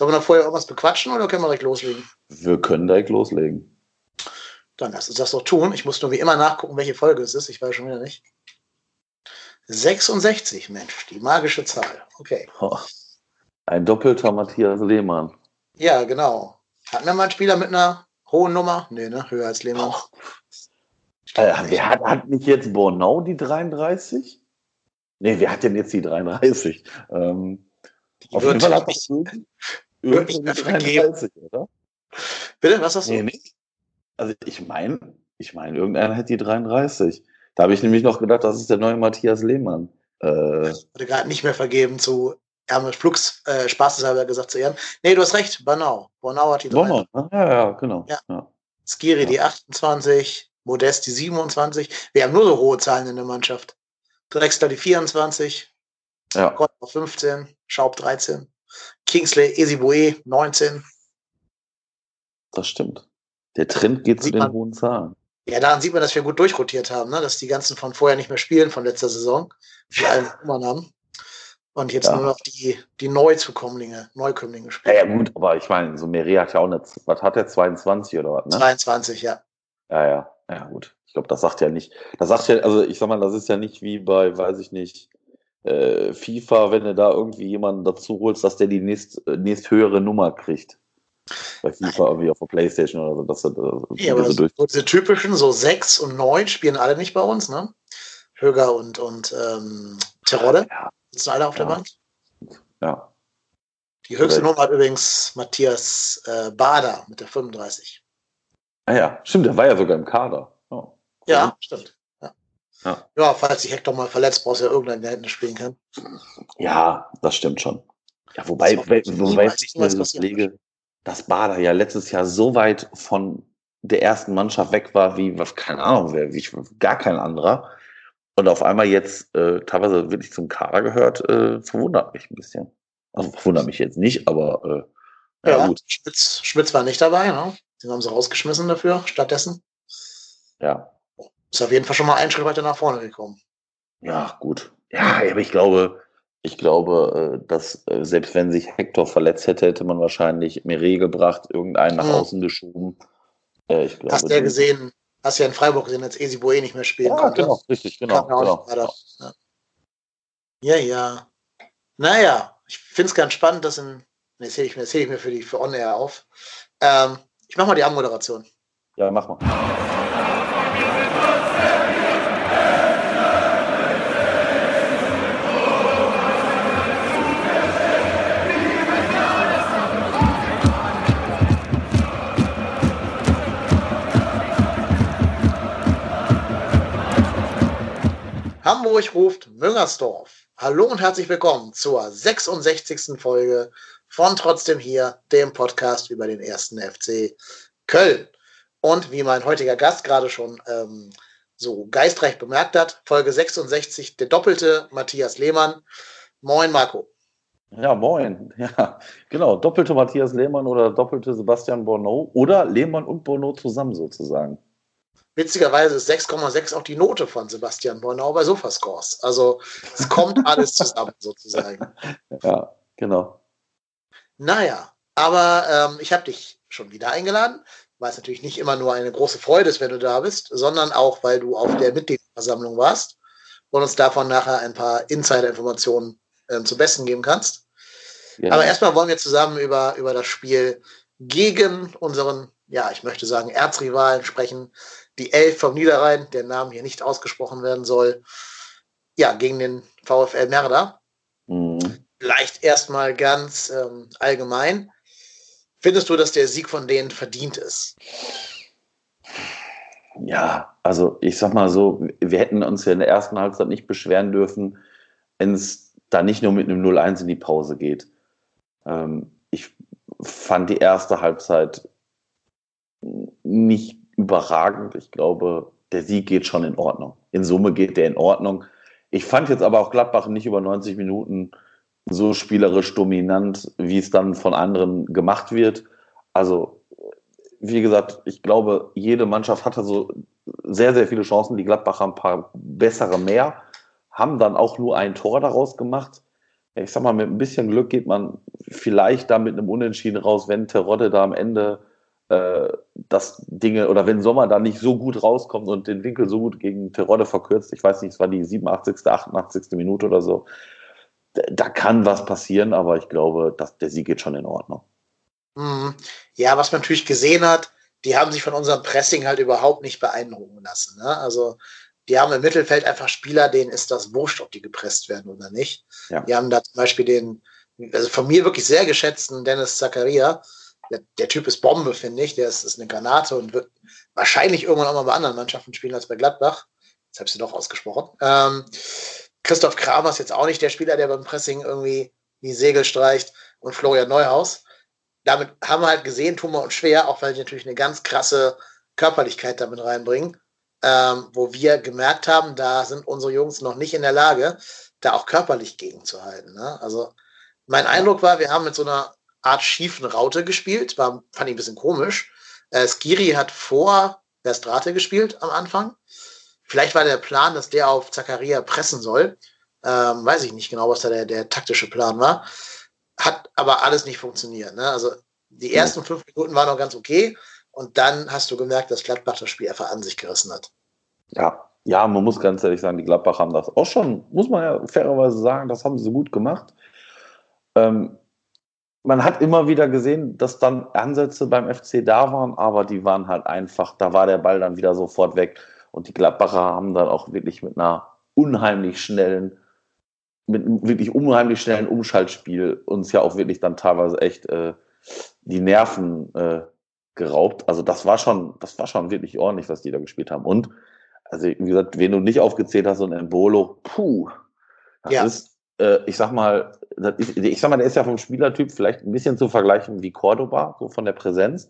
Sollen wir noch vorher irgendwas bequatschen oder können wir direkt loslegen? Wir können direkt loslegen. Dann lass uns das doch tun. Ich muss nur wie immer nachgucken, welche Folge es ist. Ich weiß schon wieder nicht. 66, Mensch, die magische Zahl. Okay. Oh, ein doppelter Matthias Lehmann. Ja, genau. Hatten wir mal einen Spieler mit einer hohen Nummer? Nee, ne? Höher als Lehmann. Oh. Äh, wer hat, hat nicht jetzt Bornau die 33? Nee, wer hat denn jetzt die 33? Ähm, auf jeden Fall hat das die 33, oder? Bitte, was hast du? Nee, nicht. Also ich meine, ich meine, irgendeiner hat die 33. Da habe ich nämlich noch gedacht, das ist der neue Matthias Lehmann. Äh, Wurde gerade nicht mehr vergeben zu Ärmel Flux, äh, spaßeshalber gesagt zu Ehren. Nee, du hast recht, Bornau. Bornau hat die Bornau, ja, ja, genau. Ja. ja. Skiri ja. die 28, Modest die 27. Wir haben nur so hohe Zahlen in der Mannschaft. Drexler die 24, ja. Gott 15, Schaub 13, Kingsley Esibue 19. Das stimmt. Der Trend geht zu den man, hohen Zahlen. Ja, daran sieht man, dass wir gut durchrotiert haben, ne? dass die ganzen von vorher nicht mehr spielen von letzter Saison, die allen Nummern haben. Und jetzt ja. nur noch die, die Neuzukommlinge, Neukömmlinge spielen. Ja, ja, gut, aber ich meine, so Meri hat ja auch eine, was hat der, 22 oder was? Ne? 22, ja. Ja, ja, ja, gut. Ich glaube, das sagt ja nicht, das sagt ja, also ich sag mal, das ist ja nicht wie bei, weiß ich nicht, äh, FIFA, wenn du da irgendwie jemanden dazu holst, dass der die nächst, äh, nächst höhere Nummer kriegt. Bei FIFA irgendwie auf der Playstation oder so. Dass er, äh, ja, aber so durch diese typischen, so 6 und 9 spielen alle nicht bei uns, ne? Höger und, und ähm, Terodde. Ja. Sitzen alle auf ja. der Bank. Ja. Die höchste Nummer hat übrigens Matthias äh, Bader mit der 35. Ah ja, stimmt, der war ja sogar im Kader. Oh, Ja, stimmt. Ja. ja. Falls sich Hector mal verletzt, brauchst du ja irgendeinen, der hinten spielen kann. Ja, das stimmt schon. Ja, wobei, wobei, ich mir das lege, dass Bader ja letztes Jahr so weit von der ersten Mannschaft weg war, wie, keine Ahnung, wer, wie gar kein anderer. Und auf einmal jetzt äh, teilweise wirklich zum Kader gehört, äh, verwundert mich ein bisschen. Also verwundert mich jetzt nicht, aber äh, ja, ja, gut. Schmitz, Schmitz war nicht dabei, ne? Den haben sie rausgeschmissen dafür, stattdessen. Ja. Ist auf jeden Fall schon mal einen Schritt weiter nach vorne gekommen. Ja, gut. Ja, aber ich glaube, ich glaube, äh, dass äh, selbst wenn sich Hector verletzt hätte, hätte man wahrscheinlich Mire gebracht, irgendeinen nach hm. außen geschoben. Äh, ich glaube, Hast du ja gesehen, hast ja in Freiburg gesehen, als Esi Boe nicht mehr spielen ja, konnte. Genau, richtig, genau. genau, genau. Ja, ja. Naja, ich finde es ganz spannend, dass in. Das hebe ich ich mir für die für On Air auf. Ähm, ich mache mal die Anmoderation. Ja, mach mal. Hamburg ruft Müngersdorf. Hallo und herzlich willkommen zur 66. Folge von Trotzdem hier, dem Podcast über den ersten FC Köln. Und wie mein heutiger Gast gerade schon ähm, so geistreich bemerkt hat, Folge 66, der doppelte Matthias Lehmann. Moin, Marco. Ja, moin. Ja, genau. Doppelte Matthias Lehmann oder doppelte Sebastian Borneau oder Lehmann und Borneau zusammen sozusagen. Witzigerweise ist 6,6 auch die Note von Sebastian Bornau bei Sofascores. Also es kommt alles zusammen sozusagen. Ja, genau. Naja, aber ähm, ich habe dich schon wieder eingeladen, weil es natürlich nicht immer nur eine große Freude ist, wenn du da bist, sondern auch, weil du auf der Mitgliederversammlung warst und uns davon nachher ein paar Insider-Informationen ähm, zum Besten geben kannst. Ja. Aber erstmal wollen wir zusammen über, über das Spiel gegen unseren, ja, ich möchte sagen, Erzrivalen sprechen, die Elf vom Niederrhein, der Name hier nicht ausgesprochen werden soll, ja, gegen den VfL Merda. Mhm. Vielleicht erstmal ganz ähm, allgemein. Findest du, dass der Sieg von denen verdient ist? Ja, also ich sag mal so, wir hätten uns ja in der ersten Halbzeit nicht beschweren dürfen, wenn es da nicht nur mit einem 0-1 in die Pause geht. Ähm, ich fand die erste Halbzeit nicht überragend. Ich glaube, der Sieg geht schon in Ordnung. In Summe geht der in Ordnung. Ich fand jetzt aber auch Gladbach nicht über 90 Minuten so spielerisch dominant, wie es dann von anderen gemacht wird. Also, wie gesagt, ich glaube, jede Mannschaft hatte so sehr, sehr viele Chancen. Die Gladbacher ein paar bessere mehr, haben dann auch nur ein Tor daraus gemacht. ich sag mal, mit ein bisschen Glück geht man vielleicht da mit einem Unentschieden raus, wenn Terodde da am Ende äh, das Dinge oder wenn Sommer da nicht so gut rauskommt und den Winkel so gut gegen Terodde verkürzt. Ich weiß nicht, es war die 87., 88. Minute oder so. Da, da kann was passieren, aber ich glaube, dass der Sieg geht schon in Ordnung. Mhm. Ja, was man natürlich gesehen hat, die haben sich von unserem Pressing halt überhaupt nicht beeindrucken lassen. Ne? Also die haben im Mittelfeld einfach Spieler, denen ist das wurscht, ob die gepresst werden oder nicht. Ja. Die haben da zum Beispiel den, also von mir wirklich sehr geschätzten Dennis Zakaria. Der, der Typ ist Bombe, finde ich. Der ist, ist, eine Granate und wird wahrscheinlich irgendwann auch mal bei anderen Mannschaften spielen als bei Gladbach. Jetzt habe ich sie doch ausgesprochen. Ähm, Christoph Kramer ist jetzt auch nicht der Spieler, der beim Pressing irgendwie die Segel streicht. Und Florian Neuhaus. Damit haben wir halt gesehen, wir uns schwer, auch weil die natürlich eine ganz krasse Körperlichkeit damit reinbringen ähm, wo wir gemerkt haben, da sind unsere Jungs noch nicht in der Lage, da auch körperlich gegenzuhalten. Ne? Also mein Eindruck war, wir haben mit so einer Art schiefen Raute gespielt, war, fand ich ein bisschen komisch. Äh, Skiri hat vor Verstrate gespielt am Anfang. Vielleicht war der Plan, dass der auf Zakaria pressen soll. Ähm, weiß ich nicht genau, was da der, der taktische Plan war. Hat aber alles nicht funktioniert. Ne? Also die ersten fünf Minuten waren noch ganz okay. Und dann hast du gemerkt, dass Gladbach das Spiel einfach an sich gerissen hat. Ja, ja, man muss ganz ehrlich sagen, die Gladbach haben das auch schon, muss man ja fairerweise sagen, das haben sie gut gemacht. Ähm, man hat immer wieder gesehen, dass dann Ansätze beim FC da waren, aber die waren halt einfach, da war der Ball dann wieder sofort weg. Und die Gladbacher haben dann auch wirklich mit einer unheimlich schnellen, mit einem wirklich unheimlich schnellen Umschaltspiel uns ja auch wirklich dann teilweise echt äh, die Nerven äh, geraubt. Also das war schon, das war schon wirklich ordentlich, was die da gespielt haben. Und also wie gesagt, wen du nicht aufgezählt hast, so ein Embolo, puh, das ja. ist, ich sag mal, ist, ich sag mal, der ist ja vom Spielertyp vielleicht ein bisschen zu vergleichen wie Cordoba, so von der Präsenz.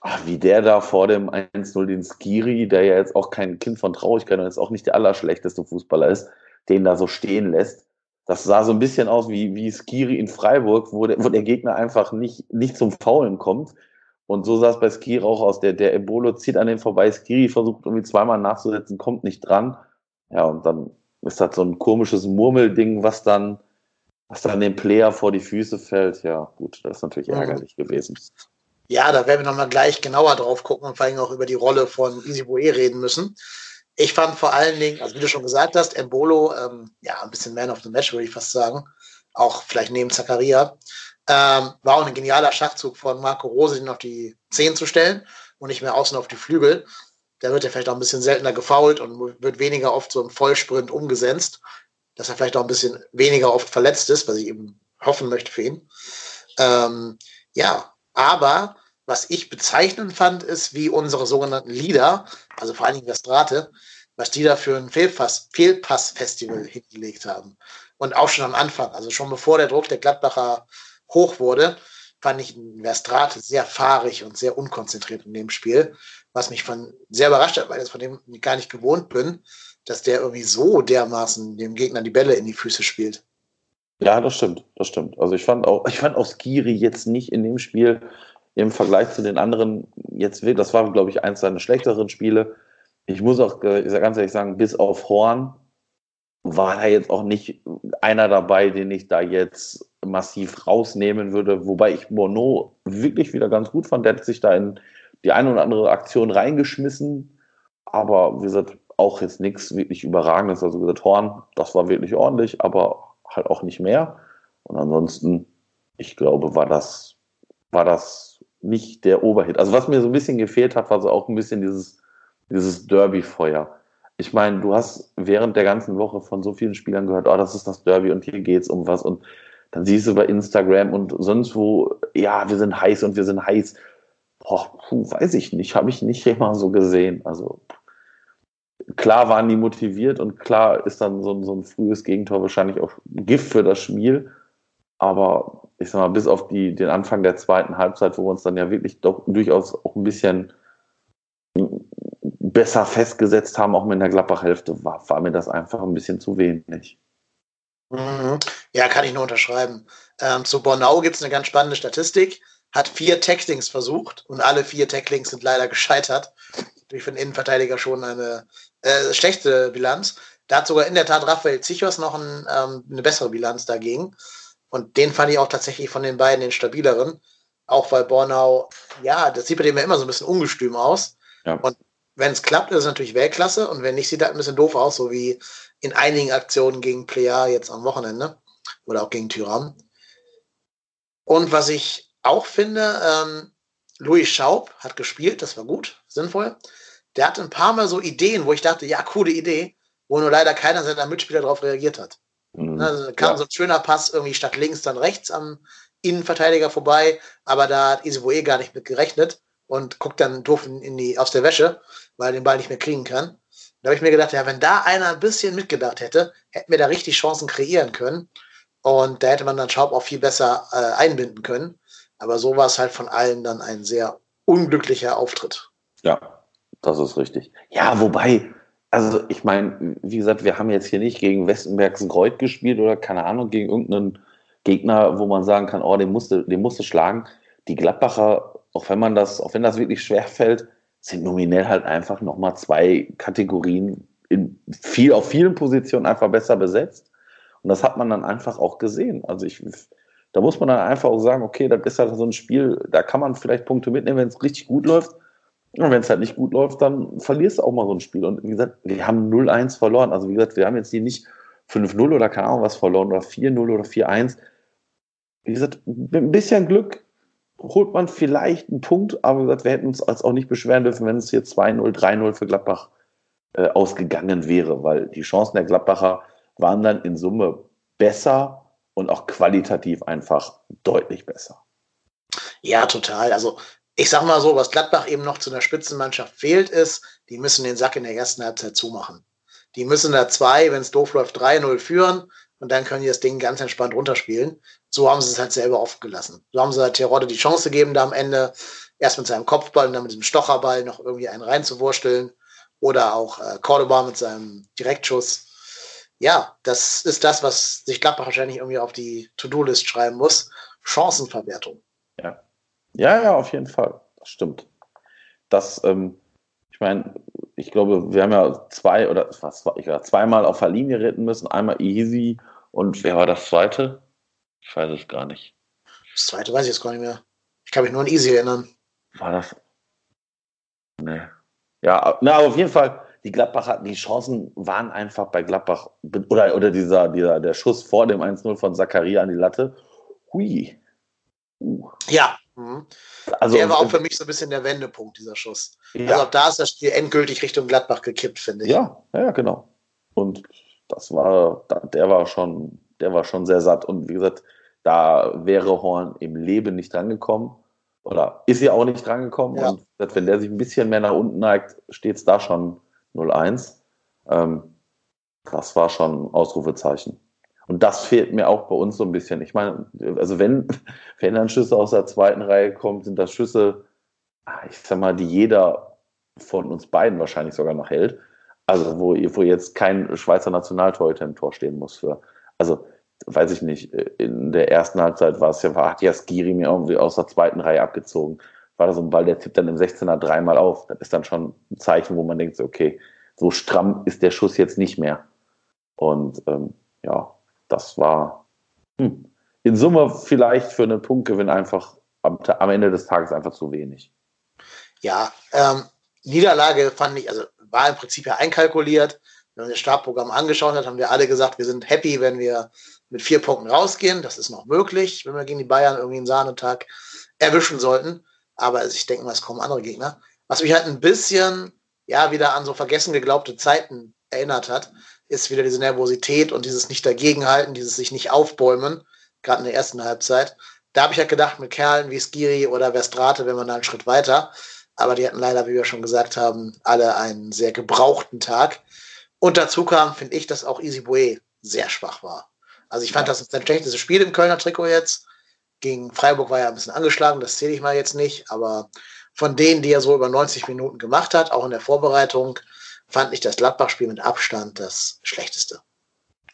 Ach, wie der da vor dem 1-0 den Skiri, der ja jetzt auch kein Kind von Traurigkeit und jetzt auch nicht der allerschlechteste Fußballer ist, den da so stehen lässt. Das sah so ein bisschen aus wie, wie Skiri in Freiburg, wo der, wo der Gegner einfach nicht, nicht zum Faulen kommt und so sah es bei Skiri auch aus. Der, der Embolo zieht an dem vorbei. Skiri versucht irgendwie zweimal nachzusetzen, kommt nicht dran. Ja, und dann ist das so ein komisches Murmelding, was dann, was dann dem Player vor die Füße fällt. Ja, gut, das ist natürlich ärgerlich gewesen. Ja, da werden wir nochmal gleich genauer drauf gucken und vor allem auch über die Rolle von Easy Boe reden müssen. Ich fand vor allen Dingen, also wie du schon gesagt hast, Embolo, ähm, ja, ein bisschen Man of the Match, würde ich fast sagen. Auch vielleicht neben Zakaria. Ähm, war auch ein genialer Schachzug von Marco Rose, ihn auf die 10 zu stellen und nicht mehr außen auf die Flügel. Da wird er vielleicht auch ein bisschen seltener gefault und wird weniger oft so im Vollsprint umgesetzt, dass er vielleicht auch ein bisschen weniger oft verletzt ist, was ich eben hoffen möchte für ihn. Ähm, ja, aber was ich bezeichnend fand, ist, wie unsere sogenannten Leader, also vor allen Dingen Westrate, was die da für ein Fehlpass, Fehlpass-Festival hingelegt haben. Und auch schon am Anfang, also schon bevor der Druck der Gladbacher hoch wurde, fand ich Verstrate sehr fahrig und sehr unkonzentriert in dem Spiel, was mich von sehr überrascht hat, weil ich von dem gar nicht gewohnt bin, dass der irgendwie so dermaßen dem Gegner die Bälle in die Füße spielt. Ja, das stimmt, das stimmt. Also ich fand auch, ich fand auch Skiri jetzt nicht in dem Spiel im Vergleich zu den anderen jetzt, das war, glaube ich, eins seiner schlechteren Spiele. Ich muss auch ganz ehrlich sagen, bis auf Horn war da jetzt auch nicht einer dabei, den ich da jetzt massiv rausnehmen würde, wobei ich Bono wirklich wieder ganz gut fand. Der hat sich da in die eine oder andere Aktion reingeschmissen, aber wie gesagt, auch jetzt nichts wirklich Überragendes. Also gesagt, Horn, das war wirklich ordentlich, aber halt auch nicht mehr. Und ansonsten, ich glaube, war das, war das nicht der Oberhit. Also was mir so ein bisschen gefehlt hat, war so auch ein bisschen dieses, dieses Derby-Feuer ich meine, du hast während der ganzen Woche von so vielen Spielern gehört, oh, das ist das Derby und hier geht's um was. Und dann siehst du bei Instagram und sonst wo, ja, wir sind heiß und wir sind heiß. Boah, puh, weiß ich nicht, habe ich nicht immer so gesehen. Also klar waren die motiviert und klar ist dann so, so ein frühes Gegentor wahrscheinlich auch Gift für das Spiel. Aber ich sag mal, bis auf die, den Anfang der zweiten Halbzeit, wo wir uns dann ja wirklich doch durchaus auch ein bisschen besser festgesetzt haben, auch mit der Gladbach-Hälfte, war, war mir das einfach ein bisschen zu wenig. Mhm. Ja, kann ich nur unterschreiben. Ähm, zu Bornau gibt es eine ganz spannende Statistik. Hat vier Tacklings versucht und alle vier Tacklings sind leider gescheitert. Natürlich für den Innenverteidiger schon eine äh, schlechte Bilanz. Da hat sogar in der Tat Raphael Zichos noch ein, ähm, eine bessere Bilanz dagegen. Und den fand ich auch tatsächlich von den beiden den stabileren. Auch weil Bornau, ja, das sieht bei dem ja immer so ein bisschen ungestüm aus. Ja. Und wenn es klappt, ist es natürlich Weltklasse. Und wenn nicht, sieht das ein bisschen doof aus, so wie in einigen Aktionen gegen Plea jetzt am Wochenende. Oder auch gegen Tyram. Und was ich auch finde, ähm, Louis Schaub hat gespielt, das war gut, sinnvoll. Der hatte ein paar Mal so Ideen, wo ich dachte, ja, coole Idee, wo nur leider keiner seiner Mitspieler darauf reagiert hat. Mhm. Also kam ja. so ein schöner Pass irgendwie statt links dann rechts am Innenverteidiger vorbei, aber da hat Isiboe gar nicht mit gerechnet und guckt dann doof in die, aus der Wäsche, weil er den Ball nicht mehr kriegen kann. Da habe ich mir gedacht, ja, wenn da einer ein bisschen mitgedacht hätte, hätten wir da richtig Chancen kreieren können. Und da hätte man dann Schaub auch viel besser äh, einbinden können. Aber so war es halt von allen dann ein sehr unglücklicher Auftritt. Ja, das ist richtig. Ja, wobei, also ich meine, wie gesagt, wir haben jetzt hier nicht gegen Westenbergs Greuth gespielt oder keine Ahnung, gegen irgendeinen Gegner, wo man sagen kann, oh, den musste, den musste schlagen. Die Gladbacher, auch wenn man das, auch wenn das wirklich schwer fällt, sind nominell halt einfach nochmal zwei Kategorien in viel, auf vielen Positionen einfach besser besetzt. Und das hat man dann einfach auch gesehen. Also ich, da muss man dann einfach auch sagen, okay, das ist halt so ein Spiel, da kann man vielleicht Punkte mitnehmen, wenn es richtig gut läuft. Und wenn es halt nicht gut läuft, dann verlierst du auch mal so ein Spiel. Und wie gesagt, wir haben 0-1 verloren. Also wie gesagt, wir haben jetzt hier nicht 5-0 oder keine Ahnung was verloren oder 4-0 oder 4-1. Wie gesagt, mit ein bisschen Glück holt man vielleicht einen Punkt, aber wie gesagt, wir hätten uns als auch nicht beschweren dürfen, wenn es hier 2-0, 3-0 für Gladbach äh, ausgegangen wäre, weil die Chancen der Gladbacher waren dann in Summe besser und auch qualitativ einfach deutlich besser. Ja, total. Also ich sag mal so, was Gladbach eben noch zu einer Spitzenmannschaft fehlt, ist, die müssen den Sack in der ersten Halbzeit zumachen. Die müssen da zwei, wenn es doof läuft, 3-0 führen und dann können die das Ding ganz entspannt runterspielen. So haben sie es halt selber offen gelassen. So haben sie halt Terodde die Chance gegeben, da am Ende erst mit seinem Kopfball und dann mit dem Stocherball noch irgendwie einen reinzuwursteln. Oder auch äh, Cordoba mit seinem Direktschuss ja, das ist das, was sich Gladbach wahrscheinlich irgendwie auf die To-Do-List schreiben muss. Chancenverwertung. Ja. Ja, ja, auf jeden Fall. Das stimmt. Das, ähm, ich meine, ich glaube, wir haben ja zwei oder was war ich zweimal auf der Linie retten müssen. Einmal Easy und wer war das zweite? Ich weiß es gar nicht. Das zweite weiß ich jetzt gar nicht mehr. Ich kann mich nur an Easy erinnern. War das? Nee. Ja, na, auf jeden Fall die Gladbacher, die Chancen waren einfach bei Gladbach, oder, oder dieser, dieser, der Schuss vor dem 1-0 von Zakaria an die Latte. Hui. Uh. Ja. Mhm. Also, der war auch für mich so ein bisschen der Wendepunkt, dieser Schuss. Ja. Also da ist das Spiel endgültig Richtung Gladbach gekippt, finde ich. Ja, ja, genau. Und das war, der war schon, der war schon sehr satt. Und wie gesagt, da wäre Horn im Leben nicht drangekommen. Oder ist ja auch nicht drangekommen. Ja. Und wenn der sich ein bisschen mehr nach unten neigt, steht es da schon 01. Ähm, das war schon ein Ausrufezeichen. Und das fehlt mir auch bei uns so ein bisschen. Ich meine, also wenn, wenn dann Schüsse aus der zweiten Reihe kommen, sind das Schüsse, ah, ich sag mal, die jeder von uns beiden wahrscheinlich sogar noch hält. Also wo, wo jetzt kein Schweizer Nationaltorhüter im Tor stehen muss für. Also weiß ich nicht, in der ersten Halbzeit war es ja, hat ja Skiri mir irgendwie aus der zweiten Reihe abgezogen war da so ein Ball, der tippt dann im 16er dreimal auf. Das ist dann schon ein Zeichen, wo man denkt, okay, so stramm ist der Schuss jetzt nicht mehr. Und ähm, ja, das war hm, in Summe vielleicht für einen Punktgewinn einfach am, am, Ende des Tages einfach zu wenig. Ja, ähm, Niederlage fand ich, also war im Prinzip ja einkalkuliert. Wenn man das Startprogramm angeschaut hat, haben wir alle gesagt, wir sind happy, wenn wir mit vier Punkten rausgehen. Das ist noch möglich, wenn wir gegen die Bayern irgendwie einen Sahnetag erwischen sollten. Aber ich denke mal, es kommen andere Gegner. Was mich halt ein bisschen, ja, wieder an so vergessen geglaubte Zeiten erinnert hat, ist wieder diese Nervosität und dieses nicht dagegenhalten, dieses sich nicht aufbäumen, gerade in der ersten Halbzeit. Da habe ich halt gedacht, mit Kerlen wie Skiri oder Verstrate, wenn man da einen Schritt weiter. Aber die hatten leider, wie wir schon gesagt haben, alle einen sehr gebrauchten Tag. Und dazu kam, finde ich, dass auch Easy Bue sehr schwach war. Also ich fand ja. das ein schlechtes Spiel im Kölner Trikot jetzt. Gegen Freiburg war er ein bisschen angeschlagen, das zähle ich mal jetzt nicht, aber von denen, die er so über 90 Minuten gemacht hat, auch in der Vorbereitung, fand ich das Gladbach-Spiel mit Abstand das schlechteste.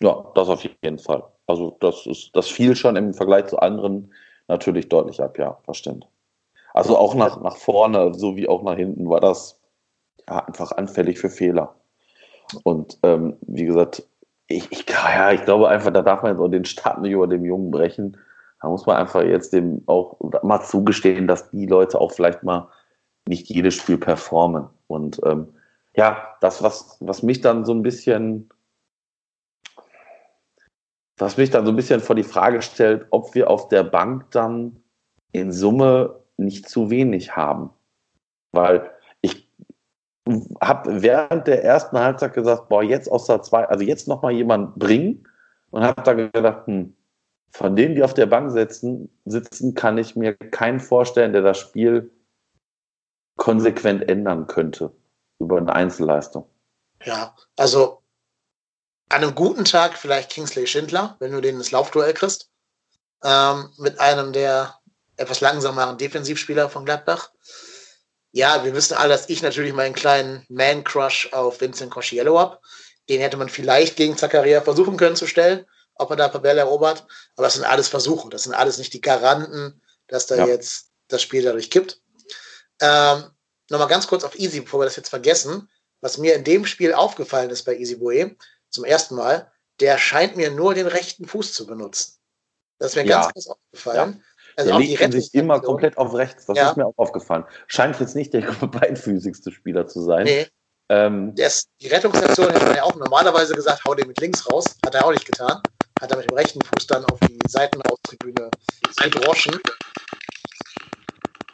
Ja, das auf jeden Fall. Also das ist, das fiel schon im Vergleich zu anderen natürlich deutlich ab, ja, stimmt. Also auch nach, nach vorne, so wie auch nach hinten, war das ja, einfach anfällig für Fehler. Und ähm, wie gesagt, ich, ich, ja, ich glaube einfach, da darf man jetzt auch den Stab nicht über dem Jungen brechen. Da muss man einfach jetzt dem auch mal zugestehen, dass die Leute auch vielleicht mal nicht jedes Spiel performen. Und ähm, ja, das, was, was mich dann so ein bisschen, was mich dann so ein bisschen vor die Frage stellt, ob wir auf der Bank dann in Summe nicht zu wenig haben. Weil ich habe während der ersten Halbzeit gesagt, boah, jetzt aus der zwei, also jetzt nochmal jemand bringen und habe da gedacht, hm, von denen, die auf der Bank sitzen, sitzen, kann ich mir keinen vorstellen, der das Spiel konsequent ändern könnte über eine Einzelleistung. Ja, also an einem guten Tag vielleicht Kingsley Schindler, wenn du den ins Laufduell kriegst, ähm, mit einem der etwas langsameren Defensivspieler von Gladbach. Ja, wir wissen alle, dass ich natürlich meinen kleinen Man-Crush auf Vincent Cosciello habe. Den hätte man vielleicht gegen Zakaria versuchen können zu stellen, ob er da Pabell erobert. Aber das sind alles Versuche. Das sind alles nicht die Garanten, dass da ja. jetzt das Spiel dadurch kippt. Ähm, Nochmal ganz kurz auf Easy, bevor wir das jetzt vergessen. Was mir in dem Spiel aufgefallen ist bei Easy Boe zum ersten Mal, der scheint mir nur den rechten Fuß zu benutzen. Das ist mir ja. ganz, ganz aufgefallen. Ja. Also der legt sich immer komplett auf rechts. Das ja. ist mir auch aufgefallen. Scheint jetzt nicht der beidfüßigste Spieler zu sein. Nee. Ähm, ist, die Rettungsaktion hätte man ja auch normalerweise gesagt, hau den mit links raus. Hat er auch nicht getan. Hat er mit dem rechten Fuß dann auf die Seitenaustribüne gedroschen.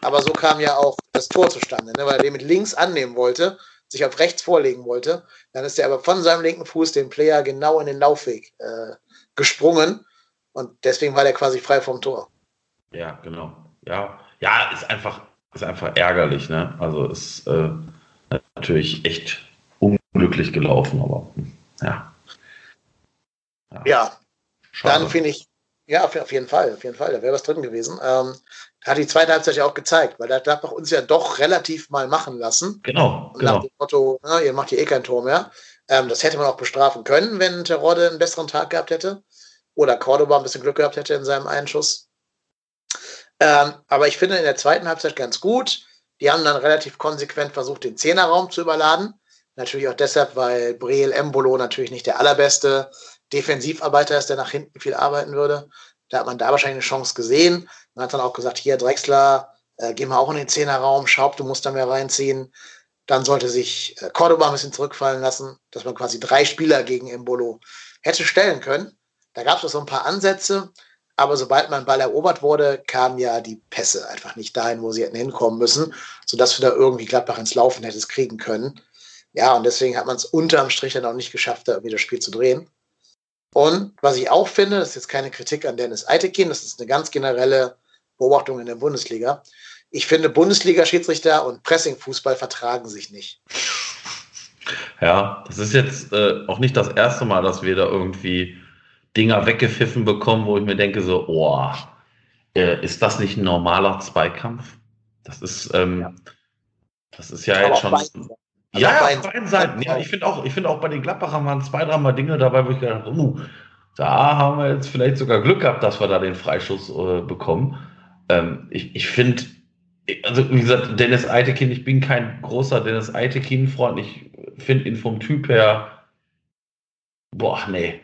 Aber so kam ja auch das Tor zustande, ne? weil er den mit links annehmen wollte, sich auf rechts vorlegen wollte. Dann ist er aber von seinem linken Fuß den Player genau in den Laufweg äh, gesprungen und deswegen war der quasi frei vom Tor. Ja, genau. Ja, ja, ist einfach, ist einfach ärgerlich. Ne? Also ist äh, natürlich echt unglücklich gelaufen, aber hm, ja. Ja, ja dann finde ich, ja, auf, jeden Fall, auf jeden Fall, da wäre was drin gewesen. Ähm, hat die zweite Halbzeit ja auch gezeigt, weil da darf man uns ja doch relativ mal machen lassen. Genau. genau. Nach dem Motto, na, ihr macht hier eh kein Tor mehr. Ähm, das hätte man auch bestrafen können, wenn Terodde einen besseren Tag gehabt hätte. Oder Cordoba ein bisschen Glück gehabt hätte in seinem Einschuss. Ähm, aber ich finde in der zweiten Halbzeit ganz gut. Die haben dann relativ konsequent versucht, den Zehnerraum zu überladen. Natürlich auch deshalb, weil Breel Embolo natürlich nicht der allerbeste Defensivarbeiter ist, der nach hinten viel arbeiten würde. Da hat man da wahrscheinlich eine Chance gesehen. Man hat dann auch gesagt, hier Drexler, äh, geh mal auch in den Zehnerraum, Schaub, du musst da mehr reinziehen. Dann sollte sich äh, Cordoba ein bisschen zurückfallen lassen, dass man quasi drei Spieler gegen Embolo hätte stellen können. Da gab es so ein paar Ansätze, aber sobald mein Ball erobert wurde, kamen ja die Pässe einfach nicht dahin, wo sie hätten hinkommen müssen, sodass du da irgendwie Gladbach ins Laufen hättest kriegen können. Ja, und deswegen hat man es unterm Strich dann auch nicht geschafft, da irgendwie das Spiel zu drehen. Und was ich auch finde, das ist jetzt keine Kritik an Dennis Eitekin, das ist eine ganz generelle Beobachtung in der Bundesliga. Ich finde, Bundesliga-Schiedsrichter und Pressing-Fußball vertragen sich nicht. Ja, das ist jetzt äh, auch nicht das erste Mal, dass wir da irgendwie Dinger weggepfiffen bekommen, wo ich mir denke, so, oh, äh, ist das nicht ein normaler Zweikampf? Das ist, ähm, ja. das ist ja Aber jetzt schon. Also ja, auf beiden Seiten. Ja, ich finde auch, ich finde auch bei den Gladbachern waren zwei, dreimal Dinge dabei, wo ich gedacht habe, uh, da haben wir jetzt vielleicht sogar Glück gehabt, dass wir da den Freischuss äh, bekommen. Ähm, ich ich finde, also wie gesagt, Dennis Eitekin, ich bin kein großer Dennis Eitekin-Freund. Ich finde ihn vom Typ her, boah, nee.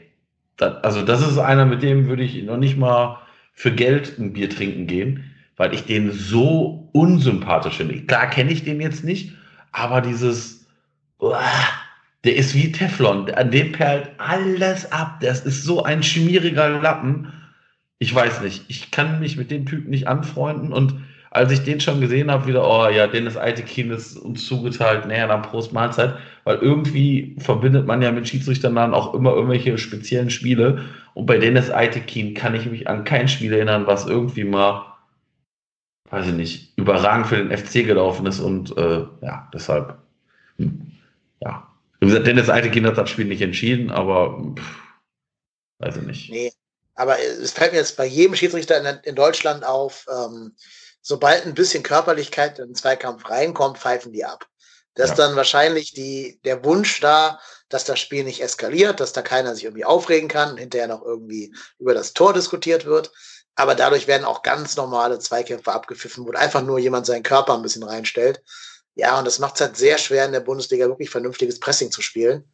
Das, also das ist einer, mit dem würde ich noch nicht mal für Geld ein Bier trinken gehen, weil ich den so unsympathisch finde. Klar kenne ich den jetzt nicht, aber dieses, der ist wie Teflon, an dem perlt alles ab. Das ist so ein schmieriger Lappen. Ich weiß nicht, ich kann mich mit dem Typen nicht anfreunden. Und als ich den schon gesehen habe, wieder, oh ja, Dennis Eitekin ist uns zugeteilt, näher dann Prost Mahlzeit, weil irgendwie verbindet man ja mit Schiedsrichtern dann auch immer irgendwelche speziellen Spiele. Und bei Dennis Eitekin kann ich mich an kein Spiel erinnern, was irgendwie mal weiß ich nicht, überragend für den FC gelaufen ist und äh, ja, deshalb, hm, ja. Wie gesagt, Dennis Eitekin hat das Spiel nicht entschieden, aber pff, weiß ich nicht. Nee, aber es fällt mir jetzt bei jedem Schiedsrichter in, in Deutschland auf, ähm, sobald ein bisschen Körperlichkeit in den Zweikampf reinkommt, pfeifen die ab. Das ist dann wahrscheinlich die, der Wunsch da, dass das Spiel nicht eskaliert, dass da keiner sich irgendwie aufregen kann und hinterher noch irgendwie über das Tor diskutiert wird. Aber dadurch werden auch ganz normale Zweikämpfe abgepfiffen, wo einfach nur jemand seinen Körper ein bisschen reinstellt. Ja, und das macht es halt sehr schwer, in der Bundesliga wirklich vernünftiges Pressing zu spielen.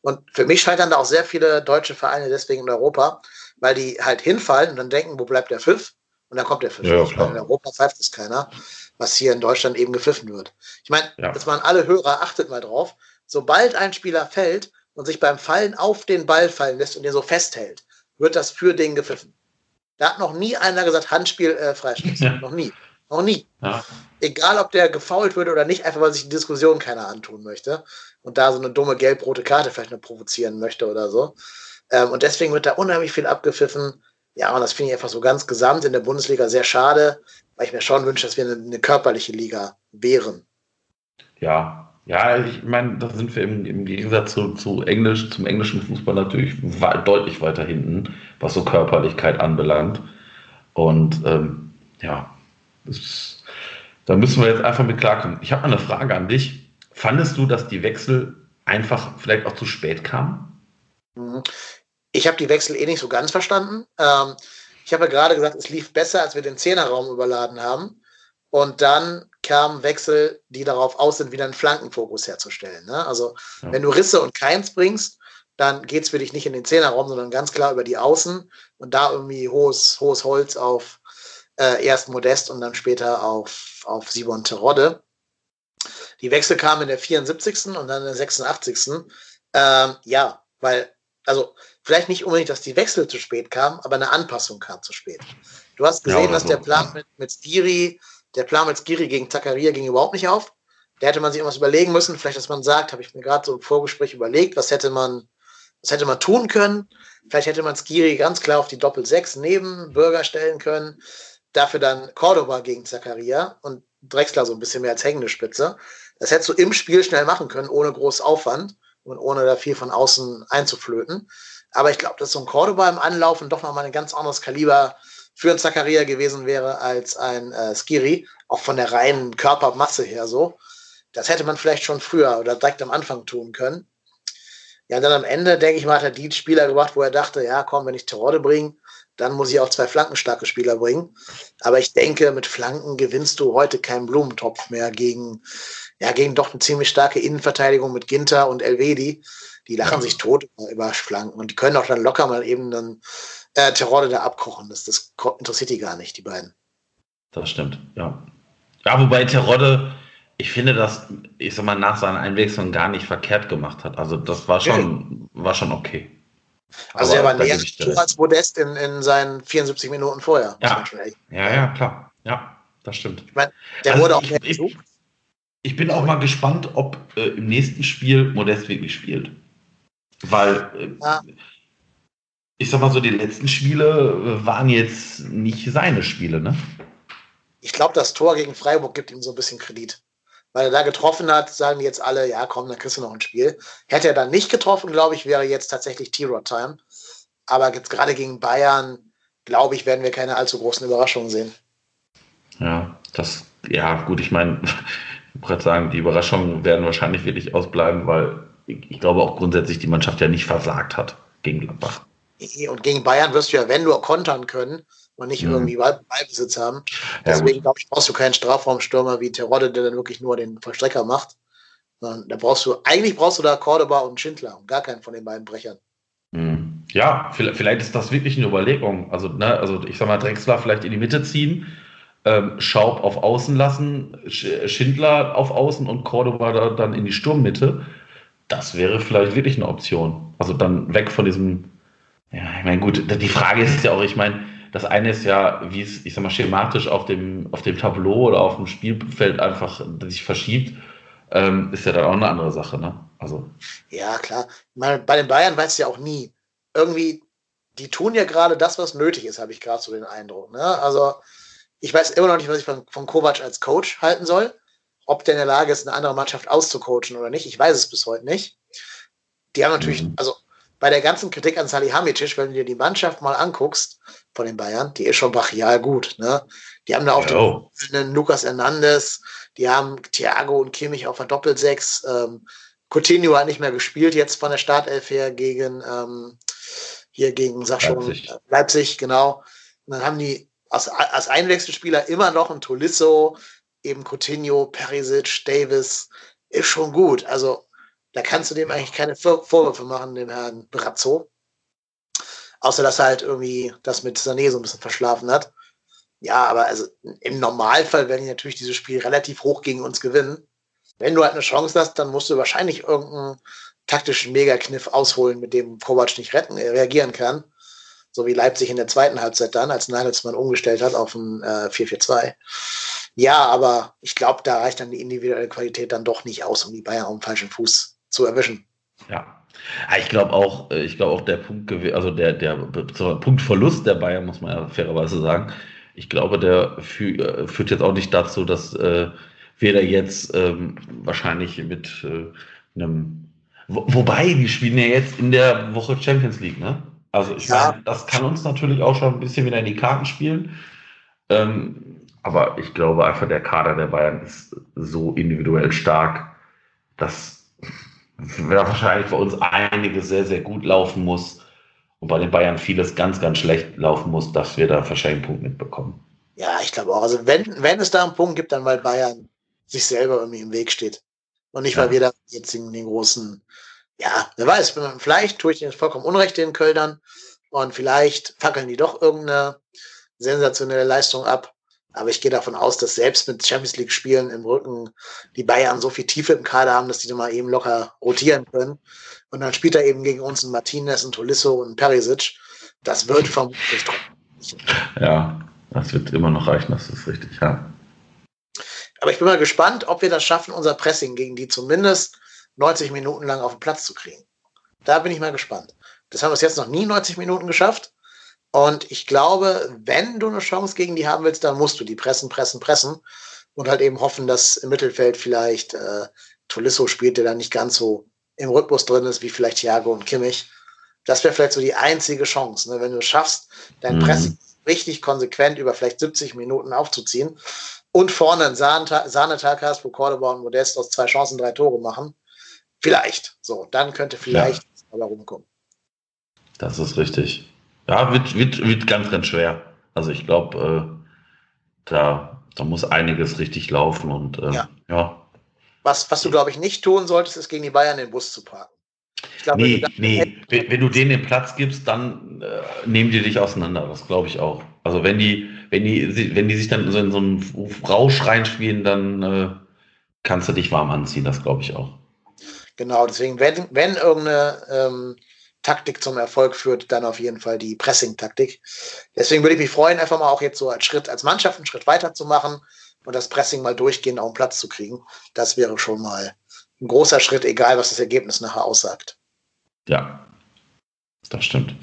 Und für mich scheitern da auch sehr viele deutsche Vereine deswegen in Europa, weil die halt hinfallen und dann denken, wo bleibt der Pfiff? Und dann kommt der Pfiff. Ja, in Europa pfeift es keiner, was hier in Deutschland eben gepfiffen wird. Ich meine, ja. jetzt mal alle Hörer, achtet mal drauf, sobald ein Spieler fällt und sich beim Fallen auf den Ball fallen lässt und den so festhält, wird das für den gepfiffen. Da hat noch nie einer gesagt, Handspiel äh, Freistoß. Ja. Noch nie. Noch nie. Ja. Egal, ob der gefault würde oder nicht, einfach weil sich die Diskussion keiner antun möchte und da so eine dumme gelb-rote Karte vielleicht noch provozieren möchte oder so. Ähm, und deswegen wird da unheimlich viel abgepfiffen. Ja, und das finde ich einfach so ganz gesamt in der Bundesliga sehr schade, weil ich mir schon wünsche, dass wir eine, eine körperliche Liga wären. Ja, ja, ich meine, da sind wir im, im Gegensatz zu, zu Englisch, zum englischen Fußball natürlich deutlich weiter hinten, was so Körperlichkeit anbelangt. Und ähm, ja, das, da müssen wir jetzt einfach mit klarkommen. Ich habe mal eine Frage an dich. Fandest du, dass die Wechsel einfach vielleicht auch zu spät kamen? Mhm. Ich habe die Wechsel eh nicht so ganz verstanden. Ähm, ich habe ja gerade gesagt, es lief besser, als wir den Zehnerraum überladen haben. Und dann kamen Wechsel, die darauf aus sind, wieder einen Flankenfokus herzustellen. Ne? Also, ja. wenn du Risse und Keins bringst, dann geht es für dich nicht in den Zehnerraum, sondern ganz klar über die Außen und da irgendwie hohes, hohes Holz auf äh, erst Modest und dann später auf, auf Simon Terodde. Die Wechsel kamen in der 74. und dann in der 86. Ähm, ja, weil, also vielleicht nicht unbedingt, dass die Wechsel zu spät kamen, aber eine Anpassung kam zu spät. Du hast gesehen, ja, dass so. der Plan mit, mit Skiri, der Plan mit Skiri gegen Zakaria ging überhaupt nicht auf. Da hätte man sich irgendwas überlegen müssen. Vielleicht, dass man sagt, habe ich mir gerade so im Vorgespräch überlegt, was hätte man, was hätte man tun können. Vielleicht hätte man Skiri ganz klar auf die Doppel-6 neben Bürger stellen können. Dafür dann Cordoba gegen Zakaria und Drexler so ein bisschen mehr als hängende Spitze. Das hättest du im Spiel schnell machen können, ohne groß Aufwand und ohne da viel von außen einzuflöten. Aber ich glaube, dass so ein Cordoba im Anlaufen doch nochmal ein ganz anderes Kaliber für einen Zakaria gewesen wäre als ein äh, Skiri, auch von der reinen Körpermasse her so. Das hätte man vielleicht schon früher oder direkt am Anfang tun können. Ja, und dann am Ende, denke ich mal, hat er die Spieler gebracht, wo er dachte, ja, komm, wenn ich Terodde bringe, dann muss ich auch zwei flankenstarke Spieler bringen. Aber ich denke, mit Flanken gewinnst du heute keinen Blumentopf mehr gegen, ja, gegen doch eine ziemlich starke Innenverteidigung mit Ginter und Elvedi. Die lachen sich tot über Flanken und die können auch dann locker mal eben dann äh, Terodde da abkochen. Das, das interessiert die gar nicht, die beiden. Das stimmt, ja. Ja, wobei Terodde, ich finde, dass, ich sag mal, nach seiner Einwechslung gar nicht verkehrt gemacht hat. Also das war schon, ja. war schon okay. Also er war näher als Modest in, in seinen 74 Minuten vorher. Ja, ja, ja, klar. Ja, das stimmt. Ich meine, der also wurde auch mehr ich, ich, bin auch mal gespannt, ob äh, im nächsten Spiel Modest wirklich spielt. Weil, äh, ja. ich sag mal so, die letzten Spiele äh, waren jetzt nicht seine Spiele, ne? Ich glaube, das Tor gegen Freiburg gibt ihm so ein bisschen Kredit weil er da getroffen hat, sagen jetzt alle, ja komm, dann kriegst du noch ein Spiel. Hätte er dann nicht getroffen, glaube ich, wäre jetzt tatsächlich T-Rod-Time. Aber jetzt gerade gegen Bayern, glaube ich, werden wir keine allzu großen Überraschungen sehen. Ja, das, ja, gut, ich meine, ich wollte gerade sagen, die Überraschungen werden wahrscheinlich wirklich ausbleiben, weil ich, glaube auch grundsätzlich die Mannschaft ja nicht versagt hat gegen Gladbach. Und gegen Bayern wirst du ja, wenn du kontern können, und nicht mhm. irgendwie Ballbesitz haben. Deswegen, glaube ich, brauchst du keinen Strafraumstürmer wie Terodde, der dann wirklich nur den Vollstrecker macht. Da brauchst du, eigentlich brauchst du da Cordoba und Schindler und gar keinen von den beiden Brechern. Mhm. Ja, vielleicht ist das wirklich eine Überlegung. Also, ne, also ich sag mal, Drexler vielleicht in die Mitte ziehen, ähm, Schaub auf Außen lassen, Schindler auf Außen und Cordoba dann in die Sturmmitte. Das wäre vielleicht wirklich eine Option. Also dann weg von diesem, ja, ich meine, gut, die Frage ist ja auch, ich meine, das eine ist ja, wie es, ich sag mal, schematisch auf dem, auf dem Tableau oder auf dem Spielfeld einfach sich verschiebt, ähm, ist ja dann auch eine andere Sache, ne? Also. Ja, klar. Meine, bei den Bayern weiß ja auch nie. Irgendwie, die tun ja gerade das, was nötig ist, habe ich gerade so den Eindruck. Ne? Also, ich weiß immer noch nicht, was ich von, von Kovac als Coach halten soll. Ob der in der Lage ist, eine andere Mannschaft auszucoachen oder nicht. Ich weiß es bis heute nicht. Die haben natürlich, mhm. also bei der ganzen Kritik an Salihamidzic, wenn du dir die Mannschaft mal anguckst von den Bayern, die ist schon brachial gut. Ne? Die haben da auch oh. den Lukas Hernandez, die haben Thiago und Kimmich auf der Doppelsechs. Ähm, Coutinho hat nicht mehr gespielt jetzt von der Startelf her gegen ähm, hier gegen, sag schon, Leipzig, Leipzig genau. Und dann haben die als, als Einwechselspieler immer noch ein Tolisso, eben Coutinho, Perisic, Davis, ist schon gut. Also Da kannst du dem eigentlich keine Vorwürfe machen, dem Herrn Brazzo. Außer dass er halt irgendwie das mit Sané so ein bisschen verschlafen hat. Ja, aber also im Normalfall werden die natürlich dieses Spiel relativ hoch gegen uns gewinnen. Wenn du halt eine Chance hast, dann musst du wahrscheinlich irgendeinen taktischen Megakniff ausholen, mit dem Kovac nicht retten, äh, reagieren kann. So wie Leipzig in der zweiten Halbzeit dann, als Nagelsmann umgestellt hat auf ein äh, 4-4-2. Ja, aber ich glaube, da reicht dann die individuelle Qualität dann doch nicht aus, um die Bayern auf dem falschen Fuß zu erwischen. Ja, ich glaube auch, äh, ich glaube auch der Punkt, also der, der Punktverlust der Bayern, muss man ja fairerweise sagen, ich glaube, der äh, führt jetzt auch nicht dazu, dass äh, wir da jetzt ähm, wahrscheinlich mit äh, einem. Wo, wobei, die spielen ja jetzt in der Woche Champions League, ne? Also ich ja. meine, das kann uns natürlich auch schon ein bisschen wieder in die Karten spielen. Ähm, aber ich glaube einfach, der Kader der Bayern ist so individuell stark, dass wahrscheinlich bei uns einiges sehr, sehr gut laufen muss und bei den Bayern vieles ganz, ganz schlecht laufen muss, dass wir da wahrscheinlich einen Punkt mitbekommen. Ja, ich glaube auch. Also wenn, wenn es da einen Punkt gibt, dann weil Bayern sich selber irgendwie im Weg steht. Und nicht, ja. weil wir da jetzt den, den großen, ja, wer weiß, vielleicht tue ich den vollkommen Unrecht den Kölnern und vielleicht fackeln die doch irgendeine sensationelle Leistung ab. Aber ich gehe davon aus, dass selbst mit Champions League Spielen im Rücken die Bayern so viel Tiefe im Kader haben, dass die mal eben locker rotieren können. Und dann spielt er eben gegen uns ein Martinez, ein Tolisso und ein Perisic. Das wird vermutlich Ja, das wird immer noch reichen, das ist richtig, ja. Aber ich bin mal gespannt, ob wir das schaffen, unser Pressing gegen die zumindest 90 Minuten lang auf den Platz zu kriegen. Da bin ich mal gespannt. Das haben wir es jetzt noch nie 90 Minuten geschafft. Und ich glaube, wenn du eine Chance gegen die haben willst, dann musst du die pressen, pressen, pressen und halt eben hoffen, dass im Mittelfeld vielleicht äh, Tolisso spielt, der dann nicht ganz so im Rhythmus drin ist, wie vielleicht Thiago und Kimmich. Das wäre vielleicht so die einzige Chance, ne? wenn du es schaffst, dein mhm. Pressing richtig konsequent über vielleicht 70 Minuten aufzuziehen und vorne einen Sahnetag hast, wo Cordoba und Modest aus zwei Chancen drei Tore machen. Vielleicht. So, dann könnte vielleicht ja. aber rumkommen. Das ist richtig. Ja, wird, wird, wird ganz, ganz schwer. Also ich glaube, äh, da, da muss einiges richtig laufen und äh, ja. ja. Was, was du, glaube ich, nicht tun solltest, ist gegen die Bayern den Bus zu parken. Ich glaub, nee, wenn nee. Wenn, wenn, du denen den Platz gibst, dann äh, nehmen die dich auseinander. Das glaube ich auch. Also wenn die, wenn die, wenn die sich dann so in so einen Rausch reinspielen, dann äh, kannst du dich warm anziehen. Das glaube ich auch. Genau, deswegen, wenn, wenn irgendeine ähm, Taktik zum Erfolg führt, dann auf jeden Fall die Pressing-Taktik. Deswegen würde ich mich freuen, einfach mal auch jetzt so als Schritt, als Mannschaft einen Schritt weiter zu machen und das Pressing mal durchgehend auf den Platz zu kriegen. Das wäre schon mal ein großer Schritt, egal was das Ergebnis nachher aussagt. Ja, das stimmt.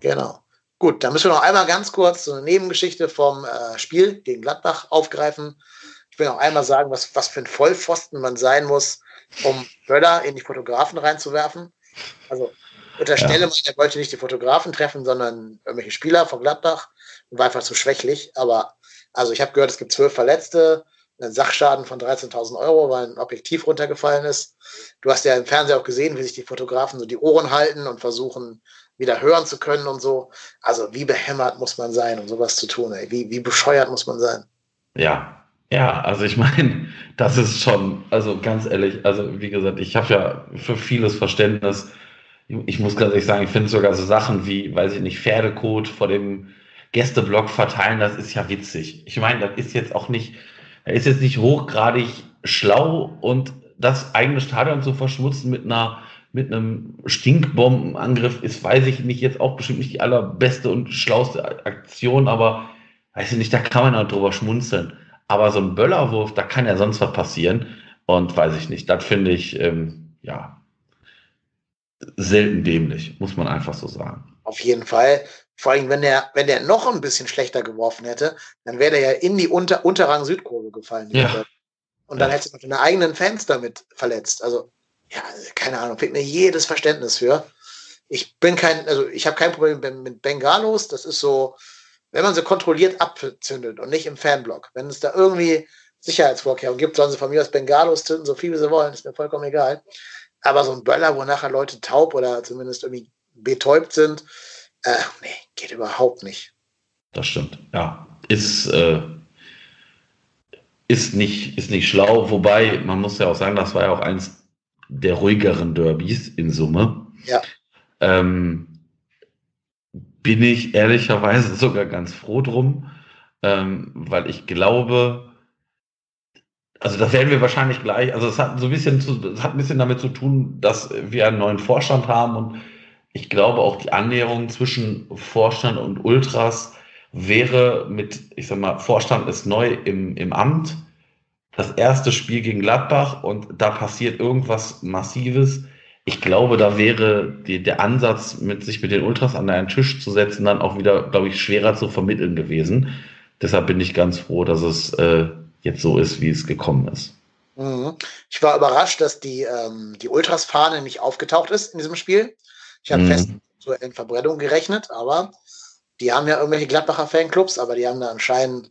Genau. Gut, dann müssen wir noch einmal ganz kurz so eine Nebengeschichte vom äh, Spiel gegen Gladbach aufgreifen. Ich will noch einmal sagen, was, was für ein Vollpfosten man sein muss, um Böller in die Fotografen reinzuwerfen. Also unterstelle ja. mal, er wollte nicht die Fotografen treffen, sondern irgendwelche Spieler von Gladbach und war einfach zu schwächlich. Aber also ich habe gehört, es gibt zwölf Verletzte, einen Sachschaden von 13.000 Euro, weil ein Objektiv runtergefallen ist. Du hast ja im Fernsehen auch gesehen, wie sich die Fotografen so die Ohren halten und versuchen, wieder hören zu können und so. Also wie behämmert muss man sein, um sowas zu tun? Ey? Wie, wie bescheuert muss man sein? Ja, ja, also ich meine, das ist schon, also ganz ehrlich, also wie gesagt, ich habe ja für vieles Verständnis ich muss ganz ehrlich sagen, ich finde sogar so Sachen wie, weiß ich nicht, Pferdekot vor dem Gästeblock verteilen, das ist ja witzig. Ich meine, das ist jetzt auch nicht, er ist jetzt nicht hochgradig schlau und das eigene Stadion zu verschmutzen mit einer mit einem Stinkbombenangriff ist, weiß ich nicht, jetzt auch bestimmt nicht die allerbeste und schlauste Aktion, aber weiß ich nicht, da kann man halt drüber schmunzeln. Aber so ein Böllerwurf, da kann ja sonst was passieren. Und weiß ich nicht, das finde ich, ähm, ja, selten dämlich, muss man einfach so sagen. Auf jeden Fall. Vor allem, wenn der, wenn der noch ein bisschen schlechter geworfen hätte, dann wäre der ja in die Unter Unterrang Südkurve gefallen. Ja. Und dann ja. hätte du deine eigenen Fans damit verletzt. Also, ja, keine Ahnung, fehlt mir jedes Verständnis für. Ich bin kein, also ich habe kein Problem mit Bengalos. Das ist so, wenn man sie kontrolliert abzündet und nicht im Fanblock. Wenn es da irgendwie Sicherheitsvorkehrungen gibt, sollen sie von mir aus Bengalos zünden, so viel wie sie wollen, ist mir vollkommen egal. Aber so ein Böller, wo nachher Leute taub oder zumindest irgendwie betäubt sind, äh, nee, geht überhaupt nicht. Das stimmt, ja. Ist, äh, ist, nicht, ist nicht schlau, wobei man muss ja auch sagen, das war ja auch eins der ruhigeren Derbys in Summe. Ja. Ähm, bin ich ehrlicherweise sogar ganz froh drum, ähm, weil ich glaube, also das werden wir wahrscheinlich gleich, also es hat so ein bisschen zu, es hat ein bisschen damit zu tun, dass wir einen neuen Vorstand haben und ich glaube auch die Annäherung zwischen Vorstand und Ultras wäre mit, ich sag mal, Vorstand ist neu im, im Amt, das erste Spiel gegen Gladbach und da passiert irgendwas Massives. Ich glaube, da wäre die, der Ansatz, mit sich mit den Ultras an einen Tisch zu setzen, dann auch wieder, glaube ich, schwerer zu vermitteln gewesen. Deshalb bin ich ganz froh, dass es äh, jetzt so ist, wie es gekommen ist. Mhm. Ich war überrascht, dass die, ähm, die Ultras-Fahne nicht aufgetaucht ist in diesem Spiel. Ich habe mhm. fest zur Verbrennung gerechnet, aber die haben ja irgendwelche Gladbacher Fanclubs, aber die haben da anscheinend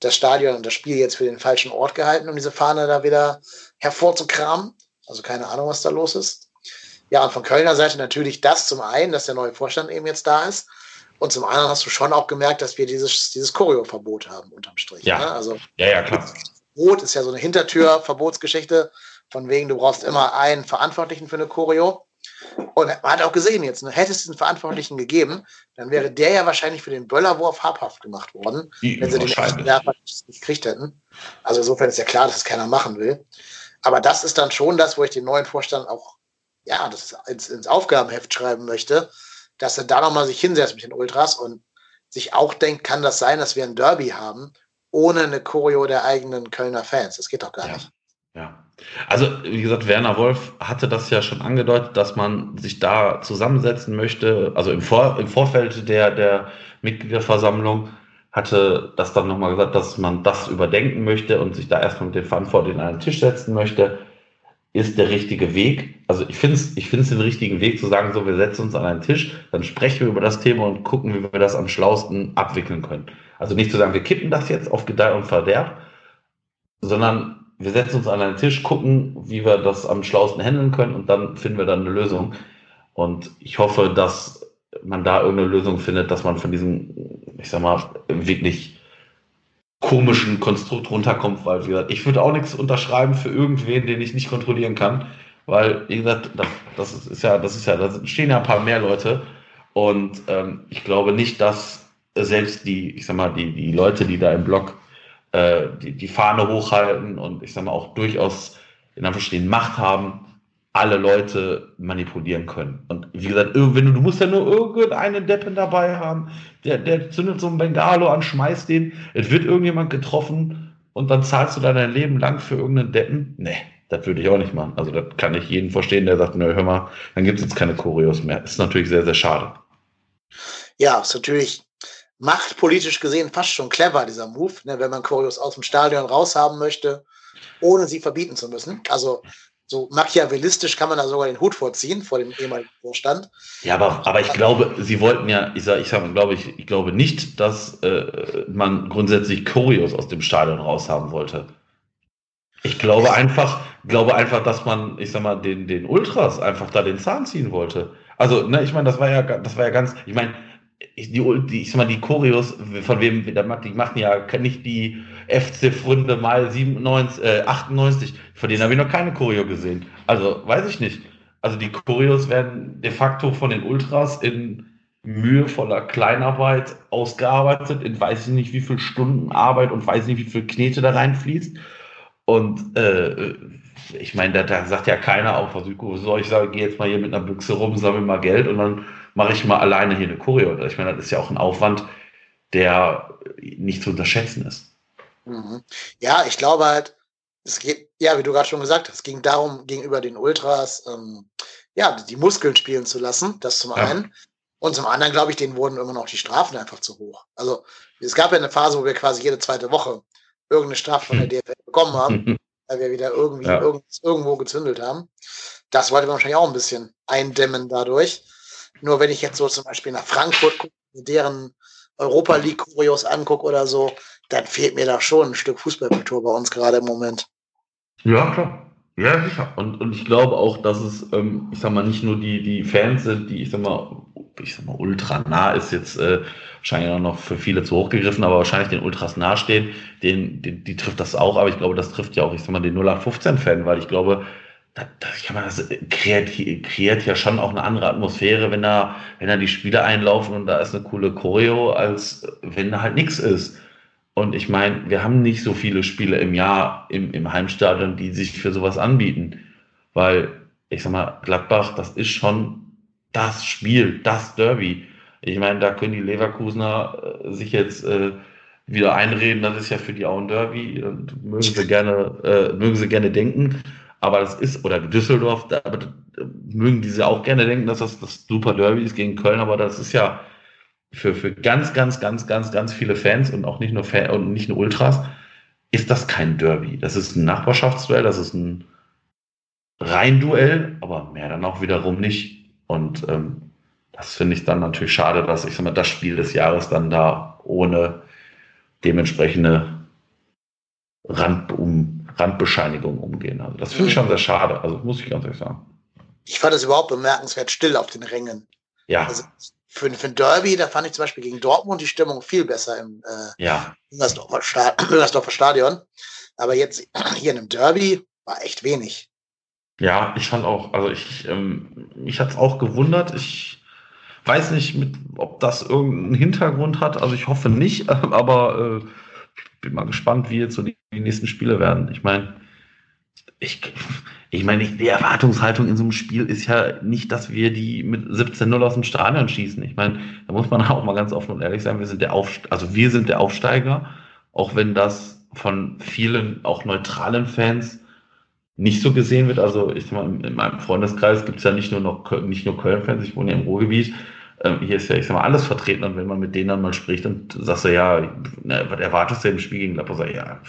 das Stadion und das Spiel jetzt für den falschen Ort gehalten, um diese Fahne da wieder hervorzukramen. Also keine Ahnung, was da los ist. Ja, und von Kölner Seite natürlich das zum einen, dass der neue Vorstand eben jetzt da ist. Und zum anderen hast du schon auch gemerkt, dass wir dieses, dieses Choreo-Verbot haben, unterm Strich. Ja, ne? also, ja, ja, klar. Verbot ist ja so eine Hintertür-Verbotsgeschichte, von wegen, du brauchst immer einen Verantwortlichen für eine Choreo. Und man hat auch gesehen jetzt, ne, hätte es einen Verantwortlichen gegeben, dann wäre der ja wahrscheinlich für den Böllerwurf habhaft gemacht worden, Die wenn sie den echten Werfer nicht gekriegt hätten. Also insofern ist ja klar, dass es keiner machen will. Aber das ist dann schon das, wo ich den neuen Vorstand auch ja, das ins, ins Aufgabenheft schreiben möchte, dass er da nochmal sich hinsetzt mit den Ultras und sich auch denkt, kann das sein, dass wir ein Derby haben, ohne eine Choreo der eigenen Kölner Fans? Das geht doch gar ja. nicht. Ja. Also, wie gesagt, Werner Wolf hatte das ja schon angedeutet, dass man sich da zusammensetzen möchte. Also im, Vor im Vorfeld der, der Mitgliederversammlung hatte das dann nochmal gesagt, dass man das überdenken möchte und sich da erstmal mit den Verantwortlichen an einen Tisch setzen möchte. Ist der richtige Weg. Also ich finde es ich find's den richtigen Weg zu sagen, so, wir setzen uns an einen Tisch, dann sprechen wir über das Thema und gucken, wie wir das am schlausten abwickeln können. Also nicht zu sagen, wir kippen das jetzt auf Gedeih und Verderb, sondern wir setzen uns an einen Tisch, gucken, wie wir das am schlausten handeln können und dann finden wir dann eine Lösung. Und ich hoffe, dass man da irgendeine Lösung findet, dass man von diesem, ich sag mal, wirklich komischen Konstrukt runterkommt, weil, wie gesagt, ich würde auch nichts unterschreiben für irgendwen, den ich nicht kontrollieren kann, weil, wie gesagt, das, ist ja, das ist ja, da stehen ja ein paar mehr Leute und ähm, ich glaube nicht, dass selbst die, ich sag mal, die, die Leute, die da im Blog äh, die, die Fahne hochhalten und ich sage mal auch durchaus in Anführungsstrichen Macht haben, alle Leute manipulieren können. Und wie gesagt, wenn du, du musst ja nur irgendeinen Deppen dabei haben, der, der zündet so einen Bengalo an, schmeißt den, es wird irgendjemand getroffen und dann zahlst du da dein Leben lang für irgendeinen Deppen. Nee, das würde ich auch nicht machen. Also das kann ich jeden verstehen, der sagt, nö, hör mal, dann gibt es jetzt keine Choreos mehr. Das ist natürlich sehr, sehr schade. Ja, ist natürlich machtpolitisch gesehen fast schon clever, dieser Move, ne, wenn man Choreos aus dem Stadion raushaben möchte, ohne sie verbieten zu müssen. Also so machiavellistisch kann man da sogar den Hut vorziehen vor dem ehemaligen Vorstand. Ja, aber, aber ich glaube, sie wollten ja, ich sage, ich sag, glaube ich, ich glaube nicht, dass äh, man grundsätzlich Choreos aus dem Stadion raushaben wollte. Ich glaube einfach, glaube einfach, dass man, ich sag mal, den, den Ultras einfach da den Zahn ziehen wollte. Also, ne, ich meine, das war ja, das war ja ganz, ich meine, die, die, ich sag mal, die Choreos, von wem, die machen ja nicht die FC-Fründe mal 97, äh, 98, von denen habe ich noch keine Choreo gesehen. Also, weiß ich nicht. Also, die Choreos werden de facto von den Ultras in mühevoller Kleinarbeit ausgearbeitet, in weiß ich nicht wie viel Stunden Arbeit und weiß nicht wie viel Knete da reinfließt. Und äh, ich meine, da, da, sagt ja keiner auch, was soll ich sagen, geh jetzt mal hier mit einer Büchse rum, sammel mal Geld und dann mache ich mal alleine hier eine Choreo. Ich meine, das ist ja auch ein Aufwand, der nicht zu unterschätzen ist. Mhm. Ja, ich glaube halt, es geht, ja, wie du gerade schon gesagt hast, es ging darum, gegenüber den Ultras, ähm, ja, die Muskeln spielen zu lassen, das zum ja. einen. Und zum anderen, glaube ich, denen wurden immer noch die Strafen einfach zu hoch. Also, es gab ja eine Phase, wo wir quasi jede zweite Woche irgendeine Strafe von der DFL bekommen haben, weil wir wieder irgendwie ja. irgendwo gezündelt haben. Das wollte man wahrscheinlich auch ein bisschen eindämmen dadurch. Nur wenn ich jetzt so zum Beispiel nach Frankfurt gucke, deren Europa League Kurios angucke oder so, dann fehlt mir da schon ein Stück Fußballkultur bei uns gerade im Moment. Ja, klar. Ja, sicher. Und, und ich glaube auch, dass es, ähm, ich sag mal, nicht nur die, die Fans sind, die, ich sag mal, ich sag mal, ultra nah ist jetzt äh, wahrscheinlich auch noch für viele zu hoch gegriffen, aber wahrscheinlich den Ultras nahestehen, den, den, die trifft das auch, aber ich glaube, das trifft ja auch, ich sag mal, den 0815-Fan, weil ich glaube, das, das, kann man, das kreiert, kreiert ja schon auch eine andere Atmosphäre, wenn da, wenn da die Spieler einlaufen und da ist eine coole Choreo, als wenn da halt nichts ist. Und ich meine, wir haben nicht so viele Spiele im Jahr im, im Heimstadion, die sich für sowas anbieten. Weil, ich sag mal, Gladbach, das ist schon das Spiel, das Derby. Ich meine, da können die Leverkusener äh, sich jetzt äh, wieder einreden, das ist ja für die auch ein Derby und mögen sie gerne, äh, mögen sie gerne denken. Aber das ist, oder Düsseldorf, da mögen diese auch gerne denken, dass das das super Derby ist gegen Köln, aber das ist ja für, für ganz, ganz, ganz, ganz, ganz viele Fans und auch nicht nur Fan und nicht nur Ultras, ist das kein Derby. Das ist ein Nachbarschaftsduell, das ist ein Reinduell, aber mehr dann auch wiederum nicht. Und ähm, das finde ich dann natürlich schade, dass ich sag mal, das Spiel des Jahres dann da ohne dementsprechende Rand, um, Randbescheinigung umgehen. Also das finde ich schon sehr schade, also muss ich ganz ehrlich sagen. Ich fand es überhaupt bemerkenswert still auf den Rängen. Ja. Also für, für ein Derby, da fand ich zum Beispiel gegen Dortmund die Stimmung viel besser im äh, ja. Müngersdorfer Stadion. Aber jetzt hier in einem Derby war echt wenig. Ja, ich fand auch, also ich, ähm, mich hat es auch gewundert. Ich weiß nicht, mit, ob das irgendeinen Hintergrund hat. Also ich hoffe nicht, aber äh, bin mal gespannt, wie jetzt so die, die nächsten Spiele werden. Ich meine, ich, ich meine, die Erwartungshaltung in so einem Spiel ist ja nicht, dass wir die mit 17-0 aus dem Stadion schießen. Ich meine, da muss man auch mal ganz offen und ehrlich sein, wir sind der Aufsteiger, also wir sind der Aufsteiger, auch wenn das von vielen, auch neutralen Fans nicht so gesehen wird. Also ich sag mal, in meinem Freundeskreis gibt es ja nicht nur noch nicht nur Köln-Fans, ich wohne ja im Ruhrgebiet, ähm, hier ist ja, ich sag mal, alles vertreten und wenn man mit denen dann mal spricht und sagst du, ja, na, was erwartest du im Spiel gegen Gladbach? Sag ich, ja,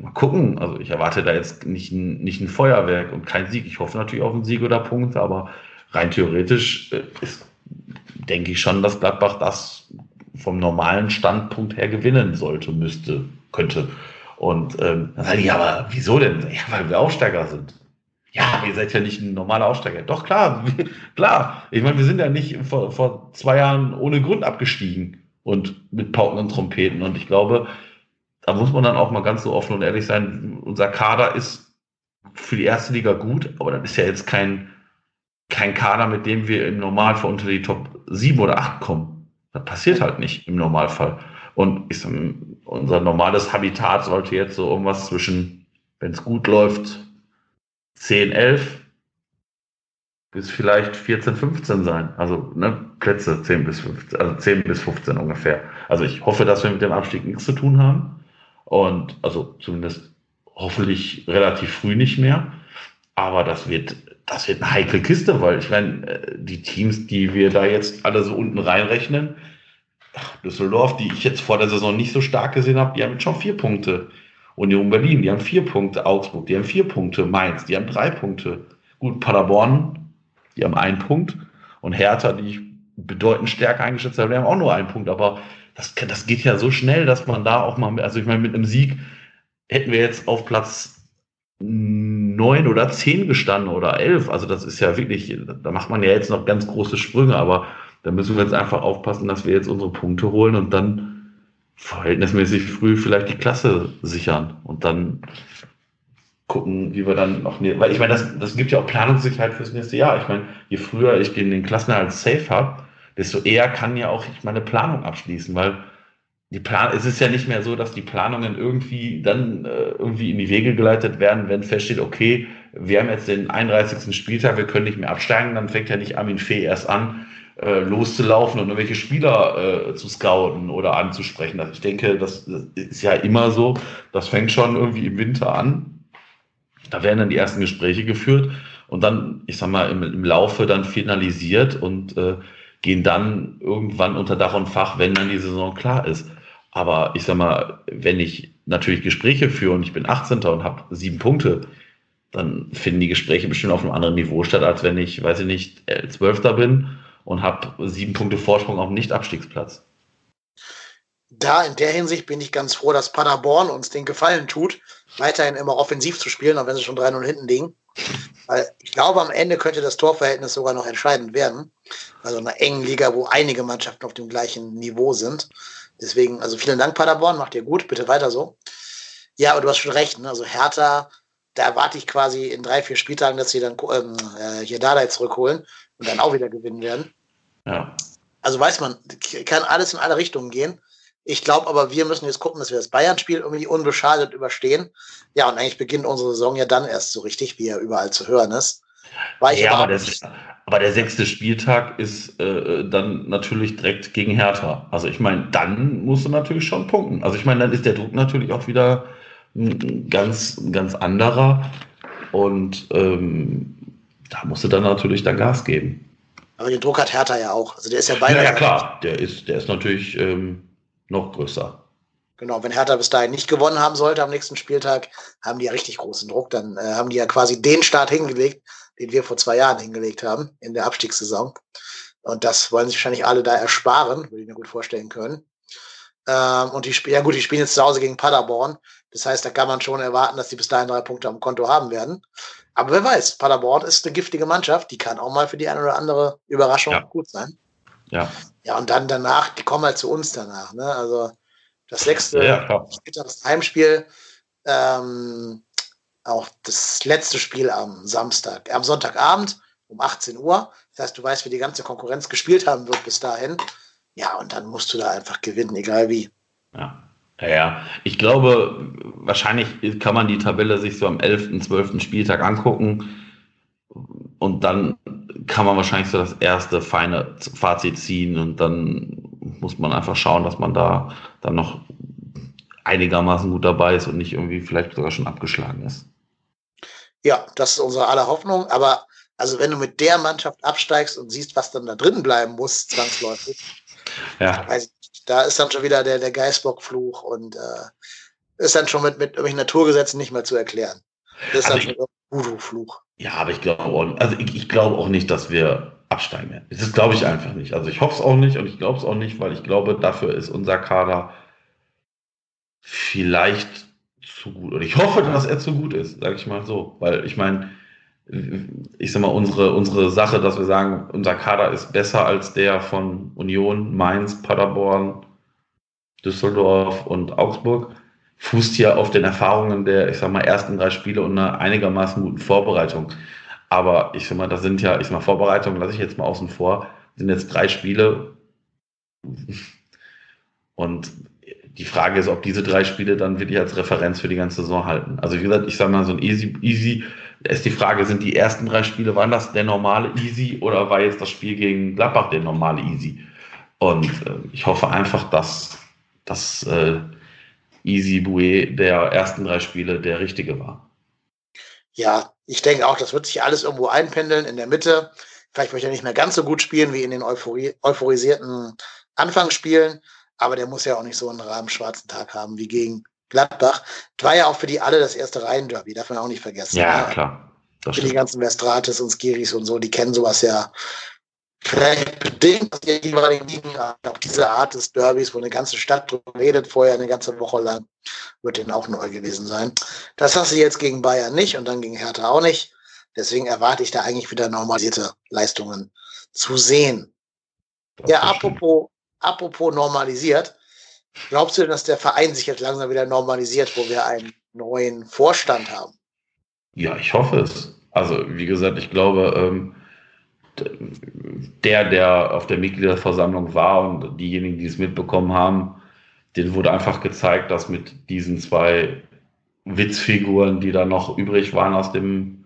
mal gucken. Also ich erwarte da jetzt nicht ein, nicht ein Feuerwerk und kein Sieg. Ich hoffe natürlich auf einen Sieg oder Punkt, aber rein theoretisch äh, ist, denke ich schon, dass Gladbach das vom normalen Standpunkt her gewinnen sollte, müsste, könnte. Und ähm, dann sage ich, ja, aber wieso denn? Ja, weil wir Aufsteiger sind ja, ihr seid ja nicht ein normaler Aussteiger. Doch, klar, klar. Ich meine, wir sind ja nicht vor, vor zwei Jahren ohne Grund abgestiegen und mit Pauken und Trompeten. Und ich glaube, da muss man dann auch mal ganz so offen und ehrlich sein, unser Kader ist für die erste Liga gut, aber das ist ja jetzt kein, kein Kader, mit dem wir im Normalfall unter die Top 7 oder 8 kommen. Das passiert halt nicht im Normalfall. Und ich unser normales Habitat sollte jetzt so irgendwas zwischen, wenn es gut läuft, 10, 11 bis vielleicht 14, 15 sein. Also ne, Plätze 10 bis 15, also 10 bis 15 ungefähr. Also ich hoffe, dass wir mit dem Abstieg nichts zu tun haben. Und also zumindest hoffentlich relativ früh nicht mehr. Aber das wird, das wird eine heikle Kiste, weil ich meine, äh, die Teams, die wir da jetzt alle so unten reinrechnen, Düsseldorf, die ich jetzt vor der Saison nicht so stark gesehen habe, die haben jetzt schon vier Punkte. Union Berlin, die haben vier Punkte, Augsburg, die haben vier Punkte, Mainz, die haben drei Punkte. Gut, Paderborn, die haben einen Punkt und Hertha, die ich bedeutend stärker eingeschätzt habe, die haben auch nur einen Punkt, aber das, das geht ja so schnell, dass man da auch mal, also ich meine, mit einem Sieg hätten wir jetzt auf Platz neun oder zehn gestanden oder elf. Also das ist ja wirklich, da macht man ja jetzt noch ganz große Sprünge, aber da müssen wir jetzt einfach aufpassen, dass wir jetzt unsere Punkte holen und dann verhältnismäßig früh vielleicht die Klasse sichern und dann gucken, wie wir dann noch, weil ich meine, das, das gibt ja auch Planungssicherheit fürs nächste Jahr. Ich meine, je früher ich den, den Klassenerhalt safe habe, desto eher kann ja auch ich meine Planung abschließen, weil die Plan es ist ja nicht mehr so, dass die Planungen irgendwie dann äh, irgendwie in die Wege geleitet werden, wenn feststeht, okay, wir haben jetzt den 31. Spieltag, wir können nicht mehr absteigen, dann fängt ja nicht Armin Fee erst an, äh, loszulaufen und irgendwelche Spieler äh, zu scouten oder anzusprechen. Also ich denke, das ist ja immer so. Das fängt schon irgendwie im Winter an. Da werden dann die ersten Gespräche geführt und dann, ich sag mal, im, im Laufe dann finalisiert und äh, gehen dann irgendwann unter Dach und Fach, wenn dann die Saison klar ist. Aber ich sag mal, wenn ich natürlich Gespräche führe und ich bin 18. und habe sieben Punkte, dann finden die Gespräche bestimmt auf einem anderen Niveau statt, als wenn ich, weiß ich nicht, Zwölfter bin und habe sieben Punkte Vorsprung auf dem Nicht-Abstiegsplatz. Da in der Hinsicht bin ich ganz froh, dass Paderborn uns den Gefallen tut, weiterhin immer offensiv zu spielen, auch wenn sie schon 3-0 hinten liegen. Weil ich glaube, am Ende könnte das Torverhältnis sogar noch entscheidend werden. Also in einer engen Liga, wo einige Mannschaften auf dem gleichen Niveau sind. Deswegen, also vielen Dank, Paderborn, macht ihr gut, bitte weiter so. Ja, aber du hast schon recht, ne? also Hertha da erwarte ich quasi in drei, vier Spieltagen, dass sie dann ähm, äh, hier Dardai zurückholen und dann auch wieder gewinnen werden. Ja. Also weiß man, kann alles in alle Richtungen gehen. Ich glaube aber, wir müssen jetzt gucken, dass wir das Bayern-Spiel irgendwie unbeschadet überstehen. Ja, und eigentlich beginnt unsere Saison ja dann erst so richtig, wie er überall zu hören ist. Ja, aber, das, aber, der sechste Spieltag ist äh, dann natürlich direkt gegen Hertha. Also ich meine, dann musst du natürlich schon punkten. Also ich meine, dann ist der Druck natürlich auch wieder ein ganz, ganz anderer. Und ähm, da musst du dann natürlich dann Gas geben. Aber den Druck hat Hertha ja auch. Also der ist ja beinahe. Ja, ja klar, der ist, der ist natürlich ähm, noch größer. Genau, wenn Hertha bis dahin nicht gewonnen haben sollte am nächsten Spieltag, haben die ja richtig großen Druck. Dann äh, haben die ja quasi den Start hingelegt, den wir vor zwei Jahren hingelegt haben in der Abstiegssaison. Und das wollen sich wahrscheinlich alle da ersparen, würde ich mir gut vorstellen können. Ähm, und die spielen, ja gut, die spielen jetzt zu Hause gegen Paderborn. Das heißt, da kann man schon erwarten, dass die bis dahin drei Punkte am Konto haben werden. Aber wer weiß, Paderborn ist eine giftige Mannschaft, die kann auch mal für die eine oder andere Überraschung ja. gut sein. Ja. Ja, und dann danach, die kommen halt zu uns danach. Ne? Also das sechste ja, das Heimspiel, ähm, auch das letzte Spiel am Samstag, am Sonntagabend um 18 Uhr. Das heißt, du weißt, wie die ganze Konkurrenz gespielt haben wird bis dahin. Ja, und dann musst du da einfach gewinnen, egal wie. Ja. Ja, ja, ich glaube, wahrscheinlich kann man die Tabelle sich so am 11., 12. Spieltag angucken und dann kann man wahrscheinlich so das erste feine Fazit ziehen und dann muss man einfach schauen, dass man da dann noch einigermaßen gut dabei ist und nicht irgendwie vielleicht sogar schon abgeschlagen ist. Ja, das ist unsere aller Hoffnung, aber also wenn du mit der Mannschaft absteigst und siehst, was dann da drin bleiben muss, zwangsläufig, ja. ich, da ist dann schon wieder der, der Geißbockfluch und äh, ist dann schon mit, mit irgendwelchen Naturgesetzen nicht mehr zu erklären. Das ist also dann ich, schon Voodoo-Fluch. Ja, aber ich glaube also ich, ich glaube auch nicht, dass wir absteigen werden. Das glaube ich einfach nicht. Also ich hoffe es auch nicht und ich glaube es auch nicht, weil ich glaube, dafür ist unser Kader vielleicht zu gut. Und ich hoffe, dass er zu gut ist, sage ich mal so. Weil ich meine, ich sag mal, unsere, unsere Sache, dass wir sagen, unser Kader ist besser als der von Union, Mainz, Paderborn, Düsseldorf und Augsburg fußt hier auf den Erfahrungen der, ich sag mal, ersten drei Spiele und einer einigermaßen guten Vorbereitung. Aber ich sag mal, das sind ja, ich sag mal, Vorbereitungen lasse ich jetzt mal außen vor, sind jetzt drei Spiele. Und die Frage ist, ob diese drei Spiele dann wirklich als Referenz für die ganze Saison halten. Also wie gesagt, ich sag mal, so ein Easy, Easy, da ist die Frage, sind die ersten drei Spiele, waren das der normale Easy oder war jetzt das Spiel gegen Gladbach der normale Easy? Und äh, ich hoffe einfach, dass, dass äh, Easy Boué der ersten drei Spiele der richtige war. Ja, ich denke auch, das wird sich alles irgendwo einpendeln in der Mitte. Vielleicht möchte er nicht mehr ganz so gut spielen wie in den Euphorie, euphorisierten Anfangsspielen, aber der muss ja auch nicht so einen schwarzen Tag haben wie gegen Gladbach. Das war ja auch für die alle das erste Reihenderby, darf man auch nicht vergessen. Ja, klar. Das für stimmt. die ganzen Vestrates und Skiris und so, die kennen sowas ja vielleicht bedingt aus der jeweiligen Liga, auch diese Art des Derbys, wo eine ganze Stadt drüber redet, vorher eine ganze Woche lang, wird denen auch neu gewesen sein. Das hast du jetzt gegen Bayern nicht und dann gegen Hertha auch nicht. Deswegen erwarte ich da eigentlich wieder normalisierte Leistungen zu sehen. Ja, apropos, apropos normalisiert. Glaubst du dass der Verein sich jetzt langsam wieder normalisiert, wo wir einen neuen Vorstand haben? Ja, ich hoffe es. Also, wie gesagt, ich glaube, ähm, der, der auf der Mitgliederversammlung war und diejenigen, die es mitbekommen haben, denen wurde einfach gezeigt, dass mit diesen zwei Witzfiguren, die da noch übrig waren aus dem,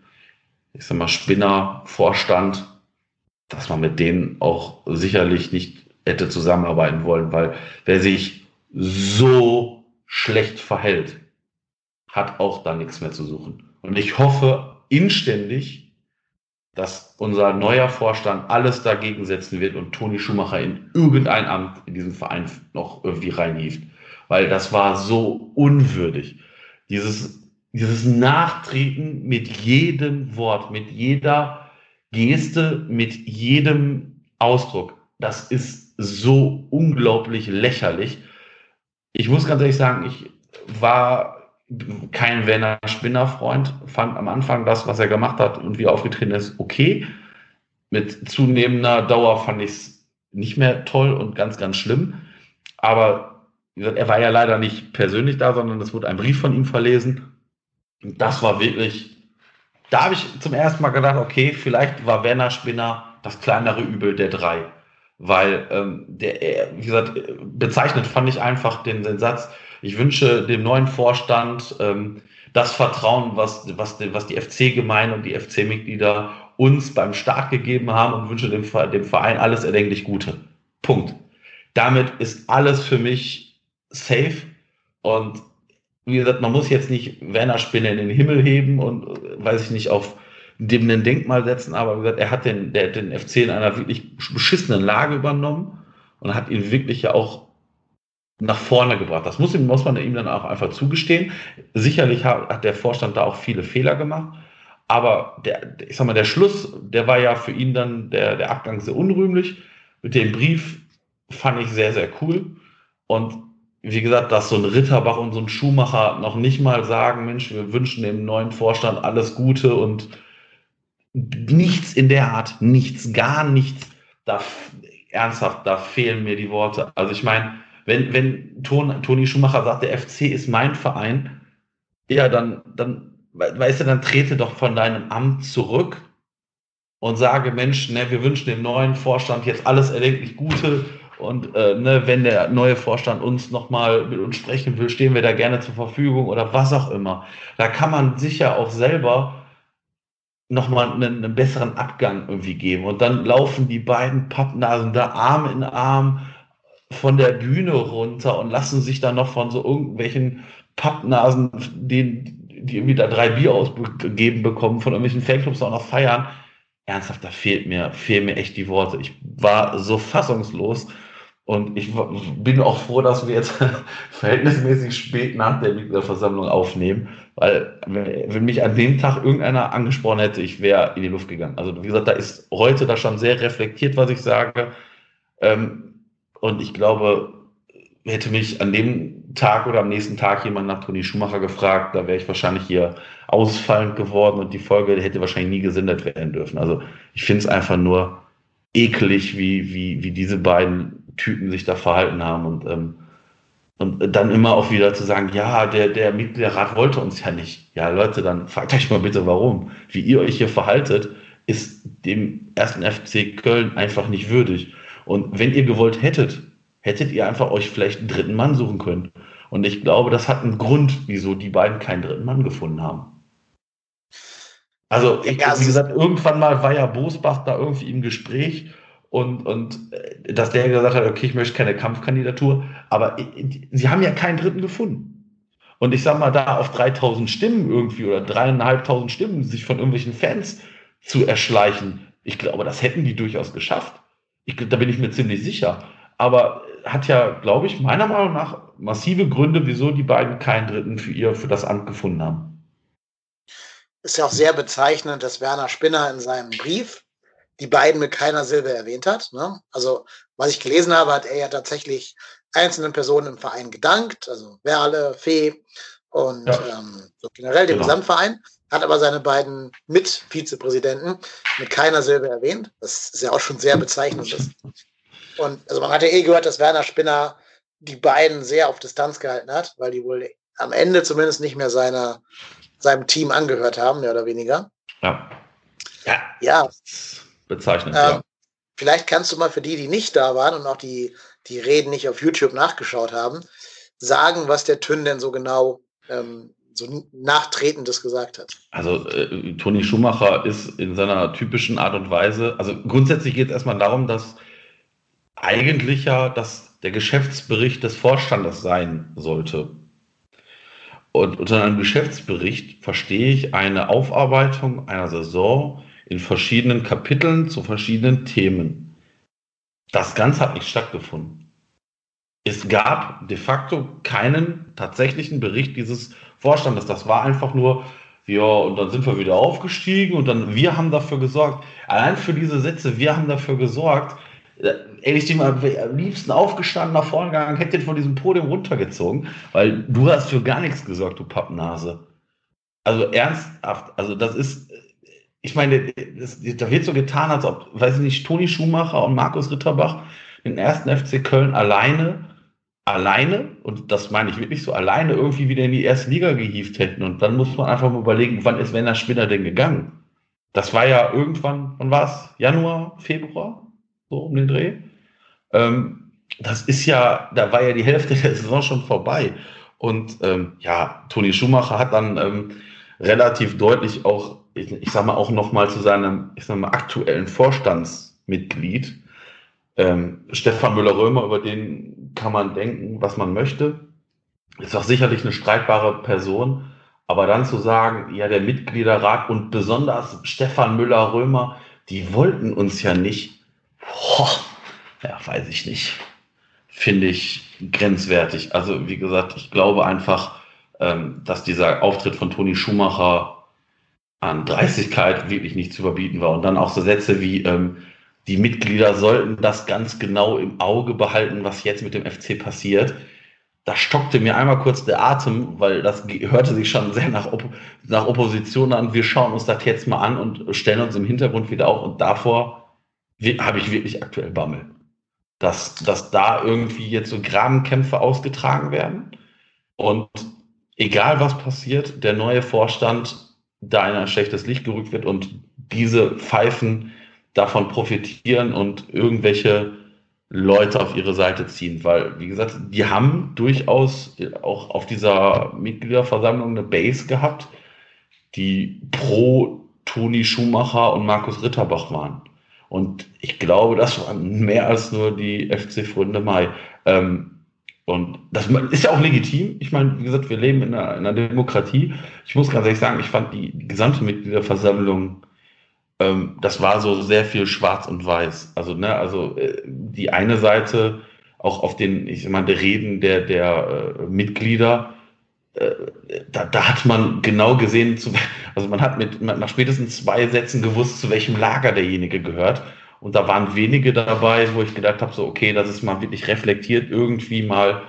ich sag mal, Spinnervorstand, dass man mit denen auch sicherlich nicht hätte zusammenarbeiten wollen, weil wer sich so schlecht verhält, hat auch da nichts mehr zu suchen. Und ich hoffe inständig, dass unser neuer Vorstand alles dagegen setzen wird und Toni Schumacher in irgendein Amt in diesem Verein noch irgendwie reinhieft. Weil das war so unwürdig. Dieses, dieses Nachtreten mit jedem Wort, mit jeder Geste, mit jedem Ausdruck, das ist so unglaublich lächerlich. Ich muss ganz ehrlich sagen, ich war kein Werner Spinner-Freund, fand am Anfang das, was er gemacht hat und wie er aufgetreten ist, okay. Mit zunehmender Dauer fand ich es nicht mehr toll und ganz, ganz schlimm. Aber wie gesagt, er war ja leider nicht persönlich da, sondern es wurde ein Brief von ihm verlesen. das war wirklich, da habe ich zum ersten Mal gedacht, okay, vielleicht war Werner Spinner das kleinere Übel der drei. Weil ähm, der, wie gesagt, bezeichnet fand ich einfach den, den Satz, ich wünsche dem neuen Vorstand ähm, das Vertrauen, was, was, was die FC-Gemeinde und die FC-Mitglieder uns beim Start gegeben haben und wünsche dem, dem Verein alles erdenklich Gute. Punkt. Damit ist alles für mich safe und wie gesagt, man muss jetzt nicht Werner Spinne in den Himmel heben und, weiß ich nicht, auf dem ein Denkmal setzen, aber wie gesagt, er hat den, der, den FC in einer wirklich beschissenen Lage übernommen und hat ihn wirklich ja auch nach vorne gebracht. Das muss, muss man ihm dann auch einfach zugestehen. Sicherlich hat, der Vorstand da auch viele Fehler gemacht, aber der, ich sag mal, der Schluss, der war ja für ihn dann der, der Abgang sehr unrühmlich. Mit dem Brief fand ich sehr, sehr cool. Und wie gesagt, dass so ein Ritterbach und so ein Schumacher noch nicht mal sagen, Mensch, wir wünschen dem neuen Vorstand alles Gute und nichts in der Art, nichts, gar nichts. Da, ernsthaft, da fehlen mir die Worte. Also ich meine, wenn, wenn Ton, Toni Schumacher sagt, der FC ist mein Verein, ja, dann, dann, weißt du, dann trete doch von deinem Amt zurück und sage, Mensch, ne, wir wünschen dem neuen Vorstand jetzt alles erdenklich Gute und äh, ne, wenn der neue Vorstand uns nochmal mit uns sprechen will, stehen wir da gerne zur Verfügung oder was auch immer. Da kann man sicher auch selber nochmal einen, einen besseren Abgang irgendwie geben. Und dann laufen die beiden Pappnasen da Arm in Arm von der Bühne runter und lassen sich dann noch von so irgendwelchen Pappnasen, denen, die irgendwie da drei Bier ausgegeben bekommen, von irgendwelchen Fanclubs auch noch feiern. Ernsthaft, da fehlt mir, fehlen mir echt die Worte. Ich war so fassungslos und ich bin auch froh, dass wir jetzt verhältnismäßig spät nach der Mitgliederversammlung aufnehmen, weil wenn mich an dem Tag irgendeiner angesprochen hätte, ich wäre in die Luft gegangen. Also wie gesagt, da ist heute da schon sehr reflektiert, was ich sage. Ähm, und ich glaube, hätte mich an dem Tag oder am nächsten Tag jemand nach Toni Schumacher gefragt, da wäre ich wahrscheinlich hier ausfallend geworden und die Folge hätte wahrscheinlich nie gesendet werden dürfen. Also ich finde es einfach nur eklig, wie, wie, wie diese beiden Typen sich da verhalten haben und, ähm, und dann immer auch wieder zu sagen, ja, der, der Mitgliederrat wollte uns ja nicht. Ja, Leute, dann fragt euch mal bitte, warum. Wie ihr euch hier verhaltet, ist dem ersten FC Köln einfach nicht würdig. Und wenn ihr gewollt hättet, hättet ihr einfach euch vielleicht einen dritten Mann suchen können. Und ich glaube, das hat einen Grund, wieso die beiden keinen dritten Mann gefunden haben. Also, ich, ja, wie gesagt, irgendwann mal war ja Bosbach da irgendwie im Gespräch und, und äh, dass der gesagt hat, okay, ich möchte keine Kampfkandidatur, aber sie haben ja keinen dritten gefunden. Und ich sag mal, da auf 3000 Stimmen irgendwie oder dreieinhalbtausend Stimmen sich von irgendwelchen Fans zu erschleichen, ich glaube, das hätten die durchaus geschafft. Ich, da bin ich mir ziemlich sicher. Aber hat ja, glaube ich, meiner Meinung nach massive Gründe, wieso die beiden keinen Dritten für ihr, für das Amt gefunden haben. Ist ja auch sehr bezeichnend, dass Werner Spinner in seinem Brief die beiden mit keiner Silbe erwähnt hat. Ne? Also, was ich gelesen habe, hat er ja tatsächlich einzelnen Personen im Verein gedankt, also Werle, Fee und ja. ähm, so generell dem genau. Gesamtverein, hat aber seine beiden Mit-Vizepräsidenten mit keiner Silbe erwähnt, Das ist ja auch schon sehr bezeichnend. Ist. Und also man hat ja eh gehört, dass Werner Spinner die beiden sehr auf Distanz gehalten hat, weil die wohl am Ende zumindest nicht mehr seiner, seinem Team angehört haben, mehr oder weniger. Ja. Ja. ja bezeichnen. Ähm, ja. Vielleicht kannst du mal für die, die nicht da waren und auch die, die Reden nicht auf YouTube nachgeschaut haben, sagen, was der Tünn denn so genau ähm, so nachtretendes gesagt hat. Also äh, Toni Schumacher ist in seiner typischen Art und Weise, also grundsätzlich geht es erstmal darum, dass eigentlich ja das der Geschäftsbericht des Vorstandes sein sollte. Und unter einem Geschäftsbericht verstehe ich eine Aufarbeitung einer Saison in verschiedenen Kapiteln zu verschiedenen Themen. Das Ganze hat nicht stattgefunden. Es gab de facto keinen tatsächlichen Bericht dieses Vorstandes. Das war einfach nur, ja, und dann sind wir wieder aufgestiegen und dann, wir haben dafür gesorgt. Allein für diese Sätze, wir haben dafür gesorgt, äh, ehrlich dem am liebsten aufgestanden, nach vorne gegangen, hätte den von diesem Podium runtergezogen, weil du hast für gar nichts gesorgt, du Pappnase. Also ernsthaft, also das ist, ich meine, das, da wird so getan, als ob, weiß ich nicht, Toni Schumacher und Markus Ritterbach den ersten FC Köln alleine alleine, und das meine ich wirklich so, alleine irgendwie wieder in die erste Liga gehievt hätten. Und dann muss man einfach mal überlegen, wann ist Werner Spinner denn gegangen? Das war ja irgendwann, wann war es? Januar, Februar? So um den Dreh. Ähm, das ist ja, da war ja die Hälfte der Saison schon vorbei. Und ähm, ja, Toni Schumacher hat dann ähm, relativ deutlich auch, ich, ich sag mal, auch nochmal zu seinem, ich sag mal, aktuellen Vorstandsmitglied, ähm, Stefan Müller-Römer, über den kann man denken, was man möchte. Ist auch sicherlich eine streitbare Person. Aber dann zu sagen, ja, der Mitgliederrat und besonders Stefan Müller-Römer, die wollten uns ja nicht. Boah, ja, weiß ich nicht. Finde ich grenzwertig. Also, wie gesagt, ich glaube einfach, ähm, dass dieser Auftritt von Toni Schumacher an Dreistigkeit wirklich nicht zu überbieten war. Und dann auch so Sätze wie, ähm, die Mitglieder sollten das ganz genau im Auge behalten, was jetzt mit dem FC passiert. Da stockte mir einmal kurz der Atem, weil das hörte sich schon sehr nach, Op nach Opposition an. Wir schauen uns das jetzt mal an und stellen uns im Hintergrund wieder auf. Und davor habe ich wirklich aktuell Bammel. Dass, dass da irgendwie jetzt so Grabenkämpfe ausgetragen werden. Und egal was passiert, der neue Vorstand da in ein schlechtes Licht gerückt wird und diese Pfeifen davon profitieren und irgendwelche Leute auf ihre Seite ziehen, weil, wie gesagt, die haben durchaus auch auf dieser Mitgliederversammlung eine Base gehabt, die pro Toni Schumacher und Markus Ritterbach waren. Und ich glaube, das waren mehr als nur die FC Freunde Mai. Ähm, und das ist ja auch legitim. Ich meine, wie gesagt, wir leben in einer, in einer Demokratie. Ich muss ganz ehrlich sagen, ich fand die gesamte Mitgliederversammlung ähm, das war so sehr viel schwarz und weiß. Also, ne, also äh, die eine Seite, auch auf den, ich meine, Reden der, der äh, Mitglieder, äh, da, da hat man genau gesehen, zu, also man hat mit, nach spätestens zwei Sätzen gewusst, zu welchem Lager derjenige gehört. Und da waren wenige dabei, wo ich gedacht habe, so, okay, das ist mal wirklich reflektiert, irgendwie mal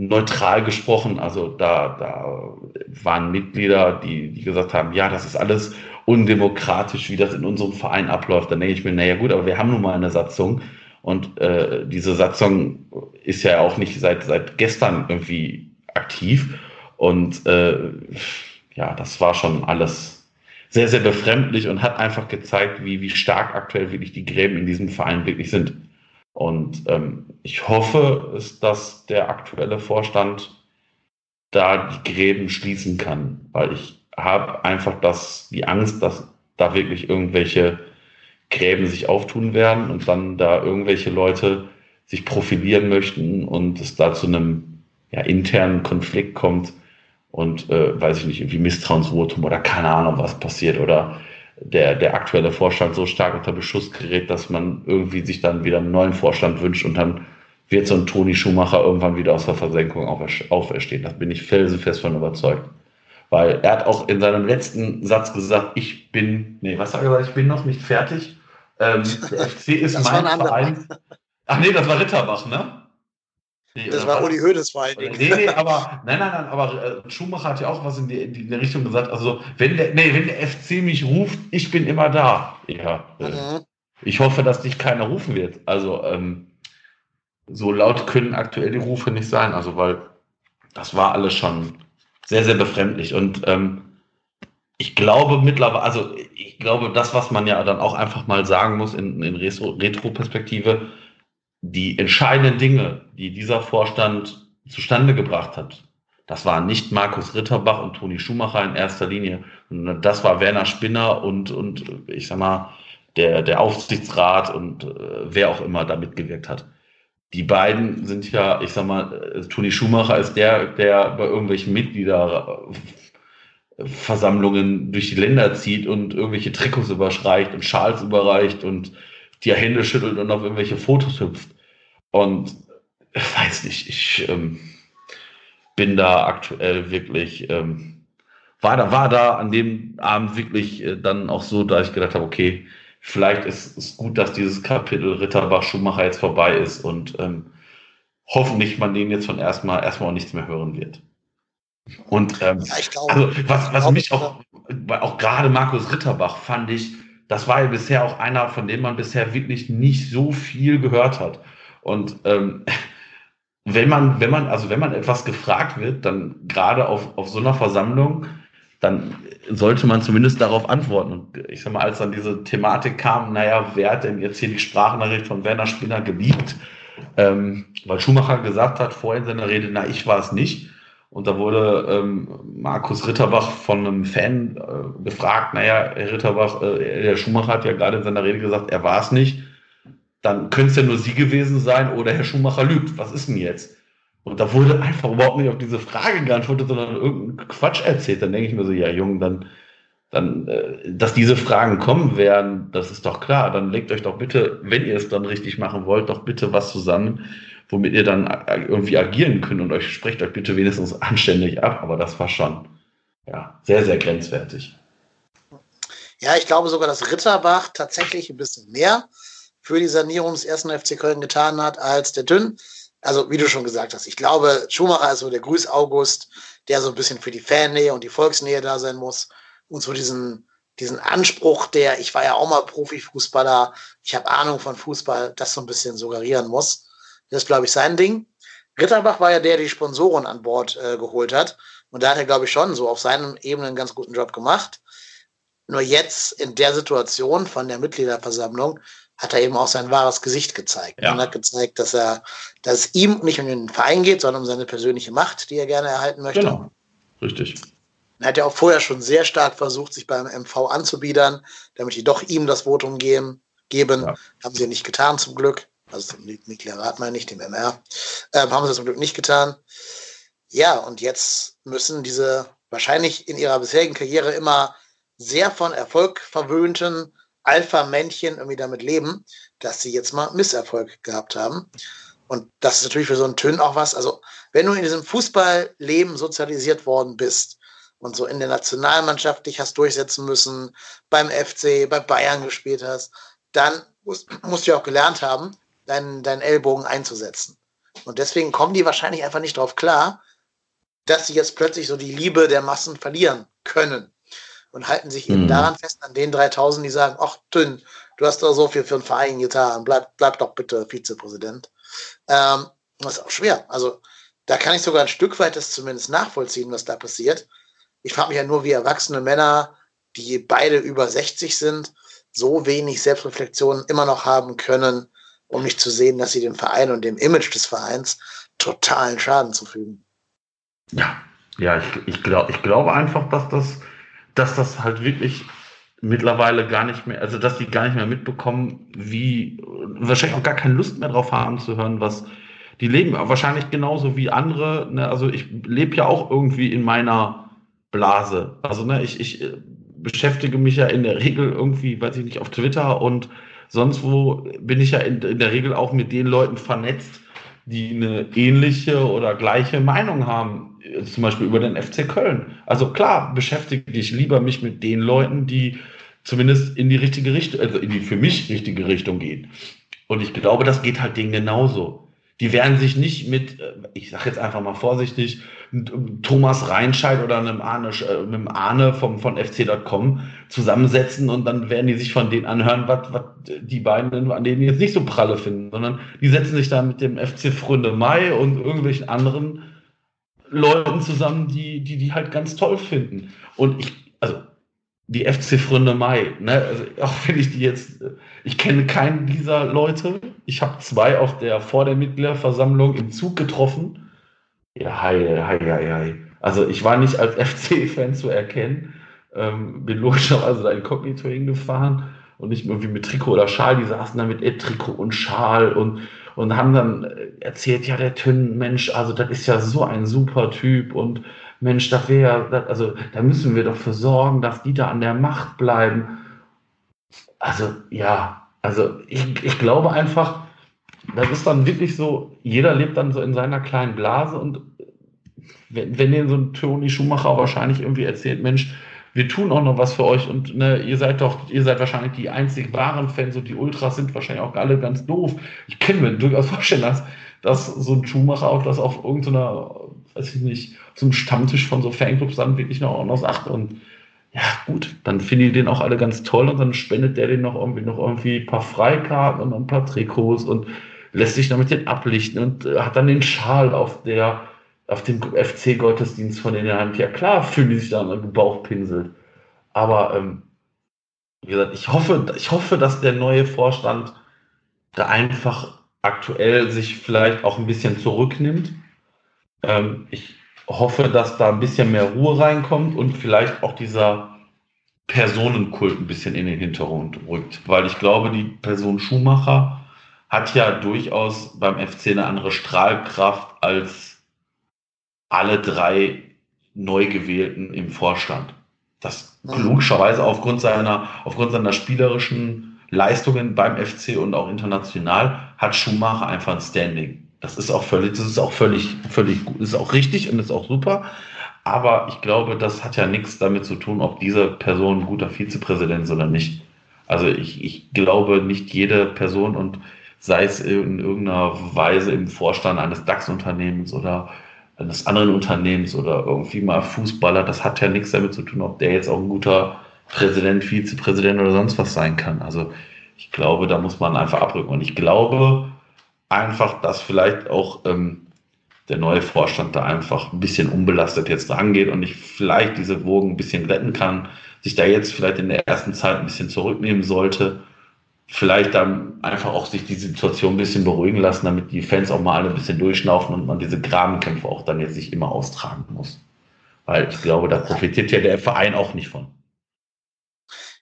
neutral gesprochen. Also da, da waren Mitglieder, die, die gesagt haben, ja, das ist alles undemokratisch, wie das in unserem Verein abläuft. Dann denke ich mir, naja gut, aber wir haben nun mal eine Satzung. Und äh, diese Satzung ist ja auch nicht seit, seit gestern irgendwie aktiv. Und äh, ja, das war schon alles sehr, sehr befremdlich und hat einfach gezeigt, wie, wie stark aktuell wirklich die Gräben in diesem Verein wirklich sind. Und ähm, ich hoffe, dass der aktuelle Vorstand da die Gräben schließen kann, weil ich habe einfach das, die Angst, dass da wirklich irgendwelche Gräben sich auftun werden und dann da irgendwelche Leute sich profilieren möchten und es da zu einem ja, internen Konflikt kommt und äh, weiß ich nicht, irgendwie Misstrauensvotum oder keine Ahnung, was passiert oder der, der aktuelle Vorstand so stark unter Beschuss gerät, dass man irgendwie sich dann wieder einen neuen Vorstand wünscht und dann wird so ein Toni Schumacher irgendwann wieder aus der Versenkung auferstehen. Das bin ich felsenfest von überzeugt. Weil er hat auch in seinem letzten Satz gesagt, ich bin, nee, was hat er gesagt, ich bin noch nicht fertig. Ähm, der FC ist das mein Verein. Ach nee, das war Ritterbach, ne? Nee, das war Uli Hoeneß vor allen Dingen. Nee, nee, aber, nein, nein, nein, aber äh, Schumacher hat ja auch was in die, in die Richtung gesagt. Also, wenn der, nee, wenn der FC mich ruft, ich bin immer da. Ja. Äh, mhm. Ich hoffe, dass dich keiner rufen wird. Also, ähm, so laut können aktuell die Rufe nicht sein. Also, weil das war alles schon sehr, sehr befremdlich. Und ähm, ich glaube mittlerweile, also ich glaube, das, was man ja dann auch einfach mal sagen muss in, in Retro-Perspektive, die entscheidenden Dinge, die dieser Vorstand zustande gebracht hat, das waren nicht Markus Ritterbach und Toni Schumacher in erster Linie, sondern das war Werner Spinner und, und ich sag mal, der, der Aufsichtsrat und äh, wer auch immer da mitgewirkt hat. Die beiden sind ja, ich sag mal, äh, Toni Schumacher ist der, der bei irgendwelchen Mitgliederversammlungen durch die Länder zieht und irgendwelche Trikots überschreicht und Schals überreicht und die Hände schüttelt und auf irgendwelche Fotos hüpft. Und ich weiß nicht, ich ähm, bin da aktuell wirklich, ähm, war da, war da an dem Abend wirklich äh, dann auch so, da ich gedacht habe, okay, vielleicht ist es gut, dass dieses Kapitel Ritterbach Schumacher jetzt vorbei ist und ähm, hoffentlich man den jetzt von erstmal erstmal auch nichts mehr hören wird. Und ähm, ja, glaube, also was, was mich auch, auch gerade Markus Ritterbach fand ich, das war ja bisher auch einer, von dem man bisher wirklich nicht so viel gehört hat. Und ähm, wenn man, wenn man, also wenn man etwas gefragt wird, dann gerade auf, auf so einer Versammlung, dann sollte man zumindest darauf antworten. Und ich sag mal, als dann diese Thematik kam, naja, wer hat denn jetzt hier die Sprachnachricht von Werner Spinner geliebt? Ähm, weil Schumacher gesagt hat vorhin in seiner Rede, na, ich war es nicht. Und da wurde ähm, Markus Ritterbach von einem Fan äh, gefragt, naja, Herr Ritterbach, äh, Herr Schumacher hat ja gerade in seiner Rede gesagt, er war es nicht. Dann könnte es ja nur Sie gewesen sein oder Herr Schumacher lügt. Was ist denn jetzt? Und da wurde einfach überhaupt nicht auf diese Frage geantwortet, sondern irgendein Quatsch erzählt. Dann denke ich mir so, ja, Junge, dann, dann, äh, dass diese Fragen kommen werden, das ist doch klar. Dann legt euch doch bitte, wenn ihr es dann richtig machen wollt, doch bitte was zusammen, womit ihr dann irgendwie agieren könnt und euch sprecht euch bitte wenigstens anständig ab. Aber das war schon, ja, sehr, sehr grenzwertig. Ja, ich glaube sogar, dass Ritterbach tatsächlich ein bisschen mehr für die Sanierung des ersten FC Köln getan hat als der Dünn also wie du schon gesagt hast, ich glaube, Schumacher ist so der Grüß August, der so ein bisschen für die Fannähe und die Volksnähe da sein muss und so diesen, diesen Anspruch, der, ich war ja auch mal Profifußballer, ich habe Ahnung von Fußball, das so ein bisschen suggerieren muss. Das ist, glaube ich, sein Ding. Ritterbach war ja der, der die Sponsoren an Bord äh, geholt hat. Und da hat er, glaube ich, schon so auf seinen Ebenen einen ganz guten Job gemacht. Nur jetzt in der Situation von der Mitgliederversammlung hat er eben auch sein wahres Gesicht gezeigt. Ja. Und hat gezeigt, dass er, dass es ihm nicht um den Verein geht, sondern um seine persönliche Macht, die er gerne erhalten möchte. Genau. Richtig. Er hat ja auch vorher schon sehr stark versucht, sich beim MV anzubiedern, damit die doch ihm das Votum geben. geben. Ja. Haben sie nicht getan, zum Glück. Also dem Mitgliederrat meine ich, dem MR. Ähm, haben sie zum Glück nicht getan. Ja, und jetzt müssen diese wahrscheinlich in ihrer bisherigen Karriere immer sehr von Erfolg verwöhnten Alpha-Männchen irgendwie damit leben, dass sie jetzt mal Misserfolg gehabt haben. Und das ist natürlich für so einen Tön auch was. Also, wenn du in diesem Fußballleben sozialisiert worden bist und so in der Nationalmannschaft dich hast durchsetzen müssen, beim FC, bei Bayern gespielt hast, dann musst, musst du ja auch gelernt haben, deinen, deinen Ellbogen einzusetzen. Und deswegen kommen die wahrscheinlich einfach nicht drauf klar, dass sie jetzt plötzlich so die Liebe der Massen verlieren können und halten sich eben mhm. daran fest, an den 3000, die sagen, ach, Tünn, du hast doch so viel für den Verein getan, bleib, bleib doch bitte Vizepräsident. Ähm, das ist auch schwer. Also da kann ich sogar ein Stück weit das zumindest nachvollziehen, was da passiert. Ich frage mich ja nur, wie erwachsene Männer, die beide über 60 sind, so wenig Selbstreflexion immer noch haben können, um nicht zu sehen, dass sie dem Verein und dem Image des Vereins totalen Schaden zufügen. Ja, ja, ich, ich, glaub, ich glaube einfach, dass das dass das halt wirklich mittlerweile gar nicht mehr, also dass die gar nicht mehr mitbekommen, wie, wahrscheinlich auch gar keine Lust mehr drauf haben zu hören, was die leben. Wahrscheinlich genauso wie andere. Ne? Also ich lebe ja auch irgendwie in meiner Blase. Also ne, ich, ich äh, beschäftige mich ja in der Regel irgendwie, weiß ich nicht, auf Twitter und sonst wo bin ich ja in, in der Regel auch mit den Leuten vernetzt, die eine ähnliche oder gleiche Meinung haben, zum Beispiel über den FC Köln. Also klar beschäftige ich lieber mich mit den Leuten, die zumindest in die richtige Richtung, also in die für mich richtige Richtung gehen. Und ich glaube, das geht halt denen genauso. Die werden sich nicht mit, äh, ich sage jetzt einfach mal vorsichtig, Thomas Reinscheid oder einem Arne, äh, einem Arne vom, von FC.com zusammensetzen und dann werden die sich von denen anhören, was, was die beiden an denen jetzt nicht so pralle finden, sondern die setzen sich da mit dem FC Fründe Mai und irgendwelchen anderen Leuten zusammen, die, die die halt ganz toll finden. Und ich, also die FC Fründe Mai, ne, also auch wenn ich die jetzt, ich kenne keinen dieser Leute. Ich habe zwei auf der vor der Mitgliederversammlung im Zug getroffen ja, hi, hi, hi, hi. Also ich war nicht als FC-Fan zu erkennen, ähm, bin logischerweise da inkognito hingefahren und nicht irgendwie mit Trikot oder Schal, die saßen da mit Trikot und Schal und, und haben dann erzählt, ja, der Tünn, Mensch, also das ist ja so ein super Typ und Mensch, das wäre, also da müssen wir doch für sorgen, dass die da an der Macht bleiben. Also ja, also ich, ich glaube einfach, das ist dann wirklich so, jeder lebt dann so in seiner kleinen Blase und wenn, wenn dir so ein Toni Schumacher wahrscheinlich irgendwie erzählt, Mensch, wir tun auch noch was für euch und ne, ihr seid doch, ihr seid wahrscheinlich die einzig wahren Fans und die Ultras sind wahrscheinlich auch alle ganz doof. Ich kann mir durchaus vorstellen, dass, dass so ein Schumacher auch das auf irgendeiner, weiß ich nicht, so einem Stammtisch von so Fanclubs dann wirklich noch, noch sagt und ja, gut, dann finden die den auch alle ganz toll und dann spendet der den noch irgendwie noch irgendwie ein paar Freikarten und ein paar Trikots und lässt sich damit den ablichten und äh, hat dann den Schal auf der auf dem FC-Gottesdienst von in der Hand. Ja klar, fühlen die sich da am Bauch pinselt. Aber ähm, wie gesagt, ich hoffe, ich hoffe, dass der neue Vorstand da einfach aktuell sich vielleicht auch ein bisschen zurücknimmt. Ähm, ich hoffe, dass da ein bisschen mehr Ruhe reinkommt und vielleicht auch dieser Personenkult ein bisschen in den Hintergrund rückt. Weil ich glaube, die Person Schumacher hat ja durchaus beim FC eine andere Strahlkraft als alle drei Neugewählten im Vorstand. Das logischerweise aufgrund seiner, aufgrund seiner spielerischen Leistungen beim FC und auch international hat Schumacher einfach ein Standing. Das ist auch völlig, das ist auch völlig, völlig gut, ist auch richtig und ist auch super. Aber ich glaube, das hat ja nichts damit zu tun, ob diese Person ein guter Vizepräsident ist oder nicht. Also ich, ich glaube, nicht jede Person und sei es in irgendeiner Weise im Vorstand eines DAX-Unternehmens oder eines anderen Unternehmens oder irgendwie mal Fußballer, das hat ja nichts damit zu tun, ob der jetzt auch ein guter Präsident, Vizepräsident oder sonst was sein kann. Also ich glaube, da muss man einfach abrücken. Und ich glaube einfach, dass vielleicht auch ähm, der neue Vorstand da einfach ein bisschen unbelastet jetzt rangeht und ich vielleicht diese Wogen ein bisschen retten kann, sich da jetzt vielleicht in der ersten Zeit ein bisschen zurücknehmen sollte, vielleicht dann einfach auch sich die Situation ein bisschen beruhigen lassen, damit die Fans auch mal alle ein bisschen durchschnaufen und man diese Grabenkämpfe auch dann jetzt nicht immer austragen muss. Weil ich glaube, da profitiert ja der Verein auch nicht von.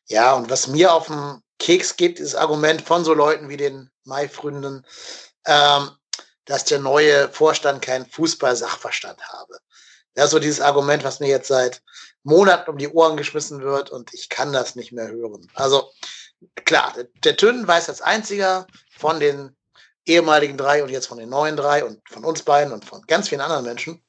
Ja, und was mir auf den Keks geht, ist das Argument von so Leuten wie den Mai-Fründen, ähm, dass der neue Vorstand keinen Fußball-Sachverstand habe. Das ist so dieses Argument, was mir jetzt seit Monaten um die Ohren geschmissen wird und ich kann das nicht mehr hören. Also klar, der, Tünnen weiß als einziger von den ehemaligen drei und jetzt von den neuen drei und von uns beiden und von ganz vielen anderen Menschen,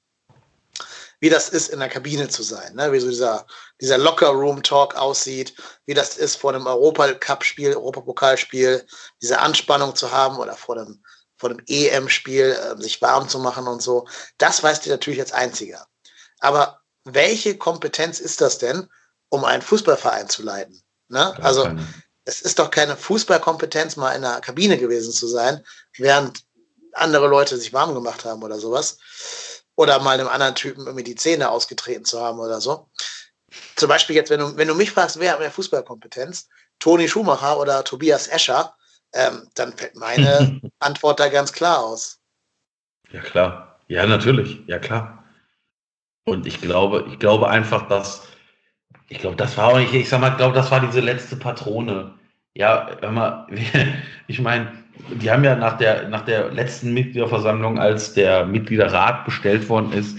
wie das ist, in der Kabine zu sein, ne? wie so dieser, dieser Locker-Room-Talk aussieht, wie das ist, vor einem Europacup-Spiel, Europapokalspiel, diese Anspannung zu haben oder vor einem, vor einem EM-Spiel, äh, sich warm zu machen und so. Das weißt du natürlich als einziger. Aber welche Kompetenz ist das denn, um einen Fußballverein zu leiten? Ne? Also, es ist doch keine Fußballkompetenz, mal in der Kabine gewesen zu sein, während andere Leute sich warm gemacht haben oder sowas. Oder mal einem anderen Typen irgendwie die Zähne ausgetreten zu haben oder so. Zum Beispiel jetzt, wenn du, wenn du mich fragst, wer hat mehr Fußballkompetenz? Toni Schumacher oder Tobias Escher? Ähm, dann fällt meine Antwort da ganz klar aus. Ja, klar. Ja, natürlich. Ja, klar. Und ich glaube, ich glaube einfach, dass, ich glaube, das war auch nicht, ich sag mal, ich glaube, das war diese letzte Patrone, ja, hör mal, ich meine, die haben ja nach der, nach der letzten Mitgliederversammlung, als der Mitgliederrat bestellt worden ist,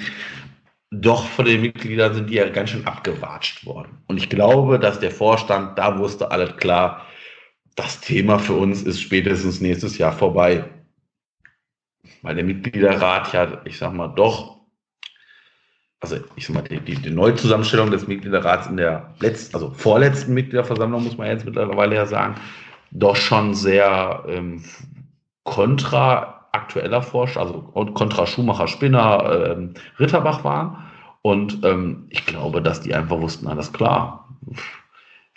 doch von den Mitgliedern sind die ja ganz schön abgewatscht worden. Und ich glaube, dass der Vorstand, da wusste alles klar, das Thema für uns ist spätestens nächstes Jahr vorbei. Weil der Mitgliederrat ja, ich sag mal, doch also ich sag mal, die, die, die Neuzusammenstellung des Mitgliederrats in der letzten, also vorletzten Mitgliederversammlung, muss man jetzt mittlerweile ja sagen, doch schon sehr ähm, kontra aktueller Forscher, also kontra Schumacher, Spinner, ähm, Ritterbach waren. Und ähm, ich glaube, dass die einfach wussten, alles klar,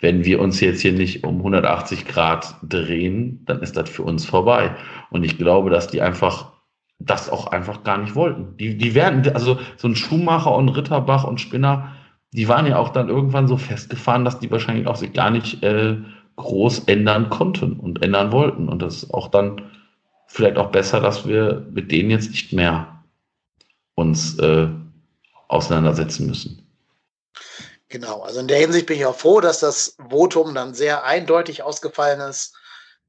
wenn wir uns jetzt hier nicht um 180 Grad drehen, dann ist das für uns vorbei. Und ich glaube, dass die einfach das auch einfach gar nicht wollten. Die, die werden, also so ein Schuhmacher und Ritterbach und Spinner, die waren ja auch dann irgendwann so festgefahren, dass die wahrscheinlich auch sich gar nicht äh, groß ändern konnten und ändern wollten. Und das ist auch dann vielleicht auch besser, dass wir mit denen jetzt nicht mehr uns äh, auseinandersetzen müssen. Genau, also in der Hinsicht bin ich auch froh, dass das Votum dann sehr eindeutig ausgefallen ist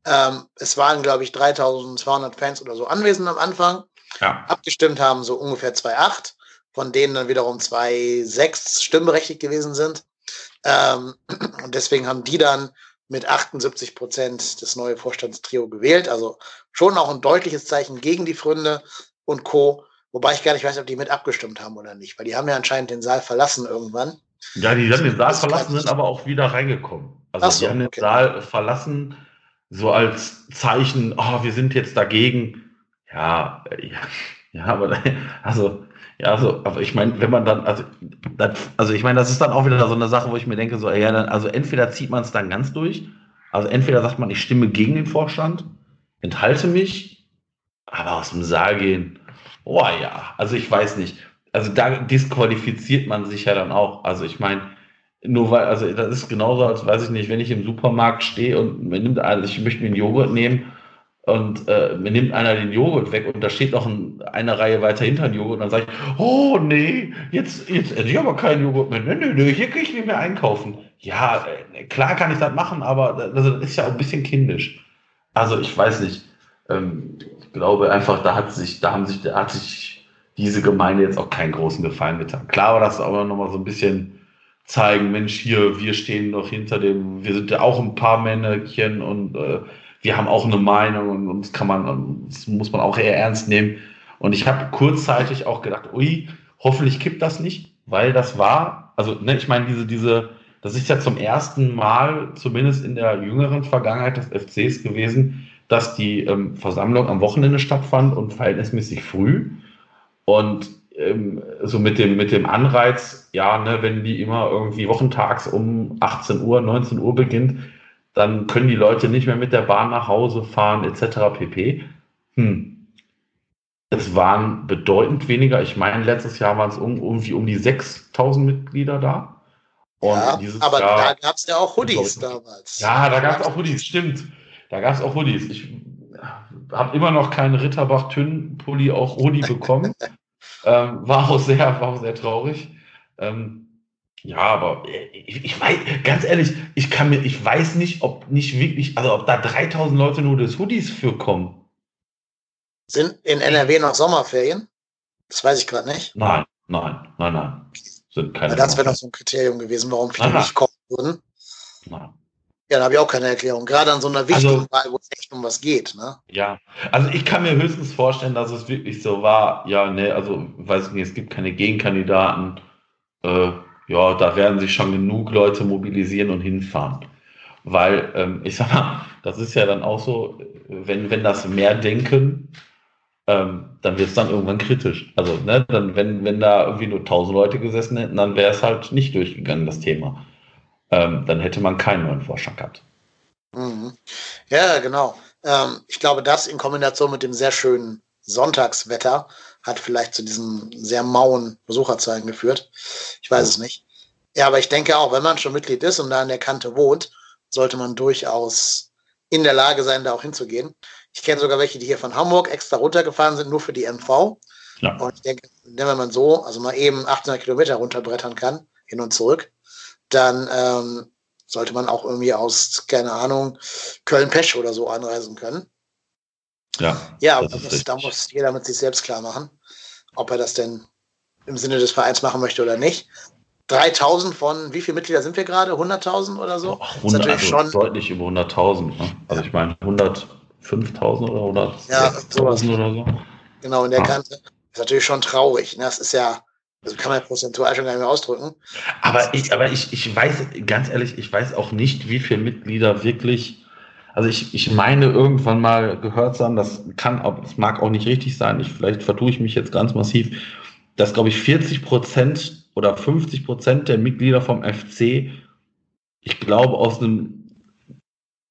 ähm, es waren, glaube ich, 3200 Fans oder so anwesend am Anfang. Ja. Abgestimmt haben so ungefähr 2,8, von denen dann wiederum 2,6 stimmberechtigt gewesen sind. Ähm, und deswegen haben die dann mit 78 Prozent das neue Vorstandstrio gewählt. Also schon auch ein deutliches Zeichen gegen die Fründe und Co. Wobei ich gar nicht weiß, ob die mit abgestimmt haben oder nicht, weil die haben ja anscheinend den Saal verlassen irgendwann. Ja, die haben den Saal verlassen, sind aber auch wieder reingekommen. Also so, die haben den okay. Saal verlassen, so als Zeichen, oh, wir sind jetzt dagegen. Ja, ja, ja aber also, ja, also, aber ich meine, wenn man dann, also, das, also ich meine, das ist dann auch wieder so eine Sache, wo ich mir denke, so, ja, dann, also entweder zieht man es dann ganz durch, also entweder sagt man, ich stimme gegen den Vorstand, enthalte mich, Aber aus dem Saal gehen, oh ja, also ich weiß nicht. Also da disqualifiziert man sich ja dann auch. Also ich meine, nur weil, also das ist genauso, als weiß ich nicht, wenn ich im Supermarkt stehe und mir nimmt, also ich möchte mir einen Joghurt nehmen und äh, mir nimmt einer den Joghurt weg und da steht noch ein, eine Reihe weiter hinter dem Joghurt und dann sage ich, oh nee, jetzt, jetzt esse ich aber keinen Joghurt mehr. Nee, nee, nee, hier kann ich nicht mehr einkaufen. Ja, äh, klar kann ich das machen, aber das ist ja auch ein bisschen kindisch. Also ich weiß nicht. Ähm, ich glaube einfach, da hat sich, da haben sich, da hat sich diese Gemeinde jetzt auch keinen großen Gefallen getan. Klar war das aber nochmal so ein bisschen zeigen, Mensch, hier, wir stehen noch hinter dem, wir sind ja auch ein paar Männerchen und äh, wir haben auch eine Meinung und, das kann man, das muss man auch eher ernst nehmen. Und ich habe kurzzeitig auch gedacht, ui, hoffentlich kippt das nicht, weil das war, also ne, ich meine, diese, diese, das ist ja zum ersten Mal, zumindest in der jüngeren Vergangenheit des FCs gewesen, dass die ähm, Versammlung am Wochenende stattfand und verhältnismäßig früh. Und ähm, so mit dem, mit dem Anreiz, ja, ne, wenn die immer irgendwie wochentags um 18 Uhr, 19 Uhr beginnt, dann können die Leute nicht mehr mit der Bahn nach Hause fahren, etc. pp. Hm. Es waren bedeutend weniger. Ich meine, letztes Jahr waren es um, irgendwie um die 6000 Mitglieder da. Und ja, aber Jahr, da gab es ja auch Hoodies damals. Ja, da gab es auch Hoodies, stimmt. Da gab es auch Hoodies. Ich habe immer noch keinen Ritterbach-Tünn-Pulli, auch Hoodie bekommen. ähm, war, auch sehr, war auch sehr traurig. Ähm, ja, aber äh, ich, ich, weiß, ganz ehrlich, ich kann mir, ich weiß nicht, ob nicht wirklich, also ob da 3000 Leute nur des Hoodies für kommen. Sind in NRW noch Sommerferien? Das weiß ich gerade nicht. Nein, nein, nein, nein. Sind keine das wäre noch so ein Kriterium gewesen, warum viele nein, nicht kommen würden. Nein. Ja, da habe ich auch keine Erklärung. Gerade an so einer wichtigen also, Wahl, wo es echt um was geht. Ne? Ja, also ich kann mir höchstens vorstellen, dass es wirklich so war. Ja, ne, also weiß ich nicht, es gibt keine Gegenkandidaten. Äh, ja, da werden sich schon genug Leute mobilisieren und hinfahren. Weil, ähm, ich sag mal, das ist ja dann auch so, wenn, wenn das mehr denken, ähm, dann wird es dann irgendwann kritisch. Also, ne, dann, wenn, wenn da irgendwie nur tausend Leute gesessen hätten, dann wäre es halt nicht durchgegangen, das Thema. Ähm, dann hätte man keinen neuen Vorschlag gehabt. Mhm. Ja, genau. Ähm, ich glaube, das in Kombination mit dem sehr schönen Sonntagswetter hat vielleicht zu diesen sehr mauen Besucherzahlen geführt. Ich weiß es nicht. Ja, aber ich denke auch, wenn man schon Mitglied ist und da an der Kante wohnt, sollte man durchaus in der Lage sein, da auch hinzugehen. Ich kenne sogar welche, die hier von Hamburg extra runtergefahren sind, nur für die MV. Ja. Und ich denke, wenn man so, also mal eben 800 Kilometer runterbrettern kann, hin und zurück, dann ähm, sollte man auch irgendwie aus, keine Ahnung, Köln-Pesch oder so anreisen können. Ja, ja aber das, da muss jeder mit sich selbst klar machen, ob er das denn im Sinne des Vereins machen möchte oder nicht. 3000 von, wie viele Mitglieder sind wir gerade? 100.000 oder so? Ach, 100, also schon deutlich über 100.000. Ne? Also ich meine 105.000 oder 100.000 ja, oder so. Genau, in der ah. Kante. ist natürlich schon traurig. Ne? Das ist ja, das kann man prozentual schon gar nicht mehr ausdrücken. Aber ich, aber ich, ich weiß, ganz ehrlich, ich weiß auch nicht, wie viele Mitglieder wirklich also ich, ich meine irgendwann mal gehört zu haben, das kann, das mag auch nicht richtig sein, ich, vielleicht vertue ich mich jetzt ganz massiv, dass, glaube ich, 40 Prozent oder 50 Prozent der Mitglieder vom FC, ich glaube, aus einem,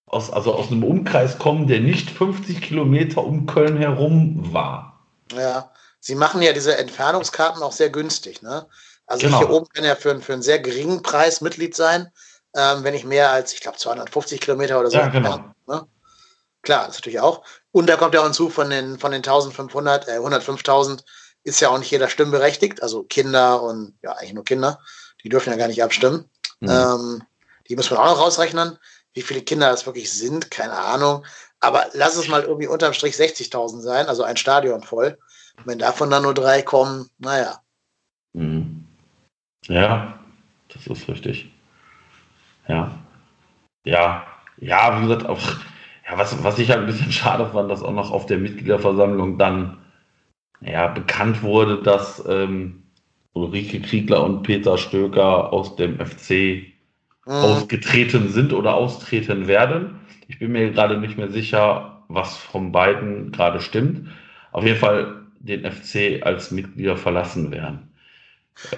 aus, also aus einem Umkreis kommen, der nicht 50 Kilometer um Köln herum war. Ja, sie machen ja diese Entfernungskarten auch sehr günstig, ne? Also genau. hier oben kann ja für, für einen sehr geringen Preis Mitglied sein ähm, wenn ich mehr als, ich glaube, 250 Kilometer oder so. Ja, genau. Ne? Klar, das natürlich auch. Und da kommt ja auch hinzu, von den, von den 1500, äh, 105.000 ist ja auch nicht jeder stimmberechtigt. Also Kinder und, ja, eigentlich nur Kinder. Die dürfen ja gar nicht abstimmen. Mhm. Ähm, die muss man auch noch rausrechnen. Wie viele Kinder das wirklich sind, keine Ahnung. Aber lass es mal irgendwie unterm Strich 60.000 sein, also ein Stadion voll. Und wenn davon dann nur drei kommen, naja. Mhm. Ja, das ist richtig. Ja. Ja, ja, wie gesagt, auch, ja, was, was ich halt ein bisschen schade fand, dass auch noch auf der Mitgliederversammlung dann ja, bekannt wurde, dass ähm, Ulrike Kriegler und Peter Stöker aus dem FC mhm. ausgetreten sind oder austreten werden. Ich bin mir gerade nicht mehr sicher, was von beiden gerade stimmt. Auf jeden Fall den FC als Mitglieder verlassen werden.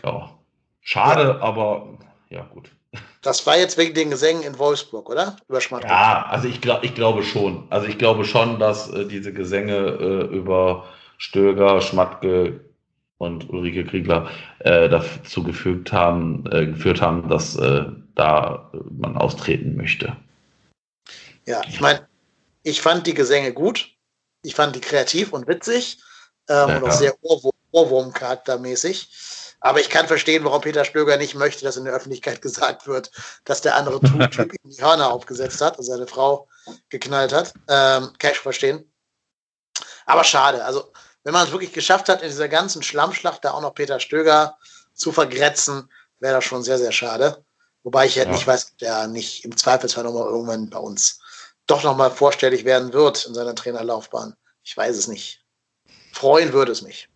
Ja. Schade, ja. aber ja, gut. Das war jetzt wegen den Gesängen in Wolfsburg, oder? Über Schmatke. Ja, also ich, glaub, ich glaube schon. Also ich glaube schon, dass äh, diese Gesänge äh, über Stöger, Schmatke und Ulrike Kriegler äh, dazu gefügt haben, äh, geführt haben, dass äh, da man austreten möchte. Ja, ich meine, ich fand die Gesänge gut. Ich fand die kreativ und witzig ähm, ja, und auch sehr Ohrwurm-charaktermäßig. Aber ich kann verstehen, warum Peter Stöger nicht möchte, dass in der Öffentlichkeit gesagt wird, dass der andere Typ ihm die Hörner aufgesetzt hat und seine Frau geknallt hat. Ähm, kann ich verstehen. Aber schade. Also, wenn man es wirklich geschafft hat, in dieser ganzen Schlammschlacht da auch noch Peter Stöger zu vergrätzen, wäre das schon sehr, sehr schade. Wobei ich ja, ja. nicht weiß, ob der nicht im Zweifelsfall nochmal irgendwann bei uns doch nochmal vorstellig werden wird in seiner Trainerlaufbahn. Ich weiß es nicht. Freuen würde es mich.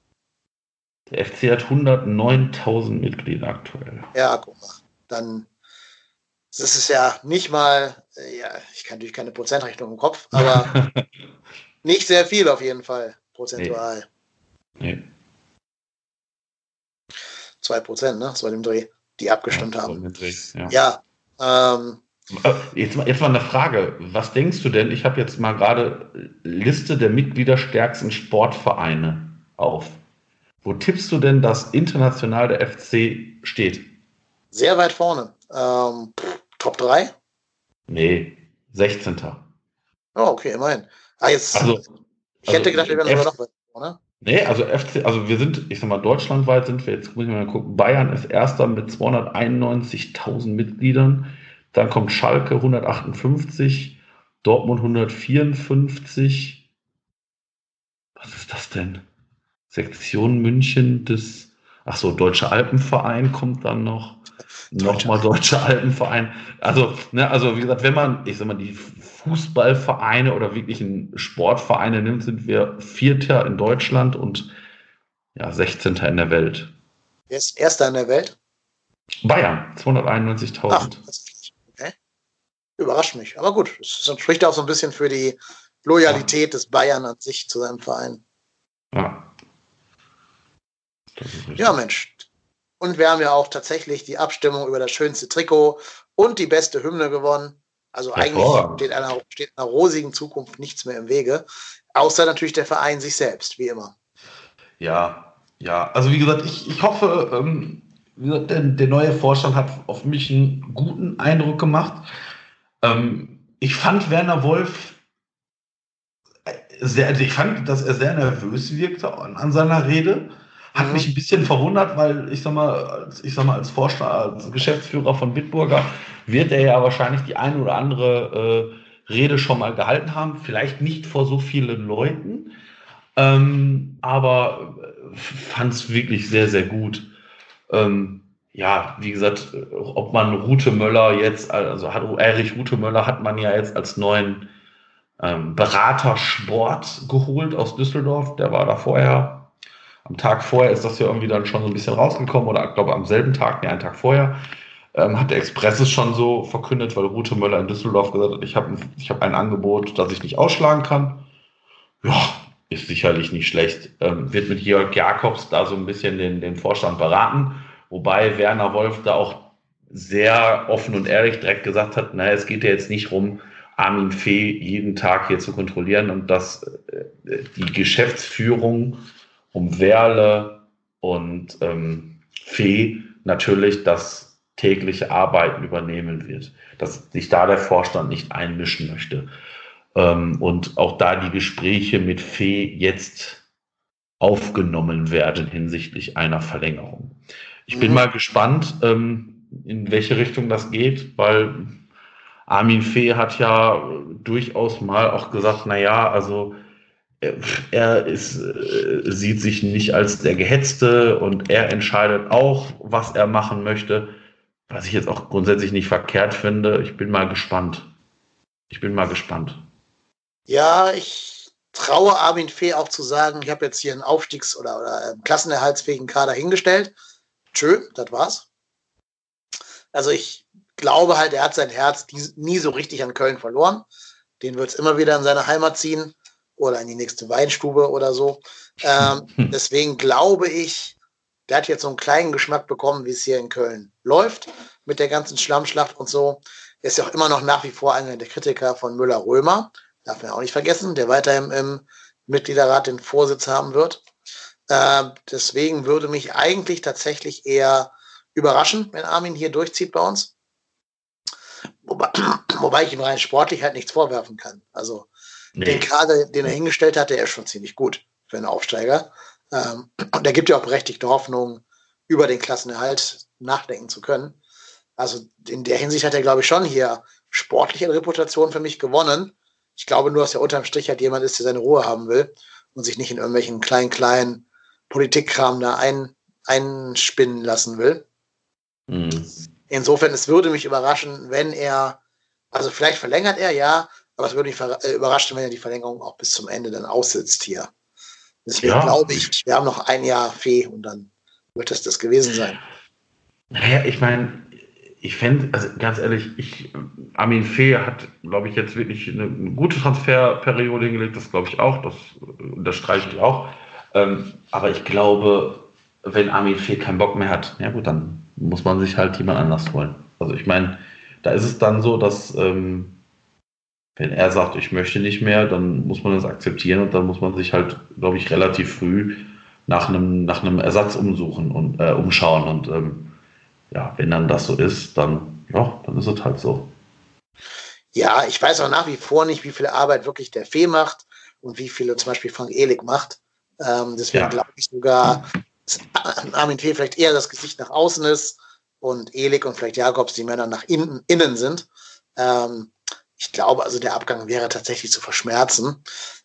Der FC hat 109.000 Mitglieder aktuell. Ja, guck mal. Dann das ist ja nicht mal, äh, ja, ich kann natürlich keine Prozentrechnung im Kopf, aber nicht sehr viel auf jeden Fall, prozentual. Nee. nee. Zwei Prozent, ne? Das war dem Dreh, die abgestimmt ja, haben. Dreh, ja. ja ähm, äh, Jetzt, jetzt mal eine Frage. Was denkst du denn? Ich habe jetzt mal gerade Liste der mitgliederstärksten Sportvereine auf. Wo tippst du denn, dass international der FC steht? Sehr weit vorne. Ähm, Top 3? Nee, 16. Oh, okay, immerhin. Ah, jetzt, also, ich hätte also gedacht, wir wären sogar noch weit vorne. Nee, also FC, also wir sind, ich sag mal, deutschlandweit sind wir, jetzt muss ich mal gucken, Bayern ist erster mit 291.000 Mitgliedern, dann kommt Schalke 158, Dortmund 154. Was ist das denn? Sektion München des, ach so, Deutsche Alpenverein kommt dann noch. Nochmal Deutsche Alpenverein. Also, ne, also wie gesagt, wenn man, ich sag mal, die Fußballvereine oder wirklichen Sportvereine nimmt, sind wir Vierter in Deutschland und ja, 16. in der Welt. Wer ist Erster in der Welt? Bayern, 291.000. Überrascht mich. Aber gut, das spricht auch so ein bisschen für die Loyalität des Bayern an sich zu seinem Verein. Ja. Ja, Mensch. Und wir haben ja auch tatsächlich die Abstimmung über das schönste Trikot und die beste Hymne gewonnen. Also eigentlich steht einer, steht einer rosigen Zukunft nichts mehr im Wege. Außer natürlich der Verein sich selbst, wie immer. Ja, ja. Also wie gesagt, ich, ich hoffe, ähm, gesagt, der, der, neue Vorstand hat auf mich einen guten Eindruck gemacht. Ähm, ich fand Werner Wolf sehr, ich fand, dass er sehr nervös wirkte an, an seiner Rede. Hat mhm. mich ein bisschen verwundert, weil ich sag mal, ich sag mal, als Vorstand, als Geschäftsführer von Bitburger wird er ja wahrscheinlich die eine oder andere äh, Rede schon mal gehalten haben. Vielleicht nicht vor so vielen Leuten, ähm, aber fand es wirklich sehr, sehr gut. Ähm, ja, wie gesagt, ob man Rute Möller jetzt, also Erich Rute Möller hat man ja jetzt als neuen ähm, Berater Sport geholt aus Düsseldorf. Der war da vorher am Tag vorher ist das ja irgendwie dann schon so ein bisschen rausgekommen oder ich glaube am selben Tag, nee, einen Tag vorher, ähm, hat der Express es schon so verkündet, weil Rute Möller in Düsseldorf gesagt hat, ich habe ich hab ein Angebot, das ich nicht ausschlagen kann. Ja, ist sicherlich nicht schlecht. Ähm, wird mit Jörg Jakobs da so ein bisschen den, den Vorstand beraten, wobei Werner Wolf da auch sehr offen und ehrlich direkt gesagt hat, naja, es geht ja jetzt nicht rum, Armin Fee jeden Tag hier zu kontrollieren und dass äh, die Geschäftsführung um Werle und ähm, Fee natürlich das tägliche Arbeiten übernehmen wird, dass sich da der Vorstand nicht einmischen möchte. Ähm, und auch da die Gespräche mit Fee jetzt aufgenommen werden hinsichtlich einer Verlängerung. Ich bin mhm. mal gespannt, ähm, in welche Richtung das geht, weil Armin Fee hat ja durchaus mal auch gesagt, na ja, also er ist, äh, sieht sich nicht als der Gehetzte und er entscheidet auch, was er machen möchte, was ich jetzt auch grundsätzlich nicht verkehrt finde. Ich bin mal gespannt. Ich bin mal gespannt. Ja, ich traue Armin Fee auch zu sagen, ich habe jetzt hier einen Aufstiegs- oder, oder klassenerhaltsfähigen Kader hingestellt. Tschö, das war's. Also ich glaube halt, er hat sein Herz nie so richtig an Köln verloren. Den wird es immer wieder in seine Heimat ziehen oder in die nächste Weinstube oder so. Ähm, deswegen glaube ich, der hat jetzt so einen kleinen Geschmack bekommen, wie es hier in Köln läuft mit der ganzen Schlammschlacht und so. Er ist ja auch immer noch nach wie vor einer der Kritiker von Müller-Römer. Darf man auch nicht vergessen, der weiterhin im Mitgliederrat den Vorsitz haben wird. Äh, deswegen würde mich eigentlich tatsächlich eher überraschen, wenn Armin hier durchzieht bei uns. Wobei, wobei ich ihm rein sportlich halt nichts vorwerfen kann. Also nee. den Kader, den er hingestellt hat, der ist schon ziemlich gut für einen Aufsteiger. Ähm, und er gibt ja auch berechtigte Hoffnung, über den Klassenerhalt nachdenken zu können. Also in der Hinsicht hat er, glaube ich, schon hier sportliche Reputation für mich gewonnen. Ich glaube nur, dass er unterm Strich halt jemand ist, der seine Ruhe haben will und sich nicht in irgendwelchen kleinen, kleinen Politikkram da ein, einspinnen lassen will. Mhm. Insofern, es würde mich überraschen, wenn er, also vielleicht verlängert er, ja, aber es würde mich äh, überraschen, wenn er die Verlängerung auch bis zum Ende dann aussitzt hier. Deswegen ja. glaube ich, wir haben noch ein Jahr Fee und dann wird es das gewesen sein. Naja, ich meine, ich fände, also ganz ehrlich, ich, Armin Fee hat, glaube ich, jetzt wirklich eine, eine gute Transferperiode hingelegt, das glaube ich auch, das unterstreiche ich auch. Ähm, aber ich glaube, wenn Armin Fee keinen Bock mehr hat, ja gut, dann muss man sich halt jemand anders holen. Also ich meine, da ist es dann so, dass ähm, wenn er sagt, ich möchte nicht mehr, dann muss man das akzeptieren und dann muss man sich halt, glaube ich, relativ früh nach einem, nach einem Ersatz umsuchen und äh, umschauen. Und ähm, ja, wenn dann das so ist, dann, ja, dann ist es halt so. Ja, ich weiß auch nach wie vor nicht, wie viel Arbeit wirklich der Fee macht und wie viele zum Beispiel Frank Ehlig macht. Ähm, deswegen ja. glaube ich sogar, Armin T. vielleicht eher das Gesicht nach außen ist und Elik und vielleicht Jakobs die Männer nach innen, innen sind. Ähm, ich glaube also, der Abgang wäre tatsächlich zu verschmerzen.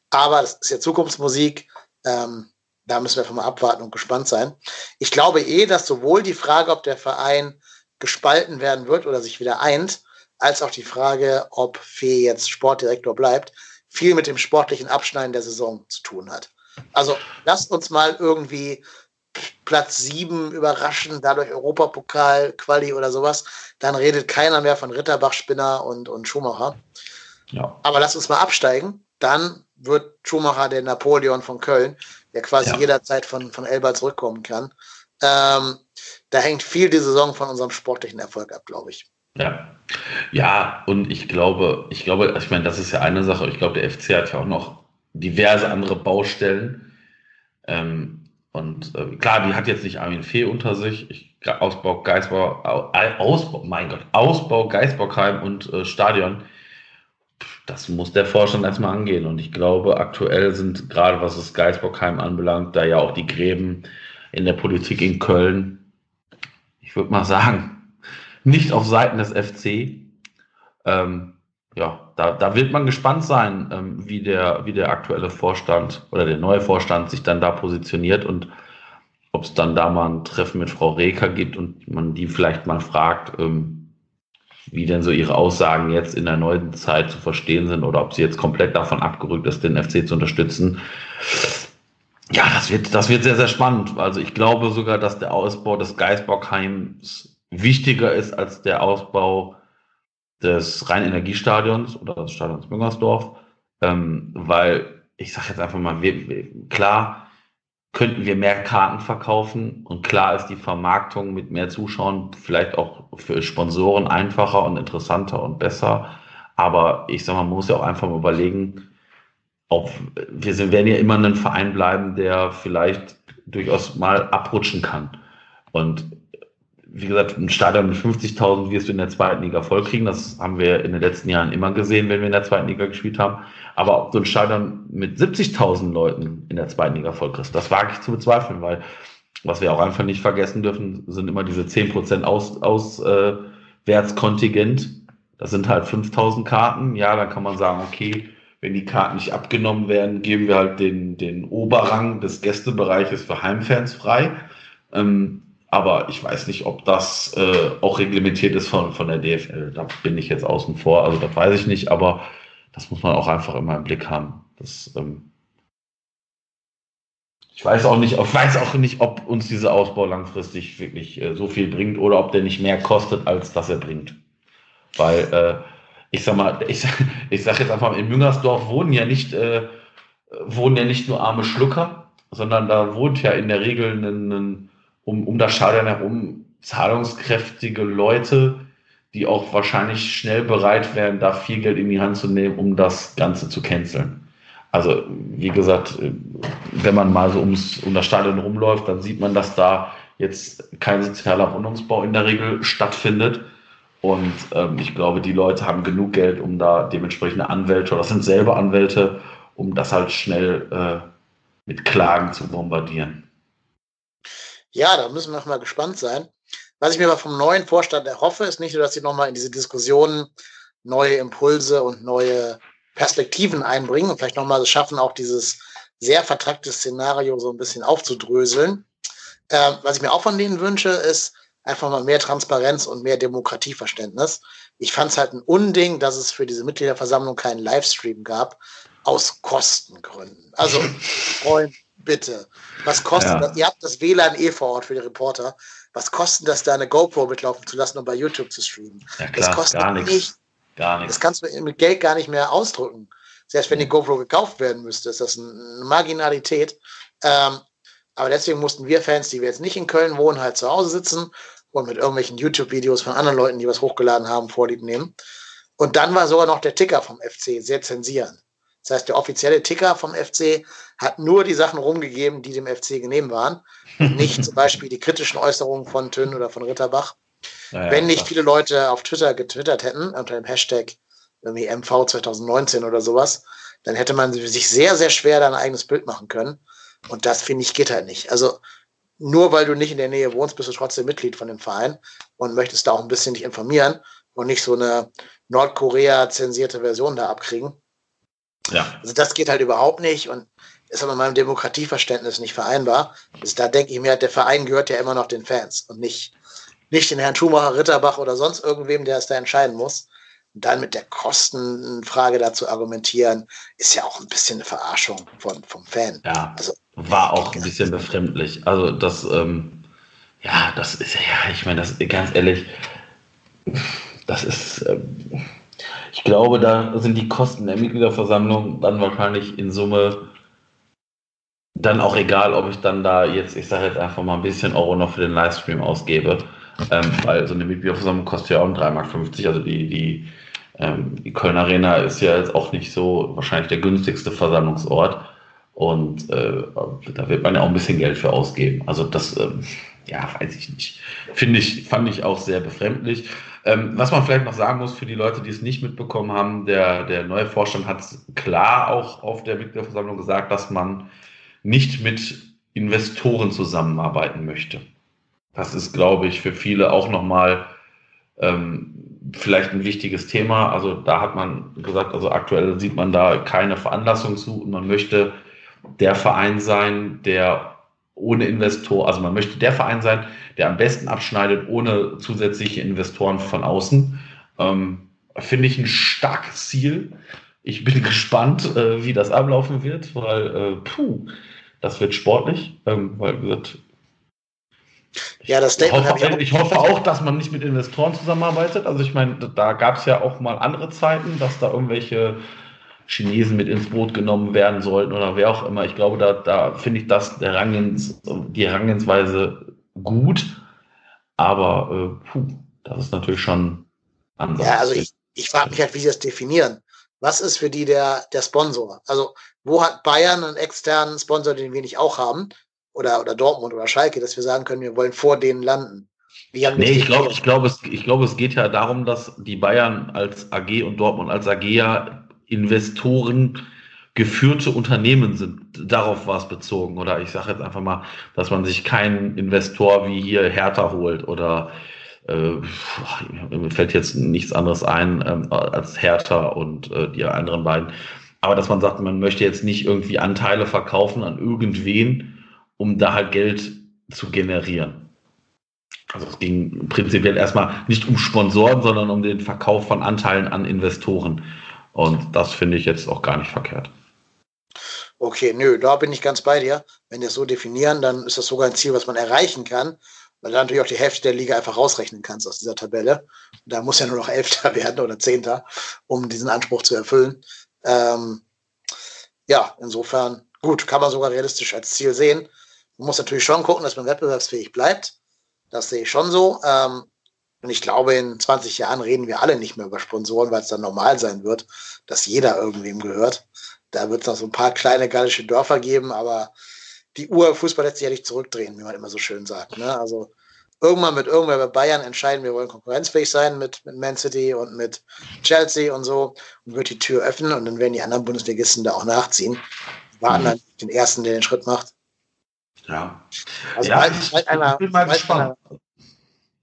Aber das ist ja Zukunftsmusik. Ähm, da müssen wir einfach mal abwarten und gespannt sein. Ich glaube eh, dass sowohl die Frage, ob der Verein gespalten werden wird oder sich wieder eint, als auch die Frage, ob Fee jetzt Sportdirektor bleibt, viel mit dem sportlichen Abschneiden der Saison zu tun hat. Also lasst uns mal irgendwie Platz 7 überraschen, dadurch Europapokal, Quali oder sowas, dann redet keiner mehr von Ritterbach, Spinner und, und Schumacher. Ja. Aber lass uns mal absteigen, dann wird Schumacher der Napoleon von Köln, der quasi ja. jederzeit von, von Elba zurückkommen kann. Ähm, da hängt viel die Saison von unserem sportlichen Erfolg ab, glaube ich. Ja. Ja, und ich glaube, ich glaube, ich meine, das ist ja eine Sache. Ich glaube, der FC hat ja auch noch diverse andere Baustellen. Ähm, und äh, klar, die hat jetzt nicht Armin Fee unter sich. Ich, Ausbau Geisbau, Ausbau, mein Gott, Ausbau Geisbockheim und äh, Stadion. Das muss der Vorstand erstmal angehen. Und ich glaube, aktuell sind gerade was das Geisbockheim anbelangt, da ja auch die Gräben in der Politik in Köln, ich würde mal sagen, nicht auf Seiten des FC. Ähm, ja, da, da wird man gespannt sein, ähm, wie, der, wie der aktuelle Vorstand oder der neue Vorstand sich dann da positioniert und ob es dann da mal ein Treffen mit Frau Reker gibt und man die vielleicht mal fragt, ähm, wie denn so ihre Aussagen jetzt in der neuen Zeit zu verstehen sind oder ob sie jetzt komplett davon abgerückt ist, den FC zu unterstützen. Ja, das wird, das wird sehr, sehr spannend. Also ich glaube sogar, dass der Ausbau des Geisbockheims wichtiger ist als der Ausbau des Rheinenergiestadions oder des Stadions Müngersdorf, ähm, weil ich sage jetzt einfach mal, wir, wir, klar könnten wir mehr Karten verkaufen und klar ist die Vermarktung mit mehr Zuschauern vielleicht auch für Sponsoren einfacher und interessanter und besser. Aber ich sage mal, man muss ja auch einfach mal überlegen, ob wir sind, werden ja immer ein Verein bleiben, der vielleicht durchaus mal abrutschen kann. Und wie gesagt, ein Stadion mit 50.000 wirst du in der zweiten Liga vollkriegen. Das haben wir in den letzten Jahren immer gesehen, wenn wir in der zweiten Liga gespielt haben. Aber ob du ein Stadion mit 70.000 Leuten in der zweiten Liga vollkriegst, das wage ich zu bezweifeln, weil was wir auch einfach nicht vergessen dürfen, sind immer diese 10% Aus, Auswärtskontingent. Äh, das sind halt 5.000 Karten. Ja, dann kann man sagen, okay, wenn die Karten nicht abgenommen werden, geben wir halt den, den Oberrang des Gästebereiches für Heimfans frei. Ähm, aber ich weiß nicht, ob das äh, auch reglementiert ist von, von der DFL. Da bin ich jetzt außen vor. Also das weiß ich nicht, aber das muss man auch einfach immer im Blick haben. Das, ähm ich weiß auch nicht, ich weiß auch nicht, ob uns dieser Ausbau langfristig wirklich äh, so viel bringt oder ob der nicht mehr kostet, als dass er bringt. Weil äh, ich sag mal, ich, ich sag jetzt einfach, in Müngersdorf wohnen ja nicht, äh, wohnen ja nicht nur arme Schlucker, sondern da wohnt ja in der Regel ein, ein um, um das Stadion herum zahlungskräftige Leute, die auch wahrscheinlich schnell bereit wären, da viel Geld in die Hand zu nehmen, um das Ganze zu canceln. Also, wie gesagt, wenn man mal so ums, um das Stadion rumläuft, dann sieht man, dass da jetzt kein sozialer Wohnungsbau in der Regel stattfindet. Und ähm, ich glaube, die Leute haben genug Geld, um da dementsprechende Anwälte oder sind selber Anwälte, um das halt schnell äh, mit Klagen zu bombardieren. Ja, da müssen wir noch mal gespannt sein. Was ich mir aber vom neuen Vorstand erhoffe, ist nicht nur, dass sie nochmal in diese Diskussionen neue Impulse und neue Perspektiven einbringen und vielleicht nochmal schaffen, auch dieses sehr vertrackte Szenario so ein bisschen aufzudröseln. Ähm, was ich mir auch von denen wünsche, ist einfach mal mehr Transparenz und mehr Demokratieverständnis. Ich fand es halt ein Unding, dass es für diese Mitgliederversammlung keinen Livestream gab, aus Kostengründen. Also, Freund, bitte. Was kostet ja. das? Ihr habt das WLAN eh vor Ort für die Reporter. Was kostet das, da eine GoPro mitlaufen zu lassen und bei YouTube zu streamen? Ja, klar, das kostet gar nichts. Nicht, gar nichts. Das kannst du mit Geld gar nicht mehr ausdrücken. Selbst wenn die GoPro gekauft werden müsste, ist das eine Marginalität. Ähm, aber deswegen mussten wir Fans, die wir jetzt nicht in Köln wohnen, halt zu Hause sitzen und mit irgendwelchen YouTube-Videos von anderen Leuten, die was hochgeladen haben, vorlieb nehmen. Und dann war sogar noch der Ticker vom FC sehr zensieren. Das heißt, der offizielle Ticker vom FC hat nur die Sachen rumgegeben, die dem FC genehm waren. nicht zum Beispiel die kritischen Äußerungen von Tünn oder von Ritterbach. Naja, Wenn nicht klar. viele Leute auf Twitter getwittert hätten, unter dem Hashtag irgendwie MV 2019 oder sowas, dann hätte man sich sehr, sehr schwer da ein eigenes Bild machen können. Und das finde ich geht halt nicht. Also nur weil du nicht in der Nähe wohnst, bist du trotzdem Mitglied von dem Verein und möchtest da auch ein bisschen dich informieren und nicht so eine Nordkorea zensierte Version da abkriegen. Ja. Also das geht halt überhaupt nicht und ist aber mit meinem Demokratieverständnis nicht vereinbar. Also da denke ich mir, der Verein gehört ja immer noch den Fans und nicht, nicht den Herrn Schumacher, Ritterbach oder sonst irgendwem, der es da entscheiden muss. Und dann mit der Kostenfrage dazu argumentieren, ist ja auch ein bisschen eine Verarschung von, vom Fan. Ja, also, war auch ein bisschen befremdlich. Also das, ähm, ja, das ist ja, ich meine, das ganz ehrlich, das ist, ähm, ich glaube, da sind die Kosten der Mitgliederversammlung dann wahrscheinlich in Summe dann auch egal, ob ich dann da jetzt, ich sage jetzt einfach mal ein bisschen Euro noch für den Livestream ausgebe, ähm, weil so eine Mitgliederversammlung kostet ja auch 3,50 Mark. Also die, die, ähm, die Köln Arena ist ja jetzt auch nicht so wahrscheinlich der günstigste Versammlungsort. Und äh, da wird man ja auch ein bisschen Geld für ausgeben. Also das, ähm, ja, weiß ich nicht. Finde ich, fand ich auch sehr befremdlich. Ähm, was man vielleicht noch sagen muss für die Leute, die es nicht mitbekommen haben, der, der neue Vorstand hat klar auch auf der Mitgliederversammlung gesagt, dass man nicht mit Investoren zusammenarbeiten möchte. Das ist, glaube ich, für viele auch nochmal ähm, vielleicht ein wichtiges Thema. Also da hat man gesagt, also aktuell sieht man da keine Veranlassung zu und man möchte der Verein sein, der ohne Investor, also man möchte der Verein sein, der am besten abschneidet ohne zusätzliche Investoren von außen. Ähm, Finde ich ein starkes Ziel. Ich bin gespannt, äh, wie das ablaufen wird, weil, äh, puh, das wird sportlich, ähm, weil wird. Ja, das ich hoffe, ich, ich hoffe auch, dass man nicht mit Investoren zusammenarbeitet. Also ich meine, da gab es ja auch mal andere Zeiten, dass da irgendwelche Chinesen mit ins Boot genommen werden sollten oder wer auch immer. Ich glaube, da, da finde ich das der Rangens, die Herangehensweise gut, aber äh, puh, das ist natürlich schon anders. Ja, also ich, ich frage mich halt, wie sie das definieren. Was ist für die der, der Sponsor? Also, wo hat Bayern einen externen Sponsor, den wir nicht auch haben? Oder, oder Dortmund oder Schalke, dass wir sagen können, wir wollen vor denen landen. Wie nee, ich glaube, ich glaube, es, ich glaube, es geht ja darum, dass die Bayern als AG und Dortmund als AG ja Investoren geführte Unternehmen sind. Darauf war es bezogen. Oder ich sage jetzt einfach mal, dass man sich keinen Investor wie hier Hertha holt oder äh, mir fällt jetzt nichts anderes ein ähm, als Hertha und äh, die anderen beiden. Aber dass man sagt, man möchte jetzt nicht irgendwie Anteile verkaufen an irgendwen, um da halt Geld zu generieren. Also es ging prinzipiell erstmal nicht um Sponsoren, sondern um den Verkauf von Anteilen an Investoren. Und das finde ich jetzt auch gar nicht verkehrt. Okay, nö, da bin ich ganz bei dir. Wenn wir es so definieren, dann ist das sogar ein Ziel, was man erreichen kann, weil du natürlich auch die Hälfte der Liga einfach rausrechnen kannst aus dieser Tabelle. Da muss ja nur noch Elfter werden oder Zehnter, um diesen Anspruch zu erfüllen. Ähm, ja, insofern, gut, kann man sogar realistisch als Ziel sehen. Man muss natürlich schon gucken, dass man wettbewerbsfähig bleibt. Das sehe ich schon so. Ähm, und ich glaube, in 20 Jahren reden wir alle nicht mehr über Sponsoren, weil es dann normal sein wird, dass jeder irgendwem gehört. Da wird es noch so ein paar kleine gallische Dörfer geben, aber die Uhr Fußball lässt sich ja nicht zurückdrehen, wie man immer so schön sagt. Ne? Also irgendwann mit irgendwer bei Bayern entscheiden, wir wollen konkurrenzfähig sein mit, mit Man City und mit Chelsea und so und wird die Tür öffnen und dann werden die anderen Bundesligisten da auch nachziehen. Warten mhm. dann den ersten, der den Schritt macht. Ja. Also ja, ich, halt einer, ich bin mal gespannt.